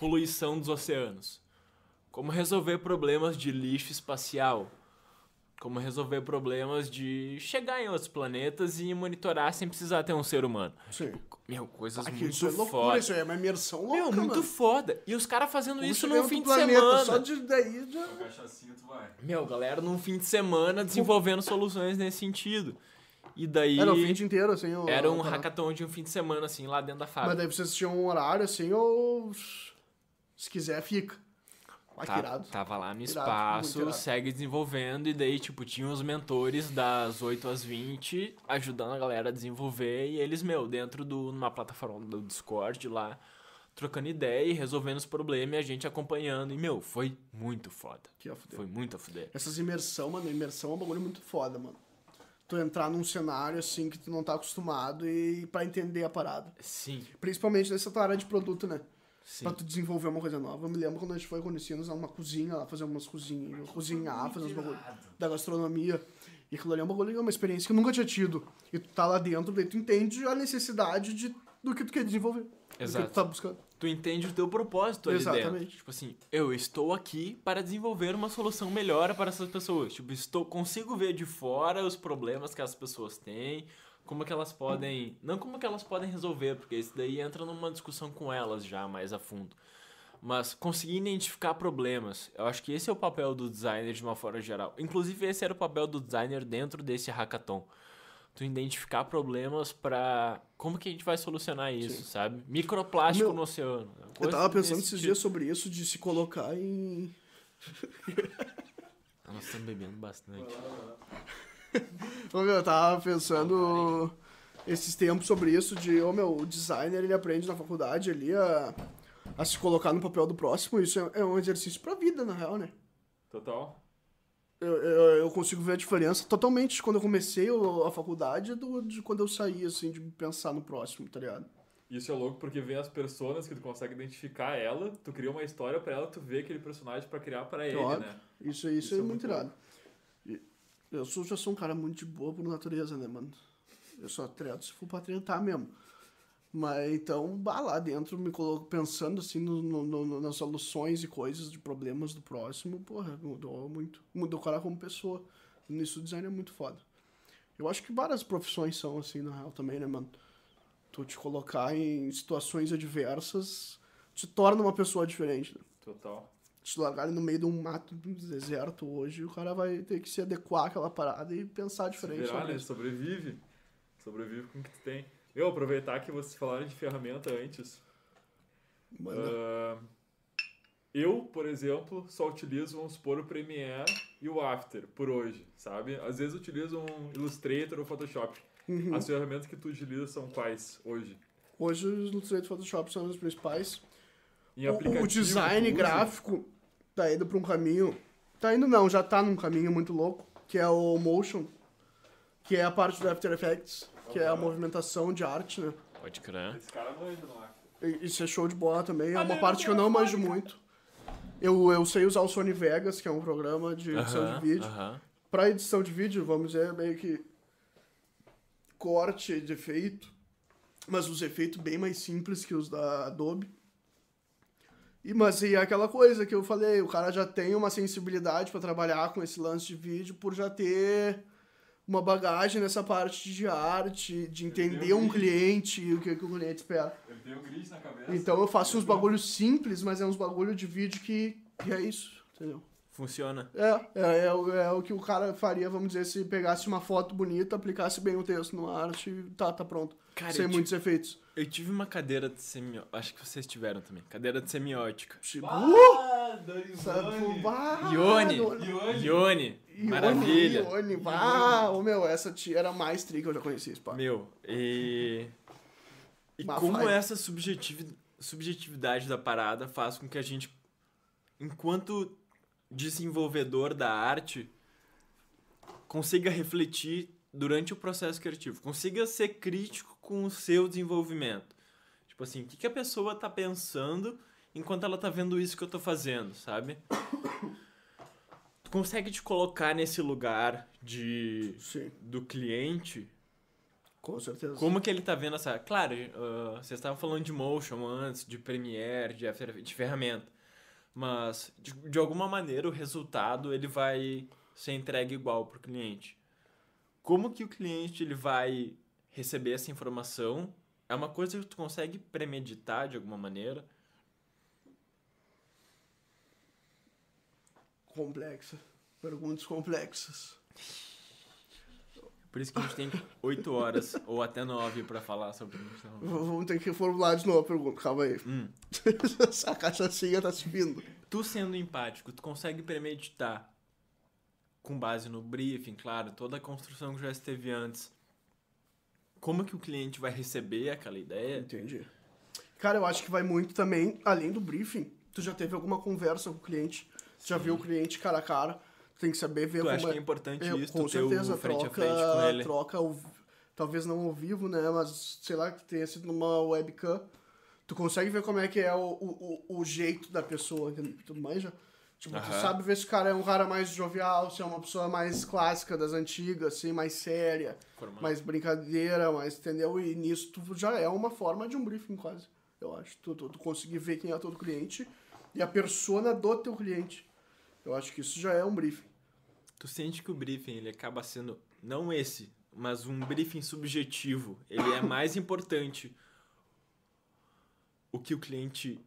poluição dos oceanos? Como resolver problemas de lixo espacial? Como resolver problemas de chegar em outros planetas e monitorar sem precisar ter um ser humano? Sim. Meu, coisas Ah, muito isso é loucura, foda. isso aí é uma imersão louca, Meu, muito mano. foda. E os caras fazendo Como isso num fim de planeta, semana. Só de daí já... Meu, galera, num fim de semana desenvolvendo soluções nesse sentido. E daí Era o fim de inteiro, assim. o- era um parada. hackathon de um fim de semana, assim, lá dentro da Mas fábrica. daí vocês tinham um horário, assim, ou... Se quiser, fica. Que Tá- irado. tava lá no espaço, irado. segue desenvolvendo, e daí, tipo, tinha os mentores das 8 às 20, ajudando a galera a desenvolver, e eles, meu, dentro de uma plataforma do Discord lá, trocando ideia e resolvendo os problemas, e a gente acompanhando. E, meu, foi muito foda. Que a fuder. Foi muito a fuder. Essas imersão, mano, imersão é um bagulho muito foda, mano. Tu entrar num cenário, assim, que tu não tá acostumado e pra entender a parada. Sim, Principalmente nessa tua área de produto, né? Sim. Pra tu desenvolver uma coisa nova. Eu me lembro quando a gente foi conhecidos numa cozinha lá, fazer umas cozinhas, cozinhar, fazer uns bagulho da gastronomia. E aquilo ali é um bagulho, é uma experiência que eu nunca tinha tido. E tu tá lá dentro, daí tu entende a necessidade de, do que tu quer desenvolver. Do que Exato. tu tá buscando. tu entende o teu propósito ali dentro. Exatamente. Tipo assim, eu estou aqui para desenvolver uma solução melhor para essas pessoas. Tipo, estou consigo ver de fora os problemas que as pessoas têm, como que elas podem, não como que elas podem resolver, porque isso daí entra numa discussão com elas já mais a fundo. Mas conseguir identificar problemas. Eu acho que esse é o papel do designer de uma forma geral. Inclusive esse era o papel do designer dentro desse hackathon. Tu identificar problemas pra como que a gente vai solucionar isso, sabe? Microplástico Meu, no oceano. Eu tava pensando esses tipo. dias sobre isso, de se colocar em. Nós estamos bebendo bastante. Ô, meu, eu tava pensando esses tempos sobre isso, de, ô meu, o designer ele aprende na faculdade ali a, a se colocar no papel do próximo, isso é, é um exercício pra vida, na real, né? Total. Eu, eu, eu consigo ver a diferença totalmente quando eu comecei a faculdade do, de quando eu saí, assim, de pensar no próximo, tá ligado? Isso é louco porque vem as personas que tu consegue identificar ela, tu cria uma história pra ela, tu vê aquele personagem pra criar pra ele, né? Isso, isso, Isso é é muito irado. Eu sou, já sou um cara muito de boa por natureza, né, mano? Eu só treto se for pra tretar mesmo. Mas então, bah, lá dentro, me coloco pensando assim no, no- no- nas soluções e coisas de problemas do próximo, porra, mudou muito. Mudou o cara como pessoa. Nisso o design é muito foda. Eu acho que várias profissões são assim, na real, também, né, mano? Tu te colocar em situações adversas te torna uma pessoa diferente, né? Total. Se largarem no meio de um mato, de um deserto hoje, o cara vai ter que se adequar àquela parada e pensar diferente. virar, sobre né? isso. Sobrevive. Sobrevive com o que tu tem. Eu, aproveitar que vocês falaram de ferramenta antes. Ah, eu, por exemplo, só utilizo, vamos supor, o Premiere e o After por hoje, sabe? Às vezes utilizo um Illustrator ou Photoshop. Uhum. As ferramentas que tu utiliza são quais hoje? Hoje os Illustrator e Photoshop são os principais. O- O, design gráfico tá indo pra um caminho. Tá indo não, já tá num caminho muito louco, que é o motion, que é a parte do After Effects, que é a movimentação de arte, né? Pode crer. Esse cara manja no After. Isso é show de bola também. É Olha, uma parte que eu não manjo muito. Eu, eu sei usar o Sony Vegas, que é um programa de edição de vídeo. aham. Pra edição de vídeo, vamos dizer, meio que corte de efeito, mas os efeitos bem mais simples que os da Adobe. E, mas e é aquela coisa que eu falei, o cara já tem uma sensibilidade pra trabalhar com esse lance de vídeo por já ter uma bagagem nessa parte de arte, de entender um cliente e o que, que o cliente espera. Ele tem um grid na cabeça. Então eu faço uns bagulhos simples, mas é uns bagulho de vídeo que, que é isso, entendeu? Funciona. É, é, é, o- é o que o cara faria, vamos dizer, se pegasse uma foto bonita, aplicasse bem o texto no arte e tá, tá pronto. Cara, Sem eu, muitos efeitos. Eu tive uma cadeira de semiótica. Acho que vocês tiveram também. Cadeira de semiótica. Tipo, Ah, Ione! Ione. Ione. Maravilha! Ione, bah, ô meu, essa tia era a mais tri que eu já conheci, esse pá. Meu, e. E Mas como vai. essa subjetivi- subjetividade da parada faz com que a gente, enquanto desenvolvedor da arte, consiga refletir durante o processo criativo, consiga ser crítico com o seu desenvolvimento. Tipo assim, o que, que a pessoa tá pensando enquanto ela tá vendo isso que eu tô fazendo, sabe? Tu consegue te colocar nesse lugar de Sim, do cliente com certeza. como que ele tá vendo essa. Claro, ah, vocês estavam falando de motion antes, de Premiere, de, After de ferramenta. Mas, de, de alguma maneira, o resultado ele vai ser entregue igual pro cliente. Como que o cliente ele vai receber essa informação? É uma coisa que tu consegue premeditar de alguma maneira. Complexa. Perguntas complexas. Por isso que a gente tem 8 horas ou até 9 pra falar sobre isso. Vamos ter que formular de novo a pergunta, calma aí. Hum. Essa cachaçinha tá subindo. Tu sendo empático, tu consegue premeditar com base no briefing, claro, toda a construção que já esteve antes. Como que o cliente vai receber aquela ideia? Entendi. Cara, eu acho que vai muito também, além do briefing, tu já teve alguma conversa com o cliente, tu já viu o cliente cara a cara, tu tem que saber ver Tu como acha é. que é importante Eu- isso, com certeza, frente troca, a frente com ele? troca ao, talvez não ao vivo, né, mas sei lá, que tenha sido numa webcam, tu consegue ver como é que é o, o, o, jeito da pessoa, entendeu? tu manja? Tipo, tu Aham. sabe ver se o cara é um cara mais jovial, se é uma pessoa mais clássica das antigas, assim, mais séria, Formal. mais brincadeira, mais, entendeu? E nisso tu já é uma forma de um briefing quase, eu acho. Tu, tu, tu conseguir ver quem é todo cliente e a persona do teu cliente. Eu acho que isso já é um briefing. Tu sente que o briefing ele acaba sendo não esse, mas um briefing subjetivo. Ele é mais importante o que o cliente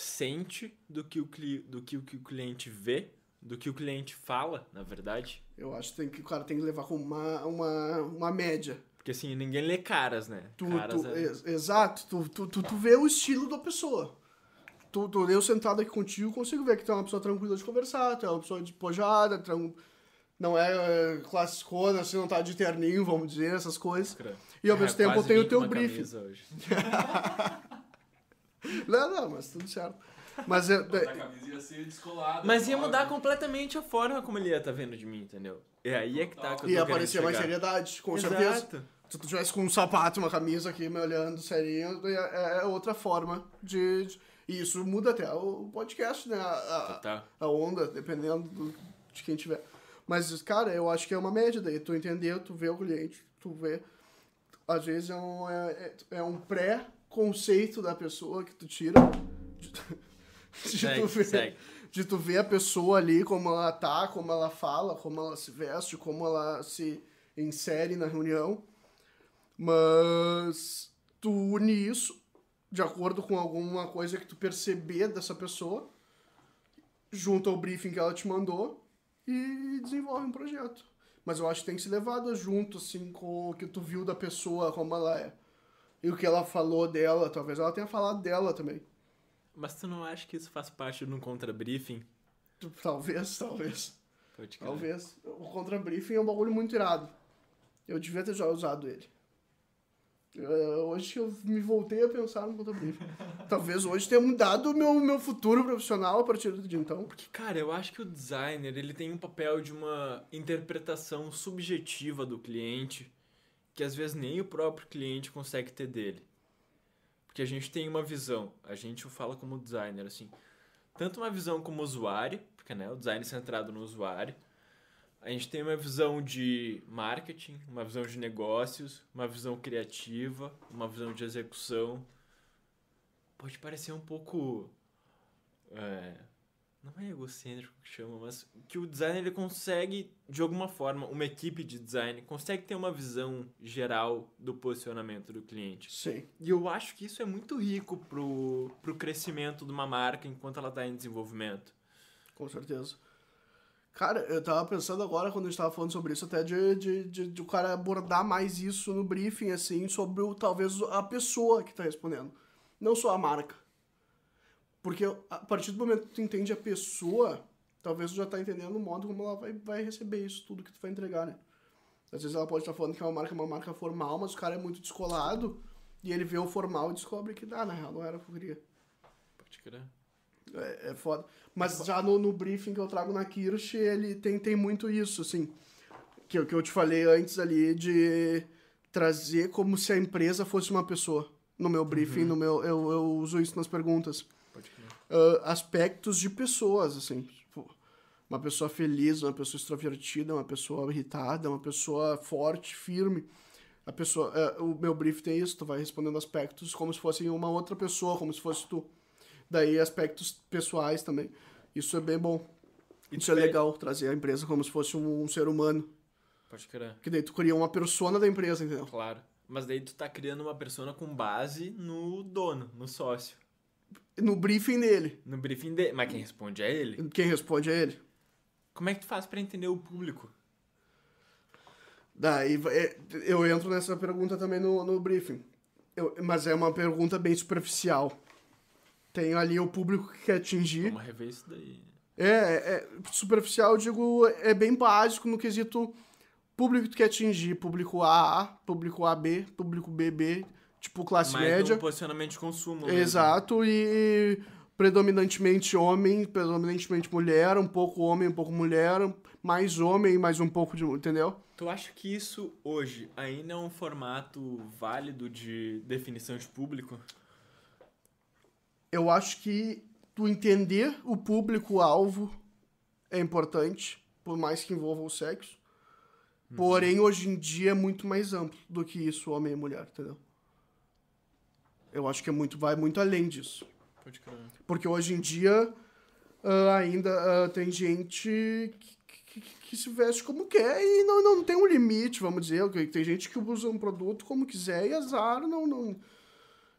sente do que o, cli, do que o que o cliente vê, do que o cliente fala, na verdade. Eu acho que, que o cara tem que levar como uma, uma, uma média. Porque assim, ninguém lê caras, né? Tu, caras tu- é- ex- Exato, tu, tu, tu, tu vê o estilo da pessoa. Tu, tu, eu sentado aqui contigo consigo ver que tu é uma pessoa tranquila de conversar, tu é uma pessoa despojada, tran- não é, é classicona, assim, não tá de terninho, vamos dizer, essas coisas. E ao É, mesmo tempo eu tenho o teu com briefing. hoje. Não, não, mas tudo certo. Mas é, Mas a camisa ia ser descolada. Mas ia óbvio. mudar completamente a forma como ele ia estar vendo de mim, entendeu? E aí é que tá que eu ia aparecer mais seriedade, com Exato. certeza. Se tu tivesse com um sapato e uma camisa aqui me olhando serinho, é, é outra forma de, de- E isso muda até o podcast, né? A, a- Tá. a onda, dependendo do- de quem tiver. Mas, cara, eu acho que é uma média daí. Tu entender, tu vê o cliente, tu vê. Às vezes é um, é, é- é um pré-conceito da pessoa que tu tira. De, de Segue, tu ver, segue. de tu ver a pessoa ali, como ela tá, como ela fala, como ela se veste, como ela se insere na reunião. Mas tu une isso de acordo com alguma coisa que tu perceber dessa pessoa, junto ao briefing que ela te mandou e desenvolve um projeto. Mas eu acho que tem que ser levado junto, assim, com o que tu viu da pessoa, como ela é. E o que ela falou dela, talvez ela tenha falado dela também. Mas tu não acha que isso faz parte de um contra-briefing? Talvez, talvez. Talvez. O contra-briefing é um bagulho muito irado. Eu devia ter já usado ele. Eu- Hoje eu me voltei a pensar no contra-briefing. Talvez hoje tenha mudado o meu, meu futuro profissional a partir de então. Porque, cara, eu acho que o designer ele tem um papel de uma interpretação subjetiva do cliente que às vezes nem o próprio cliente consegue ter dele. Porque a gente tem uma visão, a gente fala como designer, assim, tanto uma visão como usuário, porque né, o design é centrado no usuário, a gente tem uma visão de marketing, uma visão de negócios, uma visão criativa, uma visão de execução. Pode parecer um pouco. é, não é egocêntrico que chama, mas que o designer ele consegue, de alguma forma, uma equipe de design consegue ter uma visão geral do posicionamento do cliente. Sim. E eu acho que isso é muito rico pro, pro crescimento de uma marca enquanto ela está em desenvolvimento. Com certeza. Cara, eu tava pensando agora, quando a gente tava falando sobre isso, até de, de, de, de o cara abordar mais isso no briefing, assim, sobre o, talvez a pessoa que tá respondendo. Não só a marca. Porque a partir do momento que tu entende a pessoa, talvez tu já tá entendendo o modo como ela vai, vai receber isso, tudo que tu vai entregar, né? Às vezes ela pode estar falando que é uma marca, uma marca formal, mas o cara é muito descolado, e ele vê o formal e descobre que, ah, na real, não era o que eu queria. Pode crer. É, é foda. Mas já no, no briefing que eu trago na Kirsch, ele tem, tem muito isso, assim. Que, que eu te falei antes ali, de trazer como se a empresa fosse uma pessoa. No meu briefing, no meu, eu, eu uso isso nas perguntas. Ah, aspectos de pessoas, assim. Tipo, uma pessoa feliz, uma pessoa extrovertida, uma pessoa irritada, uma pessoa forte, firme. A pessoa, é, o meu brief tem isso, tu vai respondendo aspectos como se fosse uma outra pessoa, como se fosse tu. Daí aspectos pessoais também. Isso é bem bom. Isso tu é legal, trazer a empresa como se fosse um, ser humano. Pode crer. Que daí tu cria uma persona da empresa, entendeu? Claro. Mas daí tu tá criando uma persona com base no dono, no sócio. No briefing dele. No briefing dele. Mas quem responde é ele. Quem responde é ele. Como é que tu faz pra entender o público? Daí é, eu entro nessa pergunta também no, no briefing. Eu- mas é uma pergunta bem superficial. Tem ali o público que quer atingir. Vamos rever isso daí. É, é superficial, eu digo, é bem básico no quesito público que tu quer atingir. Público AA, público AB, público BB, tipo classe Mas média. no posicionamento de consumo. mesmo. Exato, e predominantemente homem, predominantemente mulher, um pouco homem, um pouco mulher, mais homem, mais um pouco de. Entendeu? Tu acha que isso hoje ainda é um formato válido de definição de público? Eu acho que tu entender o público-alvo é importante, por mais que envolva o sexo. Porém, hoje em dia é muito mais amplo do que isso, homem e mulher, entendeu? Eu acho que é muito, vai muito além disso. Pode crer. Porque hoje em dia ah, ainda ah, tem gente que, que- que se veste como quer e não, não tem um limite, vamos dizer. Tem gente que usa um produto como quiser e azar, não, não.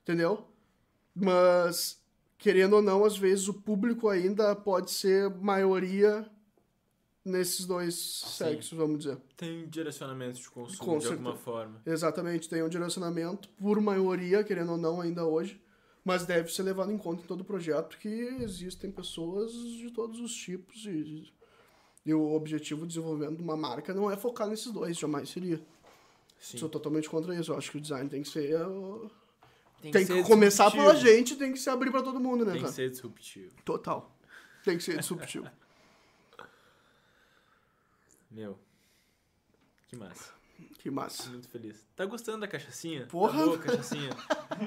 Entendeu? Mas, querendo ou não, às vezes o público ainda pode ser maioria nesses dois sexos, vamos dizer. Tem direcionamento de consumo Com de alguma certeza. forma. Exatamente, tem um direcionamento, por maioria, querendo ou não, ainda hoje, mas deve ser levado em conta em todo o projeto que existem pessoas de todos os tipos e, e o objetivo de desenvolvimento de uma marca não é focar nesses dois, jamais seria. Sim. Sou totalmente contra isso, eu acho que o design tem que ser uh, Tem, Tem ser que começar pela gente, tem que se abrir pra todo mundo, né, Tem que cara? ser disruptivo. Total. Tem que ser disruptivo. Meu. Que massa. que massa. Tô muito feliz. Tá gostando da cachaçinha? Porra. Tá boa a cachaçinha?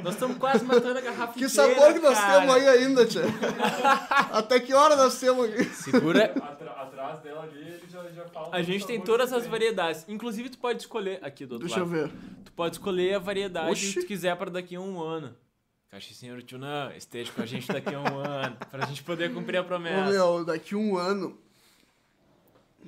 Nós estamos quase matando a garrafa Que inteira, sabor que nós cara. temos aí ainda, tia? Até que hora nós temos aqui? Segura. Atrás dela ali, ele já, já fala. A gente tem todas as variedades. Inclusive, tu pode escolher aqui do outro Deixa eu lado. ver. Tu pode escolher a variedade Oxi. que tu quiser para daqui a um ano. Cachacinha do Tchunã, esteja com a gente daqui a um ano. Pra gente poder cumprir a Ô, promessa. meu, daqui um ano.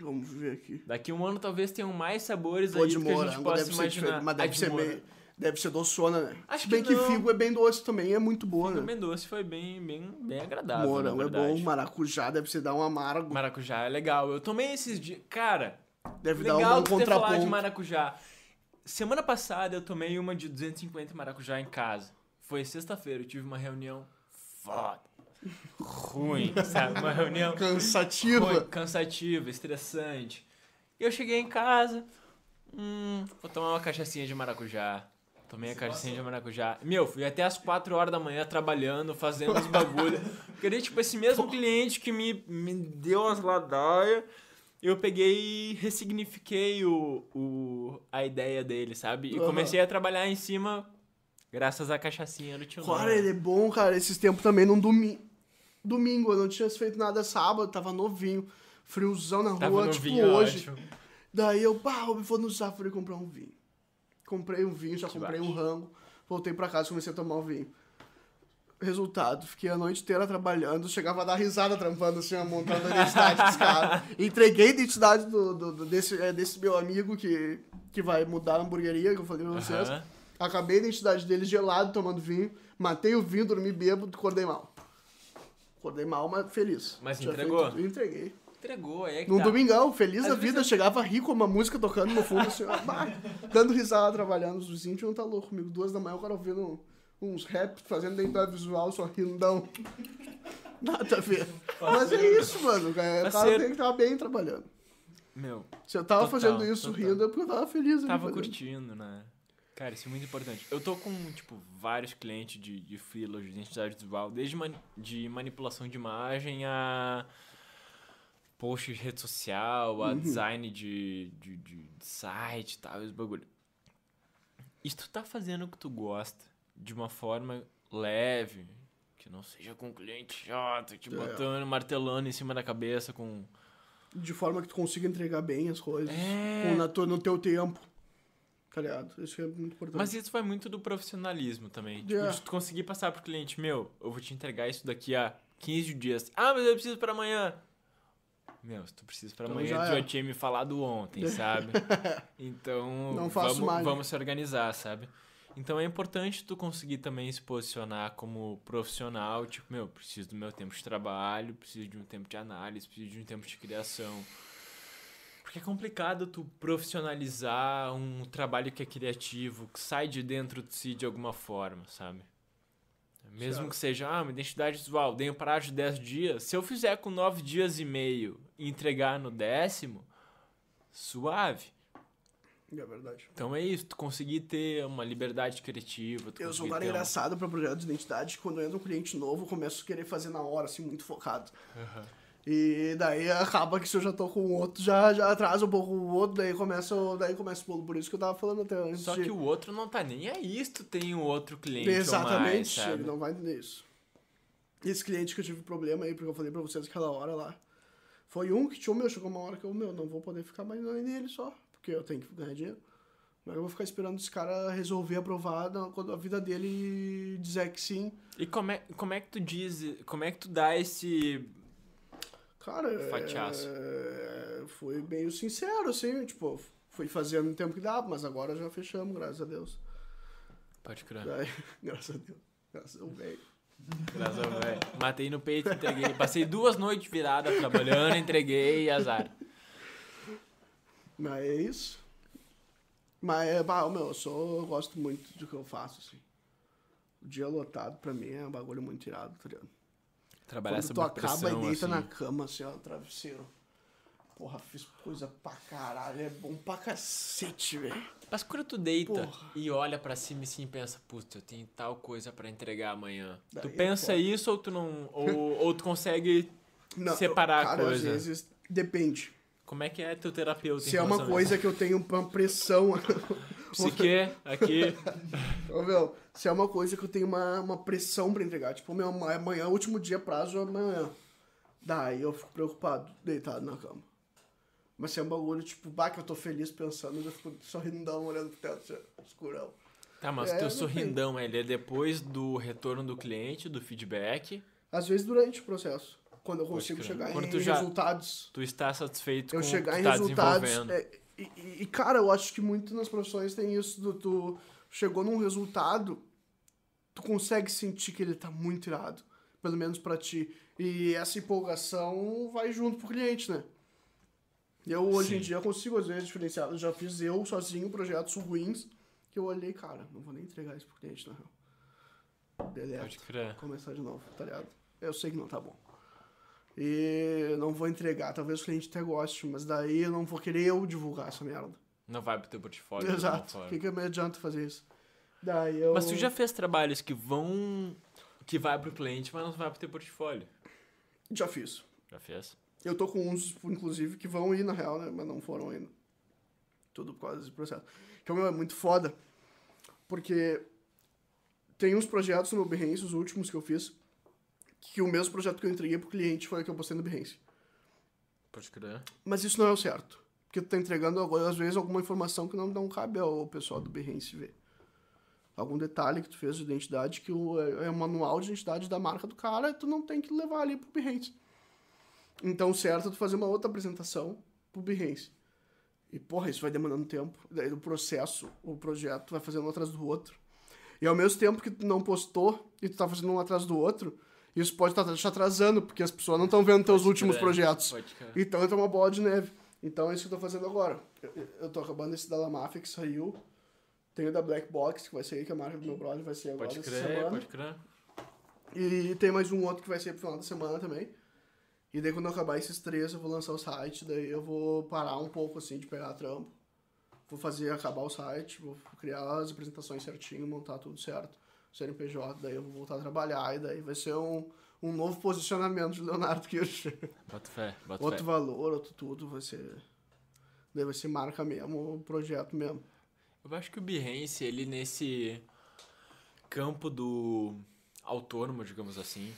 Vamos ver aqui. Daqui um ano talvez tenham mais sabores Pô, aí de do que a gente possa deve ser imaginar. diferente, mas deve de ser meio. Deve ser doçona, né? Acho Se bem que que, figo é bem doce também, é muito boa, Figo né? bem doce foi bem, bem, bem agradável. Morango é bom, maracujá deve ser dar um amargo. Maracujá é legal. Eu tomei esses dias. Cara, Deve legal dar um falado de maracujá. Semana passada eu tomei uma de 250 maracujá em casa. Foi sexta-feira, eu tive uma reunião foda. Ruim, sabe? Uma reunião ruim, Cansativa. cansativa, estressante. E eu cheguei em casa, hum, vou tomar uma cachaçinha de maracujá. Tomei a cachaçinha de maracujá. Meu, fui até as 4 horas da manhã trabalhando, fazendo os bagulho. Porque daí, tipo, esse mesmo cliente que me, me deu as ladaias, eu peguei e ressignifiquei o, o, a ideia dele, sabe? E comecei a trabalhar em cima graças à cachaçinha do tio Cara, ele é bom, cara. Esses tempos também num domingo. Domingo, eu não tinha feito nada sábado, tava novinho. Friozão na Tava rua, tipo vinho, hoje. ótimo. Daí eu, pá, eu vou no Zafari comprar um vinho. Comprei um vinho, já Que comprei baixo. um rango. Voltei pra casa e comecei a tomar o vinho. Resultado, fiquei a noite inteira trabalhando, chegava a dar risada trampando assim, ó, montando a identidade dos caras. Entreguei a identidade do, do- do- desse, é, desse meu amigo que, que vai mudar a hamburgueria, que eu falei pra vocês. Aham. Acabei a identidade dele gelado, tomando vinho. Matei o vinho, dormi bêbado, acordei mal. Acordei mal, mas feliz. Mas Tinha entregou? feito- entreguei. Entregou, aí é que Num tá. domingão, feliz Às da vida, eu- chegava rico com uma música tocando no fundo, assim, bah, dando risada, trabalhando. Os vizinhos não tá louco comigo. Duas da manhã, o cara ouvindo uns rap, fazendo identidade visual, só rindão. Nada a ver. Mas é isso, mano. O cara tem que estar bem trabalhando. Meu, Se eu tava Total, fazendo isso total. rindo, é porque eu tava feliz. Tava fazendo. curtindo, né? Cara, isso é muito importante. Eu tô com, tipo, vários clientes de, de freela, de identidade visual, desde mani- de manipulação de imagem a post de rede social, a design de, de, de site e tal, esse bagulho. E se tu tá fazendo o que tu gosta de uma forma leve, que não seja com um cliente chato, te É. botando, martelando em cima da cabeça com... De forma que tu consiga entregar bem as coisas. É. com- na no teu tempo. Tá ligado? Isso é muito importante. Mas isso vai muito do profissionalismo também. Tipo, Yeah. de tu conseguir passar pro cliente, meu, eu vou te entregar isso daqui a 15 dias. Ah, mas eu preciso pra amanhã. Meu, se tu precisa pra Então amanhã, tu já é. tinha me falado ontem, sabe? Então, vamos, mais. vamos se organizar, sabe? Então é importante tu conseguir também se posicionar como profissional, tipo, meu, preciso do meu tempo de trabalho, preciso de um tempo de análise, preciso de um tempo de criação. Porque é complicado tu profissionalizar um trabalho que é criativo, que sai de dentro de si de alguma forma, sabe? Mesmo Certo. que seja, ah, uma identidade visual, dei um prazo de 10 dias. Se eu fizer com 9 dias e meio e entregar no décimo, suave. É verdade. Então é isso, tu conseguir ter uma liberdade criativa. Eu sou um cara engraçado pra projeto de identidade. Quando entra um cliente novo, eu começo a querer fazer na hora, assim, muito focado. Aham. E daí acaba que se eu já tô com o outro, já, já atrasa um pouco o outro, daí começa, o- daí começa o bolo. Por isso que eu tava falando até antes. Só de- que o outro não tá nem aí se tu tem um outro cliente Exatamente, mais, ele não vai entender isso. Esse cliente que eu tive problema aí, porque eu falei pra vocês aquela hora lá, foi um que tinha, meu, chegou uma hora que eu, meu, não vou poder ficar mais nele só, porque eu tenho que ganhar dinheiro. Mas eu vou ficar esperando esse cara resolver aprovar quando a vida dele dizer que sim. E como é, como é que tu diz, como é que tu dá esse... Cara, Fatiaço. é, foi meio sincero, assim, tipo, fui fazendo no tempo que dava, mas agora já fechamos, graças a Deus. Pode crer. Daí, graças a Deus. Graças ao velho. Graças ao velho. Matei no peito, entreguei. Passei duas noites viradas trabalhando, entreguei e azar. Mas é isso. Mas, é, bah, meu, eu, sou, eu gosto muito do que eu faço, assim. O dia lotado, pra mim, é um bagulho muito irado, tá ligado? Trabalhar Quando tu acaba pressão, e deita assim. na cama, assim, ó, travesseiro. Porra, fiz coisa pra caralho, é bom pra cacete, velho. Mas quando tu deita Porra. e olha pra cima e sim pensa, putz, eu tenho tal coisa pra entregar amanhã. tu Daí é pensa foda. isso ou tu não. Ou, ou tu consegue. Não, Separar a cara, coisa. às vezes depende. Como é que é teu terapeuta? Se é uma coisa que eu tenho uma pressão. Psique, aqui. Ô, meu, se é uma coisa que eu tenho uma, uma pressão pra entregar, tipo, meu, amanhã, último dia, prazo é amanhã. Daí eu fico preocupado, deitado na cama. Mas se é um bagulho, tipo, bah, que eu tô feliz pensando, eu já fico sorrindão, olhando pro teto, assim, escurão. Tá, mas É, teu sorrindão, ele é depois do retorno do cliente, do feedback. Às vezes durante o processo, quando eu consigo chegar Quando em tu já- resultados. Tu está satisfeito Eu com o chegar que em tá resultados. desenvolvendo. é, e, e- cara, eu acho que muito nas profissões tem isso do tu chegou num resultado, tu consegue sentir que ele tá muito irado. Pelo menos pra ti. E essa empolgação vai junto pro cliente, né? Eu hoje em Sim. dia consigo, às vezes, diferenciar. Eu já fiz eu sozinho projetos ruins que eu olhei, cara, não vou nem entregar isso pro cliente, na real. Deleta Pode crer. começar de novo, tá ligado? Eu sei que não tá bom. E não vou entregar, talvez o cliente até goste, mas daí eu não vou querer eu divulgar essa merda. Não vai pro teu portfólio. Exato. O que, que me adianta fazer isso? Daí eu. Mas tu já fez trabalhos que vão. que vai pro cliente, mas não vai pro teu portfólio. Já fiz. Já fez? Eu tô com uns, inclusive, que vão ir na real, né? Mas não foram ainda. Tudo por causa desse processo. Que o meu é muito foda. Porque tem uns projetos no Behance, os últimos que eu fiz, que o mesmo projeto que eu entreguei pro cliente foi o que eu postei no Behance. Pode crer. Mas isso não é o certo. Porque tu tá entregando, às vezes, alguma informação que não, não cabe ao pessoal do Behance ver. Algum detalhe que tu fez de identidade que o, é, é o manual de identidade da marca do cara, tu não tem que levar ali pro Behance. Então, o certo é tu fazer uma outra apresentação pro Behance. E, porra, isso vai demandando tempo. Daí, o processo, o projeto, vai fazendo um atrás do outro. E ao mesmo tempo que tu não postou e tu tá fazendo um atrás do outro, isso pode estar te atrasando, porque as pessoas não estão vendo teus Pode últimos crer. projetos. Então entra uma bola de neve. Então é isso que eu tô fazendo agora. Eu, eu tô acabando esse da La Mafia que saiu. Tem o da Black Box, que vai sair, que é a marca do meu brother vai ser agora Pode crer, semana. pode crer. E tem mais um outro que vai ser pro final da semana também. E daí quando eu acabar esses três, eu vou lançar o site, daí eu vou parar um pouco assim de pegar trampo. Vou fazer acabar o site, vou criar as apresentações certinho, montar tudo certo. CNPJ, daí eu vou voltar a trabalhar e daí vai ser um, um novo posicionamento de Leonardo Kirsch. Bota fé, bota outro fé. valor, outro tudo, vai ser. Daí vai ser marca mesmo, o projeto mesmo. Eu acho que o Behance, ele nesse campo do autônomo, digamos assim.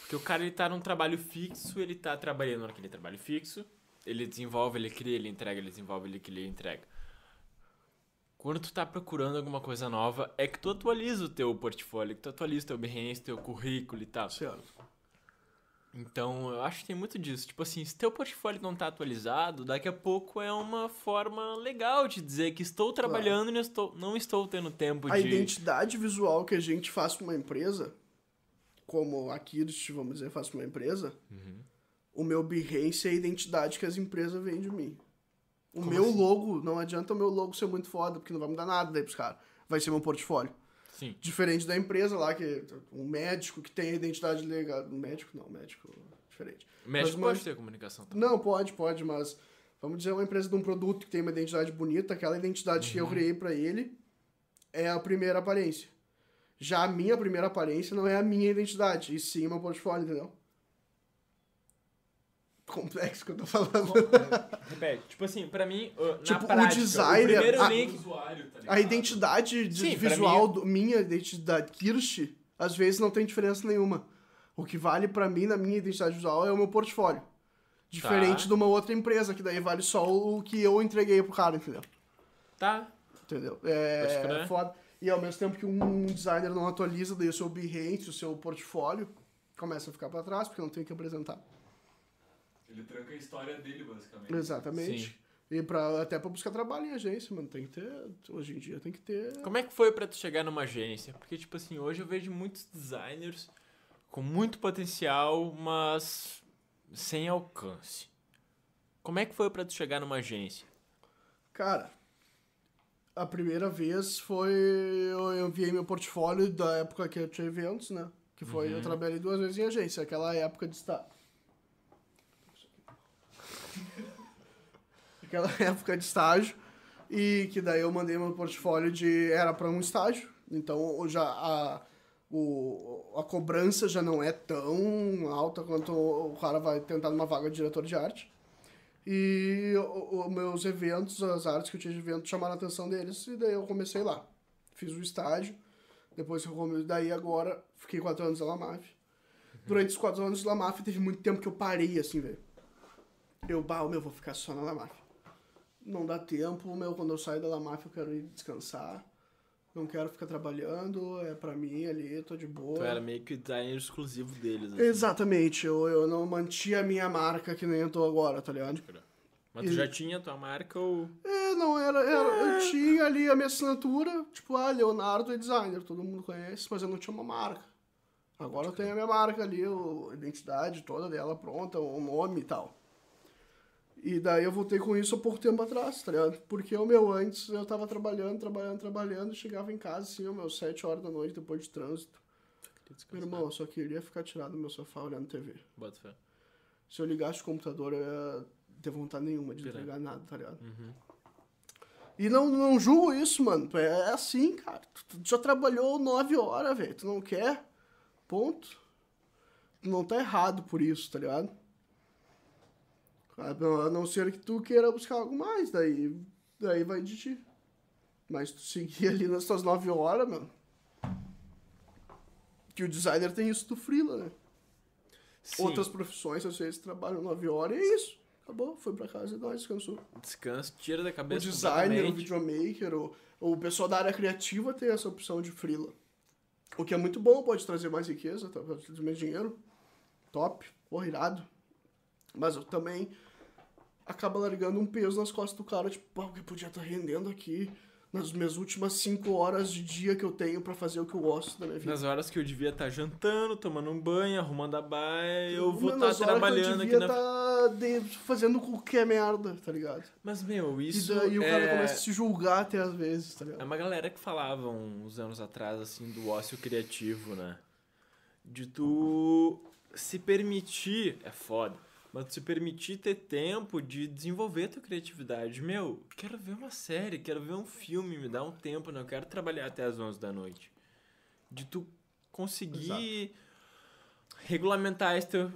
Porque o cara ele tá num trabalho fixo, ele tá trabalhando naquele trabalho fixo, ele desenvolve, ele cria, ele entrega, ele desenvolve, ele cria, ele entrega. Quando tu tá procurando alguma coisa nova, é que tu atualiza o teu portfólio, que tu atualiza o teu Behance, teu currículo e tal. Certo. Então, eu acho que tem muito disso. Tipo assim, se teu portfólio não tá atualizado, daqui a pouco é uma forma legal de dizer que estou trabalhando e não estou, não estou tendo tempo A de... identidade visual que a gente faz pra uma empresa, como a Kirst, vamos dizer, faz pra uma empresa, Uhum. o meu Behance é a identidade que as empresas veem de mim. O Como meu assim? logo, não adianta o meu logo ser muito foda, porque não vai mudar nada daí pros caras. Vai ser meu portfólio. Sim. Diferente da empresa lá, que um médico que tem a identidade legal. Médico não, médico diferente. Médico Mas- pode ter comunicação também. Não, pode, pode, mas vamos dizer uma empresa de um produto que tem uma identidade bonita, aquela identidade que eu criei pra ele é a primeira aparência. Já a minha primeira aparência não é a minha identidade, e sim o meu portfólio, entendeu? Complexo que eu tô falando. Repete. Tipo assim, pra mim, uh, na Tipo, o prática, designer- o primeiro a- link... usuário, tá? A identidade de- Sim, visual, mim- do, minha identidade Kirsch, às vezes não tem diferença nenhuma. O que vale pra mim na minha identidade visual é o meu portfólio. Diferente Tá. de uma outra empresa, que daí vale só o que eu entreguei pro cara, entendeu? Tá. Entendeu? É crer. foda. E ao mesmo tempo que um designer não atualiza daí o seu Behance, o seu portfólio, começa a ficar pra trás, porque não tem o que apresentar. Ele tranca a história dele, basicamente. Exatamente. Sim. E pra, até pra buscar trabalho em agência, mano. Tem que ter. Hoje em dia tem que ter. Como é que foi pra tu chegar numa agência? Porque, tipo assim, hoje eu vejo muitos designers com muito potencial, mas sem alcance. Como é que foi pra tu chegar numa agência? Cara, a primeira vez foi. Eu enviei meu portfólio da época que eu tinha eventos, né? Que foi. Uhum. Eu trabalhei duas vezes em agência, aquela época de estar. Aquela época de estágio. E que daí eu mandei meu portfólio de. Era para um estágio. Então já a, o, a cobrança já não é tão alta quanto o cara vai tentar numa vaga de diretor de arte. E os meus eventos, as artes que eu tinha de evento chamaram a atenção deles, e daí eu comecei lá. Fiz o estágio, depois que eu comecei, daí agora fiquei quatro anos na Lamaf. Durante os quatro anos da Lamaf teve muito tempo que eu parei, assim, velho. Eu, bah, meu, vou ficar só na Lamaf. Não dá tempo, meu, quando eu saio da Lamaf eu quero ir descansar. Não quero ficar trabalhando, é pra mim ali, tô de boa. Tu era meio que designer exclusivo deles. assim. Exatamente, eu, eu não mantinha a minha marca que nem eu tô agora, tá ligado? Mas tu já tinha tua marca ou. É, não, era, era eu tinha ali a minha assinatura, tipo, ah, Leonardo é designer, todo mundo conhece, mas eu não tinha uma marca. Agora eu tenho a minha marca ali, a identidade toda dela pronta, o nome e tal. E daí eu voltei com isso há pouco tempo atrás, tá ligado? Porque o meu antes eu tava trabalhando, trabalhando, trabalhando, chegava em casa assim, o meu sete horas da noite depois de trânsito. Meu irmão, eu só queria ficar tirado do meu sofá olhando TV. Bota fé. Se eu ligasse o computador, eu ia ter vontade nenhuma de desligar nada, tá ligado? Uhum. E não, não julgo isso, mano. É é assim, cara. Tu, tu já trabalhou nove horas, velho. Tu não quer? Ponto. Tu não tá errado por isso, tá ligado? A não- ser que tu queira buscar algo mais, daí, daí vai de ti. Mas tu seguir ali nas tuas nove horas, mano. Que o designer tem isso do freela, né? Sim, Outras profissões, às vezes, trabalham nove horas e é isso. Acabou, foi pra casa e nós descansou. descanso, tira da O cabeça designer, o videomaker, o, o pessoal da área criativa tem essa opção de freela. O que é muito bom, pode trazer mais riqueza, tá? pode trazer mais dinheiro. Top, porra, irado. Mas eu também acaba largando um peso nas costas do cara, tipo, o que podia estar rendendo aqui nas minhas últimas cinco horas de dia que eu tenho pra fazer o que eu gosto da minha vida. Nas horas que eu devia estar jantando, tomando um banho, arrumando a baia, eu vou estar que trabalhando eu aqui na. tá de- fazendo qualquer merda, tá ligado? Mas, meu, E isso. daí o cara é... começa a se julgar até às vezes, tá É ligado? uma galera que falava uns anos atrás, assim, do ócio criativo, né? De tu se permitir, é foda, mas se permitir ter tempo de desenvolver tua criatividade. Meu, quero ver uma série, quero ver um filme, me dá um tempo, não quero trabalhar até as 11 da noite. De tu conseguir regulamentar esse teu,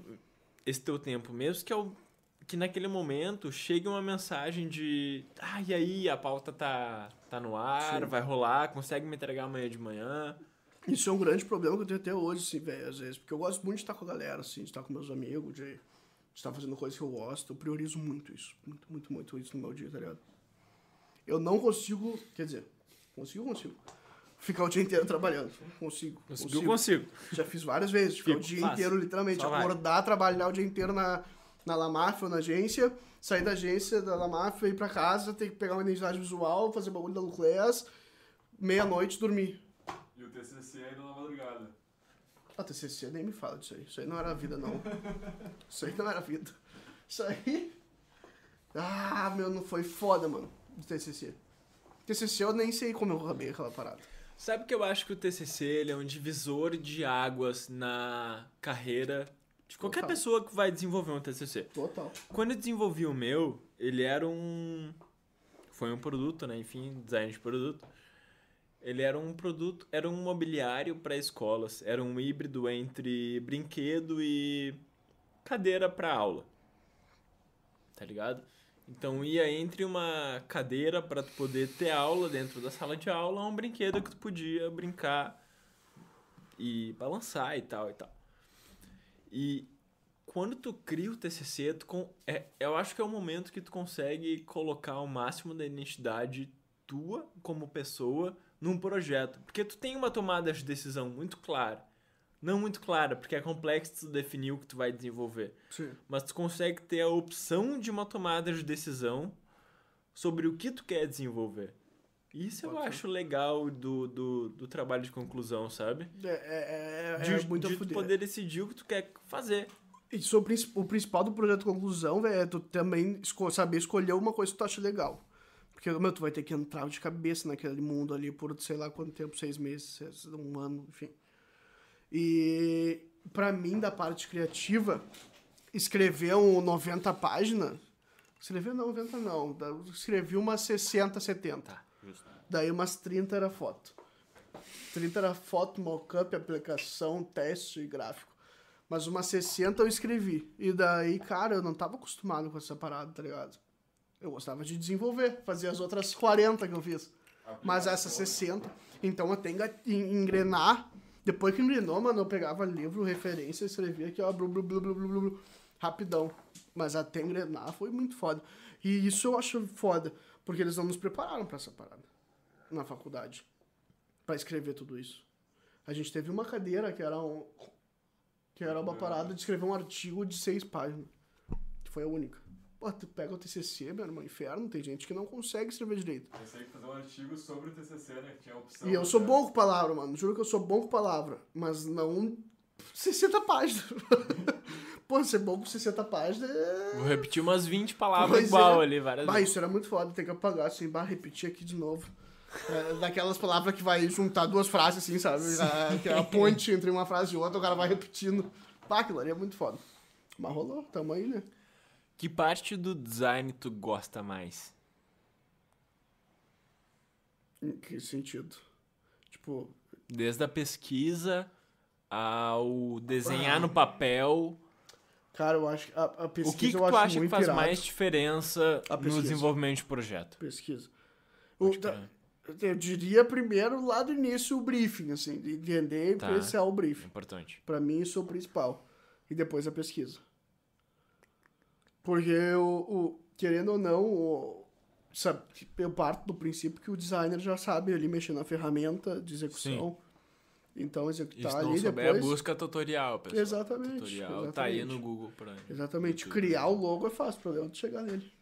esse teu tempo, mesmo que, eu, que naquele momento chegue uma mensagem de ah, e aí, a pauta tá, tá no ar, Sim. vai rolar, consegue me entregar amanhã de manhã. Isso é um grande problema que eu tenho até hoje, assim, velho, às vezes. Porque eu gosto muito de estar com a galera, assim, de estar com meus amigos, de estar fazendo coisas que eu gosto. Eu priorizo muito isso. Muito, muito, muito isso no meu dia, tá ligado? Eu não consigo, quer dizer, consigo, consigo. Ficar o dia inteiro trabalhando. Consigo. Conseguiu, consigo. Já fiz várias vezes. Ficar o Fico, dia fácil. inteiro, literalmente. Só vai. acordar, trabalhar o dia inteiro na, na Lamaf ou na agência. Sair da agência, da Lamaf, ir pra casa, ter que pegar uma identidade visual, fazer bagulho da Lucleas. Meia-noite, dormir. E o TCC ainda na madrugada. A TCC nem me fala disso aí. Isso aí não era vida, não. Isso aí não era vida. Isso aí... Ah, meu, não foi foda, mano, do TCC. TCC eu nem sei como eu acabei aquela parada. Sabe que eu acho que o TCC ele é um divisor de águas na carreira de qualquer Total. pessoa que vai desenvolver um TCC. Total. Quando eu desenvolvi o meu, ele era um. Foi um produto, né? Enfim, design de produto. Ele era um produto, era um mobiliário para escolas. Era um híbrido entre brinquedo e cadeira para aula. Tá ligado? Então ia entre uma cadeira para tu poder ter aula dentro da sala de aula, um brinquedo que tu podia brincar e balançar e tal e tal. E quando tu cria o TCC, tu com, é, eu acho que é o momento que tu consegue colocar o máximo da identidade tua como pessoa num projeto. Porque tu tem uma tomada de decisão muito clara. Não muito clara, porque é complexo tu definir o que tu vai desenvolver. Sim. Mas tu consegue ter a opção de uma tomada de decisão sobre o que tu quer desenvolver. Isso eu Pode ser. acho legal do, do, do trabalho de conclusão, sabe? É, é, é, De, é muito de tu poder decidir o que tu quer fazer. É o, princi- o principal do projeto conclusão, velho, é tu também esco- saber escolher uma coisa que tu acha legal. Porque, meu, tu vai ter que entrar de cabeça naquele mundo ali por sei lá quanto tempo, seis meses, um ano, enfim. E pra mim, da parte criativa, escrever um 90 páginas Escrever 90 não. da- eu Escrevi umas 60, 70. Tá, justo. Daí umas 30 era foto. 30 era foto, mockup, aplicação, teste e gráfico. Mas umas 60 eu escrevi. E daí, cara, eu não tava acostumado com essa parada, tá ligado? Eu gostava de desenvolver, fazer as outras 40 que eu fiz. Mas essas 60. Então eu tenho que en- engrenar. Depois que engrenou, mano, eu pegava livro, referência, escrevia aqui, ó, blu, blu, blu, blu, blu, blu, rapidão. Mas até engrenar foi muito foda. E isso eu acho foda, porque eles não nos prepararam pra essa parada na faculdade. Pra escrever tudo isso. A gente teve uma cadeira que era um. Que era uma parada de escrever um artigo de seis páginas. Que foi a única. Pô, tu pega o TCC, meu irmão, inferno, tem gente que não consegue escrever direito. Pensei que fazer um artigo sobre o TCC, né? Que tinha a opção. E eu sou bom com palavra, mano. Juro que eu sou bom com palavra. Mas não 60 páginas. Pô, ser bom com 60 páginas é. Vou repetir umas 20 palavras Pois igual é. ali, várias Bah, vezes. isso era muito foda, tem que apagar, assim, bah, repetir aqui de novo. É, daquelas palavras que vai juntar duas frases, assim, sabe? A, que é a ponte entre uma frase e outra, o cara vai repetindo. Bah, aquilo ali é muito foda. Mas rolou, tamo aí, né? Que parte do design tu gosta mais? Em que sentido? Tipo, Desde a pesquisa ao desenhar Ah. no papel. cara, eu acho que a, a O pesquisa que, que eu tu acha que faz irado. mais diferença no desenvolvimento de projeto? Pesquisa. O, da- eu diria primeiro lá do início o briefing, assim, de entender e Tá. apreciar o briefing. Importante. Pra mim, isso é o principal. E depois a pesquisa. Porque, o, o- querendo ou não, o, sabe, eu parto do princípio que o designer já sabe ali mexer na ferramenta de execução. Então, E executar ali souber, depois... busca tutorial, pessoal. Exatamente, Tutorial tá aí exatamente. no Google pra Exatamente. YouTube. Criar o logo é fácil, o problema é tu chegar nele.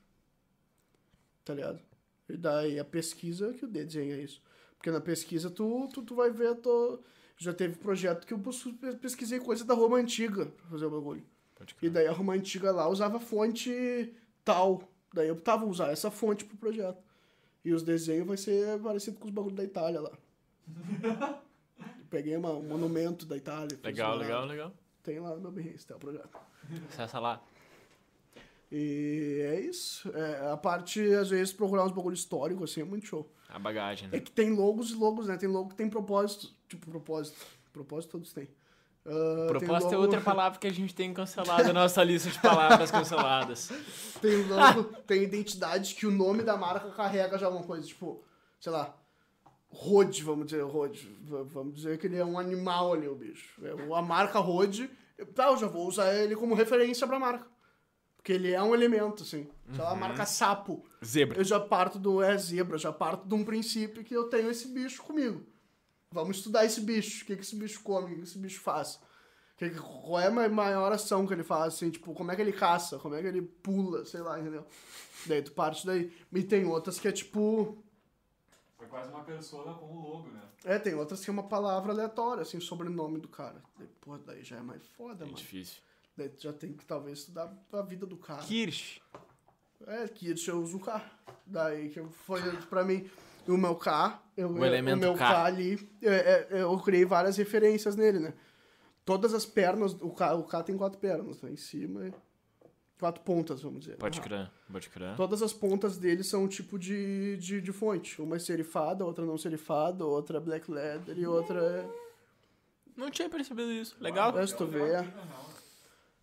Tá ligado? E daí a pesquisa que o D desenha isso. Porque na pesquisa tu, tu, tu vai ver, tu... já teve projeto que eu pesquisei coisa da Roma Antiga pra fazer o bagulho. E daí a Roma Antiga lá usava fonte tal. Daí eu tava usar essa fonte pro projeto. E os desenhos vai ser parecido com os bagulhos da Itália lá. Peguei uma- um monumento da Itália. Legal, lá. legal, legal. Tem lá no meu Behance, tem o projeto. Acessa lá. E é isso. É, a parte, às vezes, procurar uns bagulho histórico, assim, é muito show. A bagagem, É né? que tem logos e logos, né? Tem logo que tem propósito. Tipo, propósito. Propósito todos têm. Ah, Proposta é logo- outra palavra que a gente tem cancelado na nossa lista de palavras canceladas. Tem logo, tem identidade que o nome da marca carrega já alguma coisa. Tipo, sei lá, Rode, vamos dizer, Rode. Vamos dizer que ele é um animal ali, o bicho. É, A marca Rode, tá, eu já vou usar ele como referência pra marca. Porque ele é um elemento, assim. Sei lá, a marca Sapo. Zebra. Eu já parto do é zebra, já parto de um princípio que eu tenho esse bicho comigo. Vamos estudar esse bicho. O que, que esse bicho come? O que, que esse bicho faz? Que, qual é a ma- maior ação que ele faz? Assim, tipo, como é que ele caça? Como é que ele pula? Sei lá, entendeu? Daí tu parte daí. E tem outras que é tipo. Foi quase uma persona com o logo, né? É, tem outras que é uma palavra aleatória, assim, sobrenome do cara. Daí, pô, daí já é mais foda, É mano. difícil. Daí tu já tem que talvez estudar a vida do cara. Kirsch. É, isso eu uso o K. Daí que foi pra mim. O meu K, eu, O elemento meu K. ali, é, é, eu criei várias referências nele, né? Todas as pernas, o K, o K tem quatro pernas, né? Em cima, quatro pontas, vamos dizer. Pode crer, pode crer. Todas as pontas dele são um tipo de, de, de fonte. Uma é serifada, outra não serifada, outra é black leather e outra é... Não tinha percebido isso. Legal. É, se tu vê...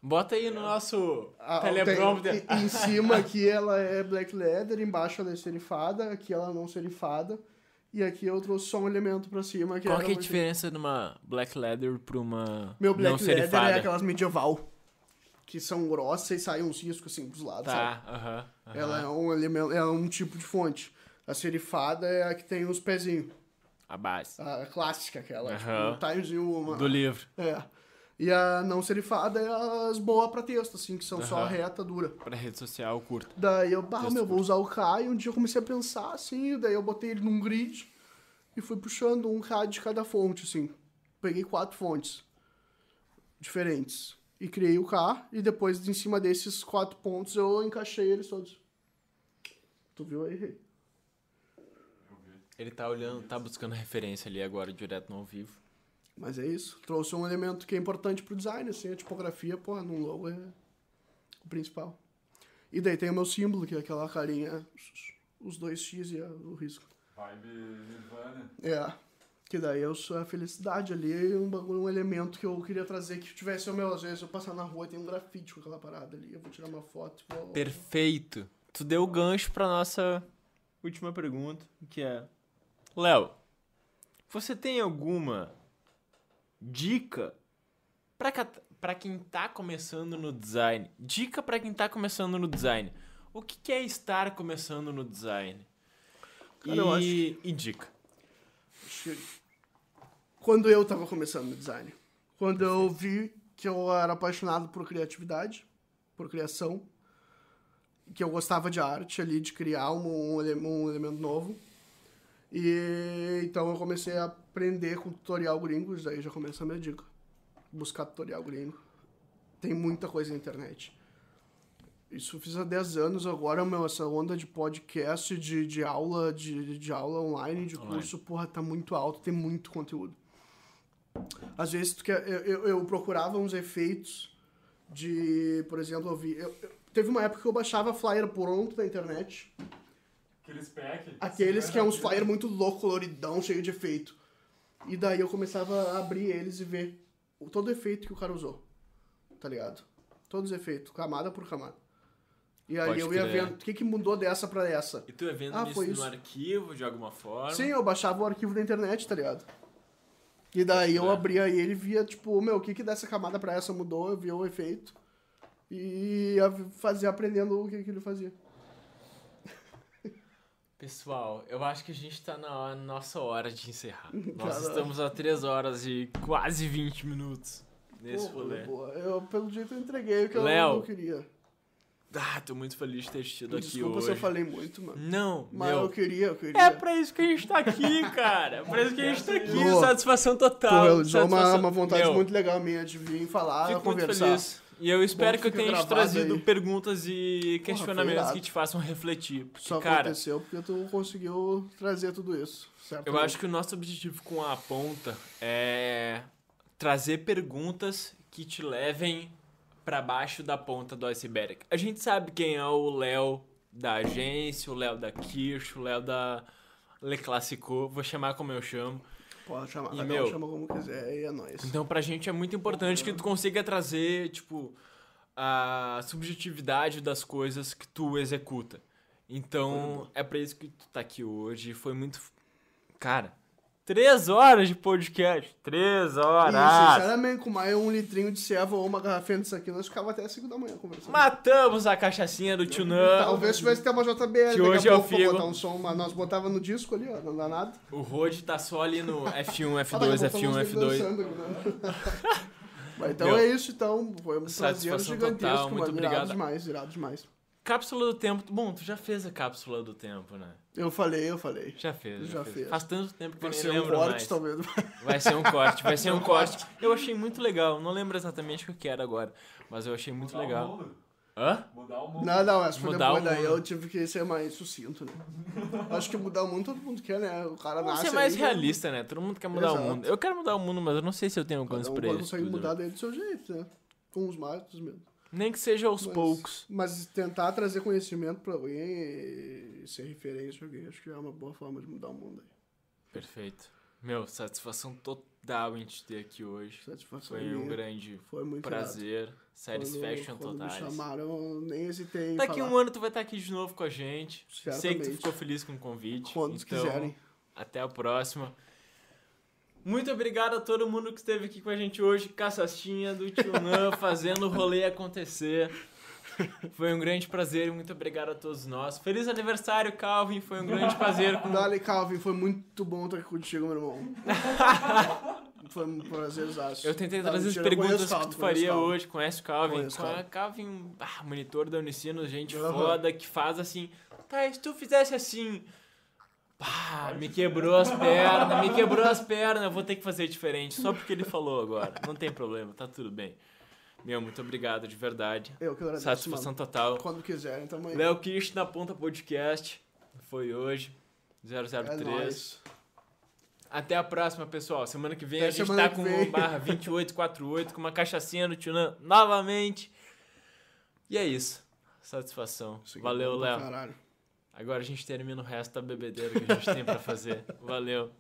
Bota aí no nosso A- teleprompter. tem- em, cima aqui ela é black leather, embaixo ela é serifada, aqui ela não serifada. E aqui eu trouxe só um elemento pra cima. Que Qual que é a diferença de uma black leather pra uma Meu não black leather serifada? é aquelas medieval. Que são grossas e saem uns riscos assim pros lados, sabe? Tá, aham. aham. Ela é um elemento, é um tipo de fonte. A serifada é a que tem os pezinhos. A base A clássica, aquela. Aham. Tipo, um timezinho uma. do livro. É. E a não serifada é as boas pra texto, assim, que são só Aham. reta, dura. Pra rede social curta. Daí eu, bah, meu, vou usar o K e um dia eu comecei a pensar assim, daí eu botei ele num grid e fui puxando um K de cada fonte, assim. Peguei quatro fontes diferentes e criei o K e depois em cima desses quatro pontos eu encaixei eles todos. Tu viu aí? Rei? Ele tá olhando, tá buscando referência ali agora, direto no ao vivo. Mas é isso. Trouxe um elemento que é importante pro design, assim, a tipografia, porra, num logo é o principal. E daí tem o meu símbolo, que é aquela carinha, os dois X e o risco. Vibe Nirvana. É. Que daí eu sou a felicidade ali, um, bagulho, um elemento que eu queria trazer que tivesse o meu, às vezes eu passar na rua e tem um grafite com aquela parada ali, eu vou tirar uma foto. Vou... Perfeito. Tu deu o gancho pra nossa última pergunta, que é: Léo, você tem alguma dica pra quem tá começando no design? Dica pra quem tá começando no design. O que, que é estar começando no design? Cara, eu acho e, e dica. Quando eu tava começando no design, quando eu vi que eu era apaixonado por criatividade, por criação, que eu gostava de arte ali, de criar um, um, um elemento novo. E então eu comecei a aprender com tutorial gringo, daí já começa a minha dica. Buscar tutorial gringo. Tem muita coisa na internet. Isso eu fiz há 10 anos, agora, meu, essa onda de podcast, de, de aula, de, de aula online, de Online. curso, porra, tá muito alto, tem muito conteúdo. Às vezes tu quer, eu, eu, eu procurava uns efeitos de, por exemplo, eu vi. eu- eu- teve uma época que eu baixava flyer pronto da internet. Aqueles pack. Aqueles que é uns flyer muito louco, coloridão, cheio de efeito. E daí eu começava a abrir eles e ver o- todo o efeito que o cara usou. Tá ligado? Todos os efeitos, camada por camada. E aí Pode eu ia crer. vendo o que, que mudou dessa pra essa. E tu é vendo Ah, isso foi no isso. arquivo de alguma forma? Sim, eu baixava o arquivo da internet, tá ligado? E daí eu crer. abria ele e via, tipo, meu, o que que dessa camada pra essa mudou, eu via o efeito. E ia fazer aprendendo o que, que ele fazia. Pessoal, eu acho que a gente tá na nossa hora de encerrar. Nós Caralho. estamos a 3 horas e quase 20 minutos nesse Pô, rolê. boa. Eu, pelo jeito, eu entreguei o que Léo, eu não queria. Ah, tô muito feliz de ter tido aqui Desculpa hoje. se eu falei muito, mano. Não, Mas meu. eu queria, eu queria. É pra isso que a gente tá aqui, cara. É pra isso que a gente tá aqui. Boa. Satisfação Pô, total. eu dou uma, satisfação- uma vontade Meu, muito legal minha de vir falar, Fico muito conversar. feliz. E eu espero que eu tenha trazido aí. perguntas e foi questionamentos que te façam refletir. Porque, Só cara, aconteceu porque tu conseguiu trazer tudo isso, certo? Eu acho que o nosso objetivo com a ponta é trazer perguntas que te levem pra baixo da ponta do iceberg. A gente sabe quem é o Léo da agência, o Léo da Kirsch, o Léo da Le Classico, vou chamar como eu chamo. Pode chamar, E, meu, chama como quiser e é nóis. Então pra gente é muito importante que tu consiga trazer, tipo, a subjetividade das coisas que tu executa. Então, é pra isso que tu tá aqui hoje. Foi muito. Cara, três horas de podcast. Três E, horas! sinceramente, com mais um litrinho de ceva ou uma garrafinha disso aqui, nós ficava até 5 da manhã conversando. Matamos a cachaçinha do Tio Nan. Talvez tivesse até uma JBL Que hoje a é o pouco pra Figo. botar um som, mas nós botava no disco ali, ó, não dá nada. O Rode tá só ali no F1, Ah, F2, daqui a pouco F1, nós F2. dançando aqui, né? Mas então Meu, é isso, então. Foi um prazer gigantesco, total, muito mano. Irado obrigado. demais, irado demais. Cápsula do tempo. Bom, tu já fez a cápsula do tempo, né? Eu falei, eu falei. Já fez. Já, Já fez. fez. Faz tanto tempo que eu Vai nem ser um lembro corte, mais. talvez. Vai ser um corte, vai ser um corte. Eu achei muito legal, não lembro exatamente o que eu quero agora, mas eu achei muito Mudar O legal. mundo. Hã? Mudar o mundo. Não, não, essa foi Mudar depois, o daí mundo. eu tive que ser mais sucinto, né? Acho que mudar o mundo todo mundo quer, né? O cara Vamos nasce ser mais aí, realista, né? Todo mundo quer mudar o Exato. mundo. Eu quero mudar o mundo, mas eu não sei se eu tenho Cada alcance um pra isso. consegue tudo, mudar né? daí do seu jeito, né? Com os mais, outros menos. Nem que seja aos Mas- poucos. Mas tentar trazer conhecimento pra alguém e ser referência a alguém, acho que é uma boa forma de mudar o mundo aí. Perfeito. Meu, satisfação total em te ter aqui hoje. Satisfação Foi um minha. grande Foi muito prazer. irado. Satisfaction quando, quando total. me chamaram, nem hesitei em Daqui falar. um ano tu vai estar aqui de novo com a gente. Sei que tu Certamente. ficou feliz com o convite. Quando então, quiserem. Até a próxima. Muito obrigado a todo mundo que esteve aqui com a gente hoje. Caçastinha do Tio Nan fazendo o rolê acontecer. Foi um grande prazer e muito obrigado a todos nós. Feliz aniversário, Calvin. Foi um grande prazer. Com... Dale, Calvin, foi muito bom estar aqui contigo, meu irmão. foi um prazerzaço. Eu tentei trazer as perguntas que tu faria Calvin. hoje. Conhece o Calvin? Conheço Calvin. Calvin, ah, monitor da Unicinos, gente Aham. foda, que faz assim. Tá, se tu fizesse assim. Pá, me quebrou as pernas, me quebrou as pernas. Eu vou ter que fazer diferente, só porque ele falou agora. Não tem problema, tá tudo bem. Meu, muito obrigado, de verdade. Eu que agradeço, Satisfação mano. total. Quando quiserem, tamo aí. Léo Kirsch na Ponta Podcast. Foi hoje. é 003. nóis. Até a próxima, pessoal. Semana que vem Até a gente tá com vem. o barra 2848, com uma cachaçinha no Tunan novamente. E é isso. Satisfação. Isso é Valeu, Léo. Agora a gente termina o resto da bebedeira que a gente tem pra fazer. Valeu.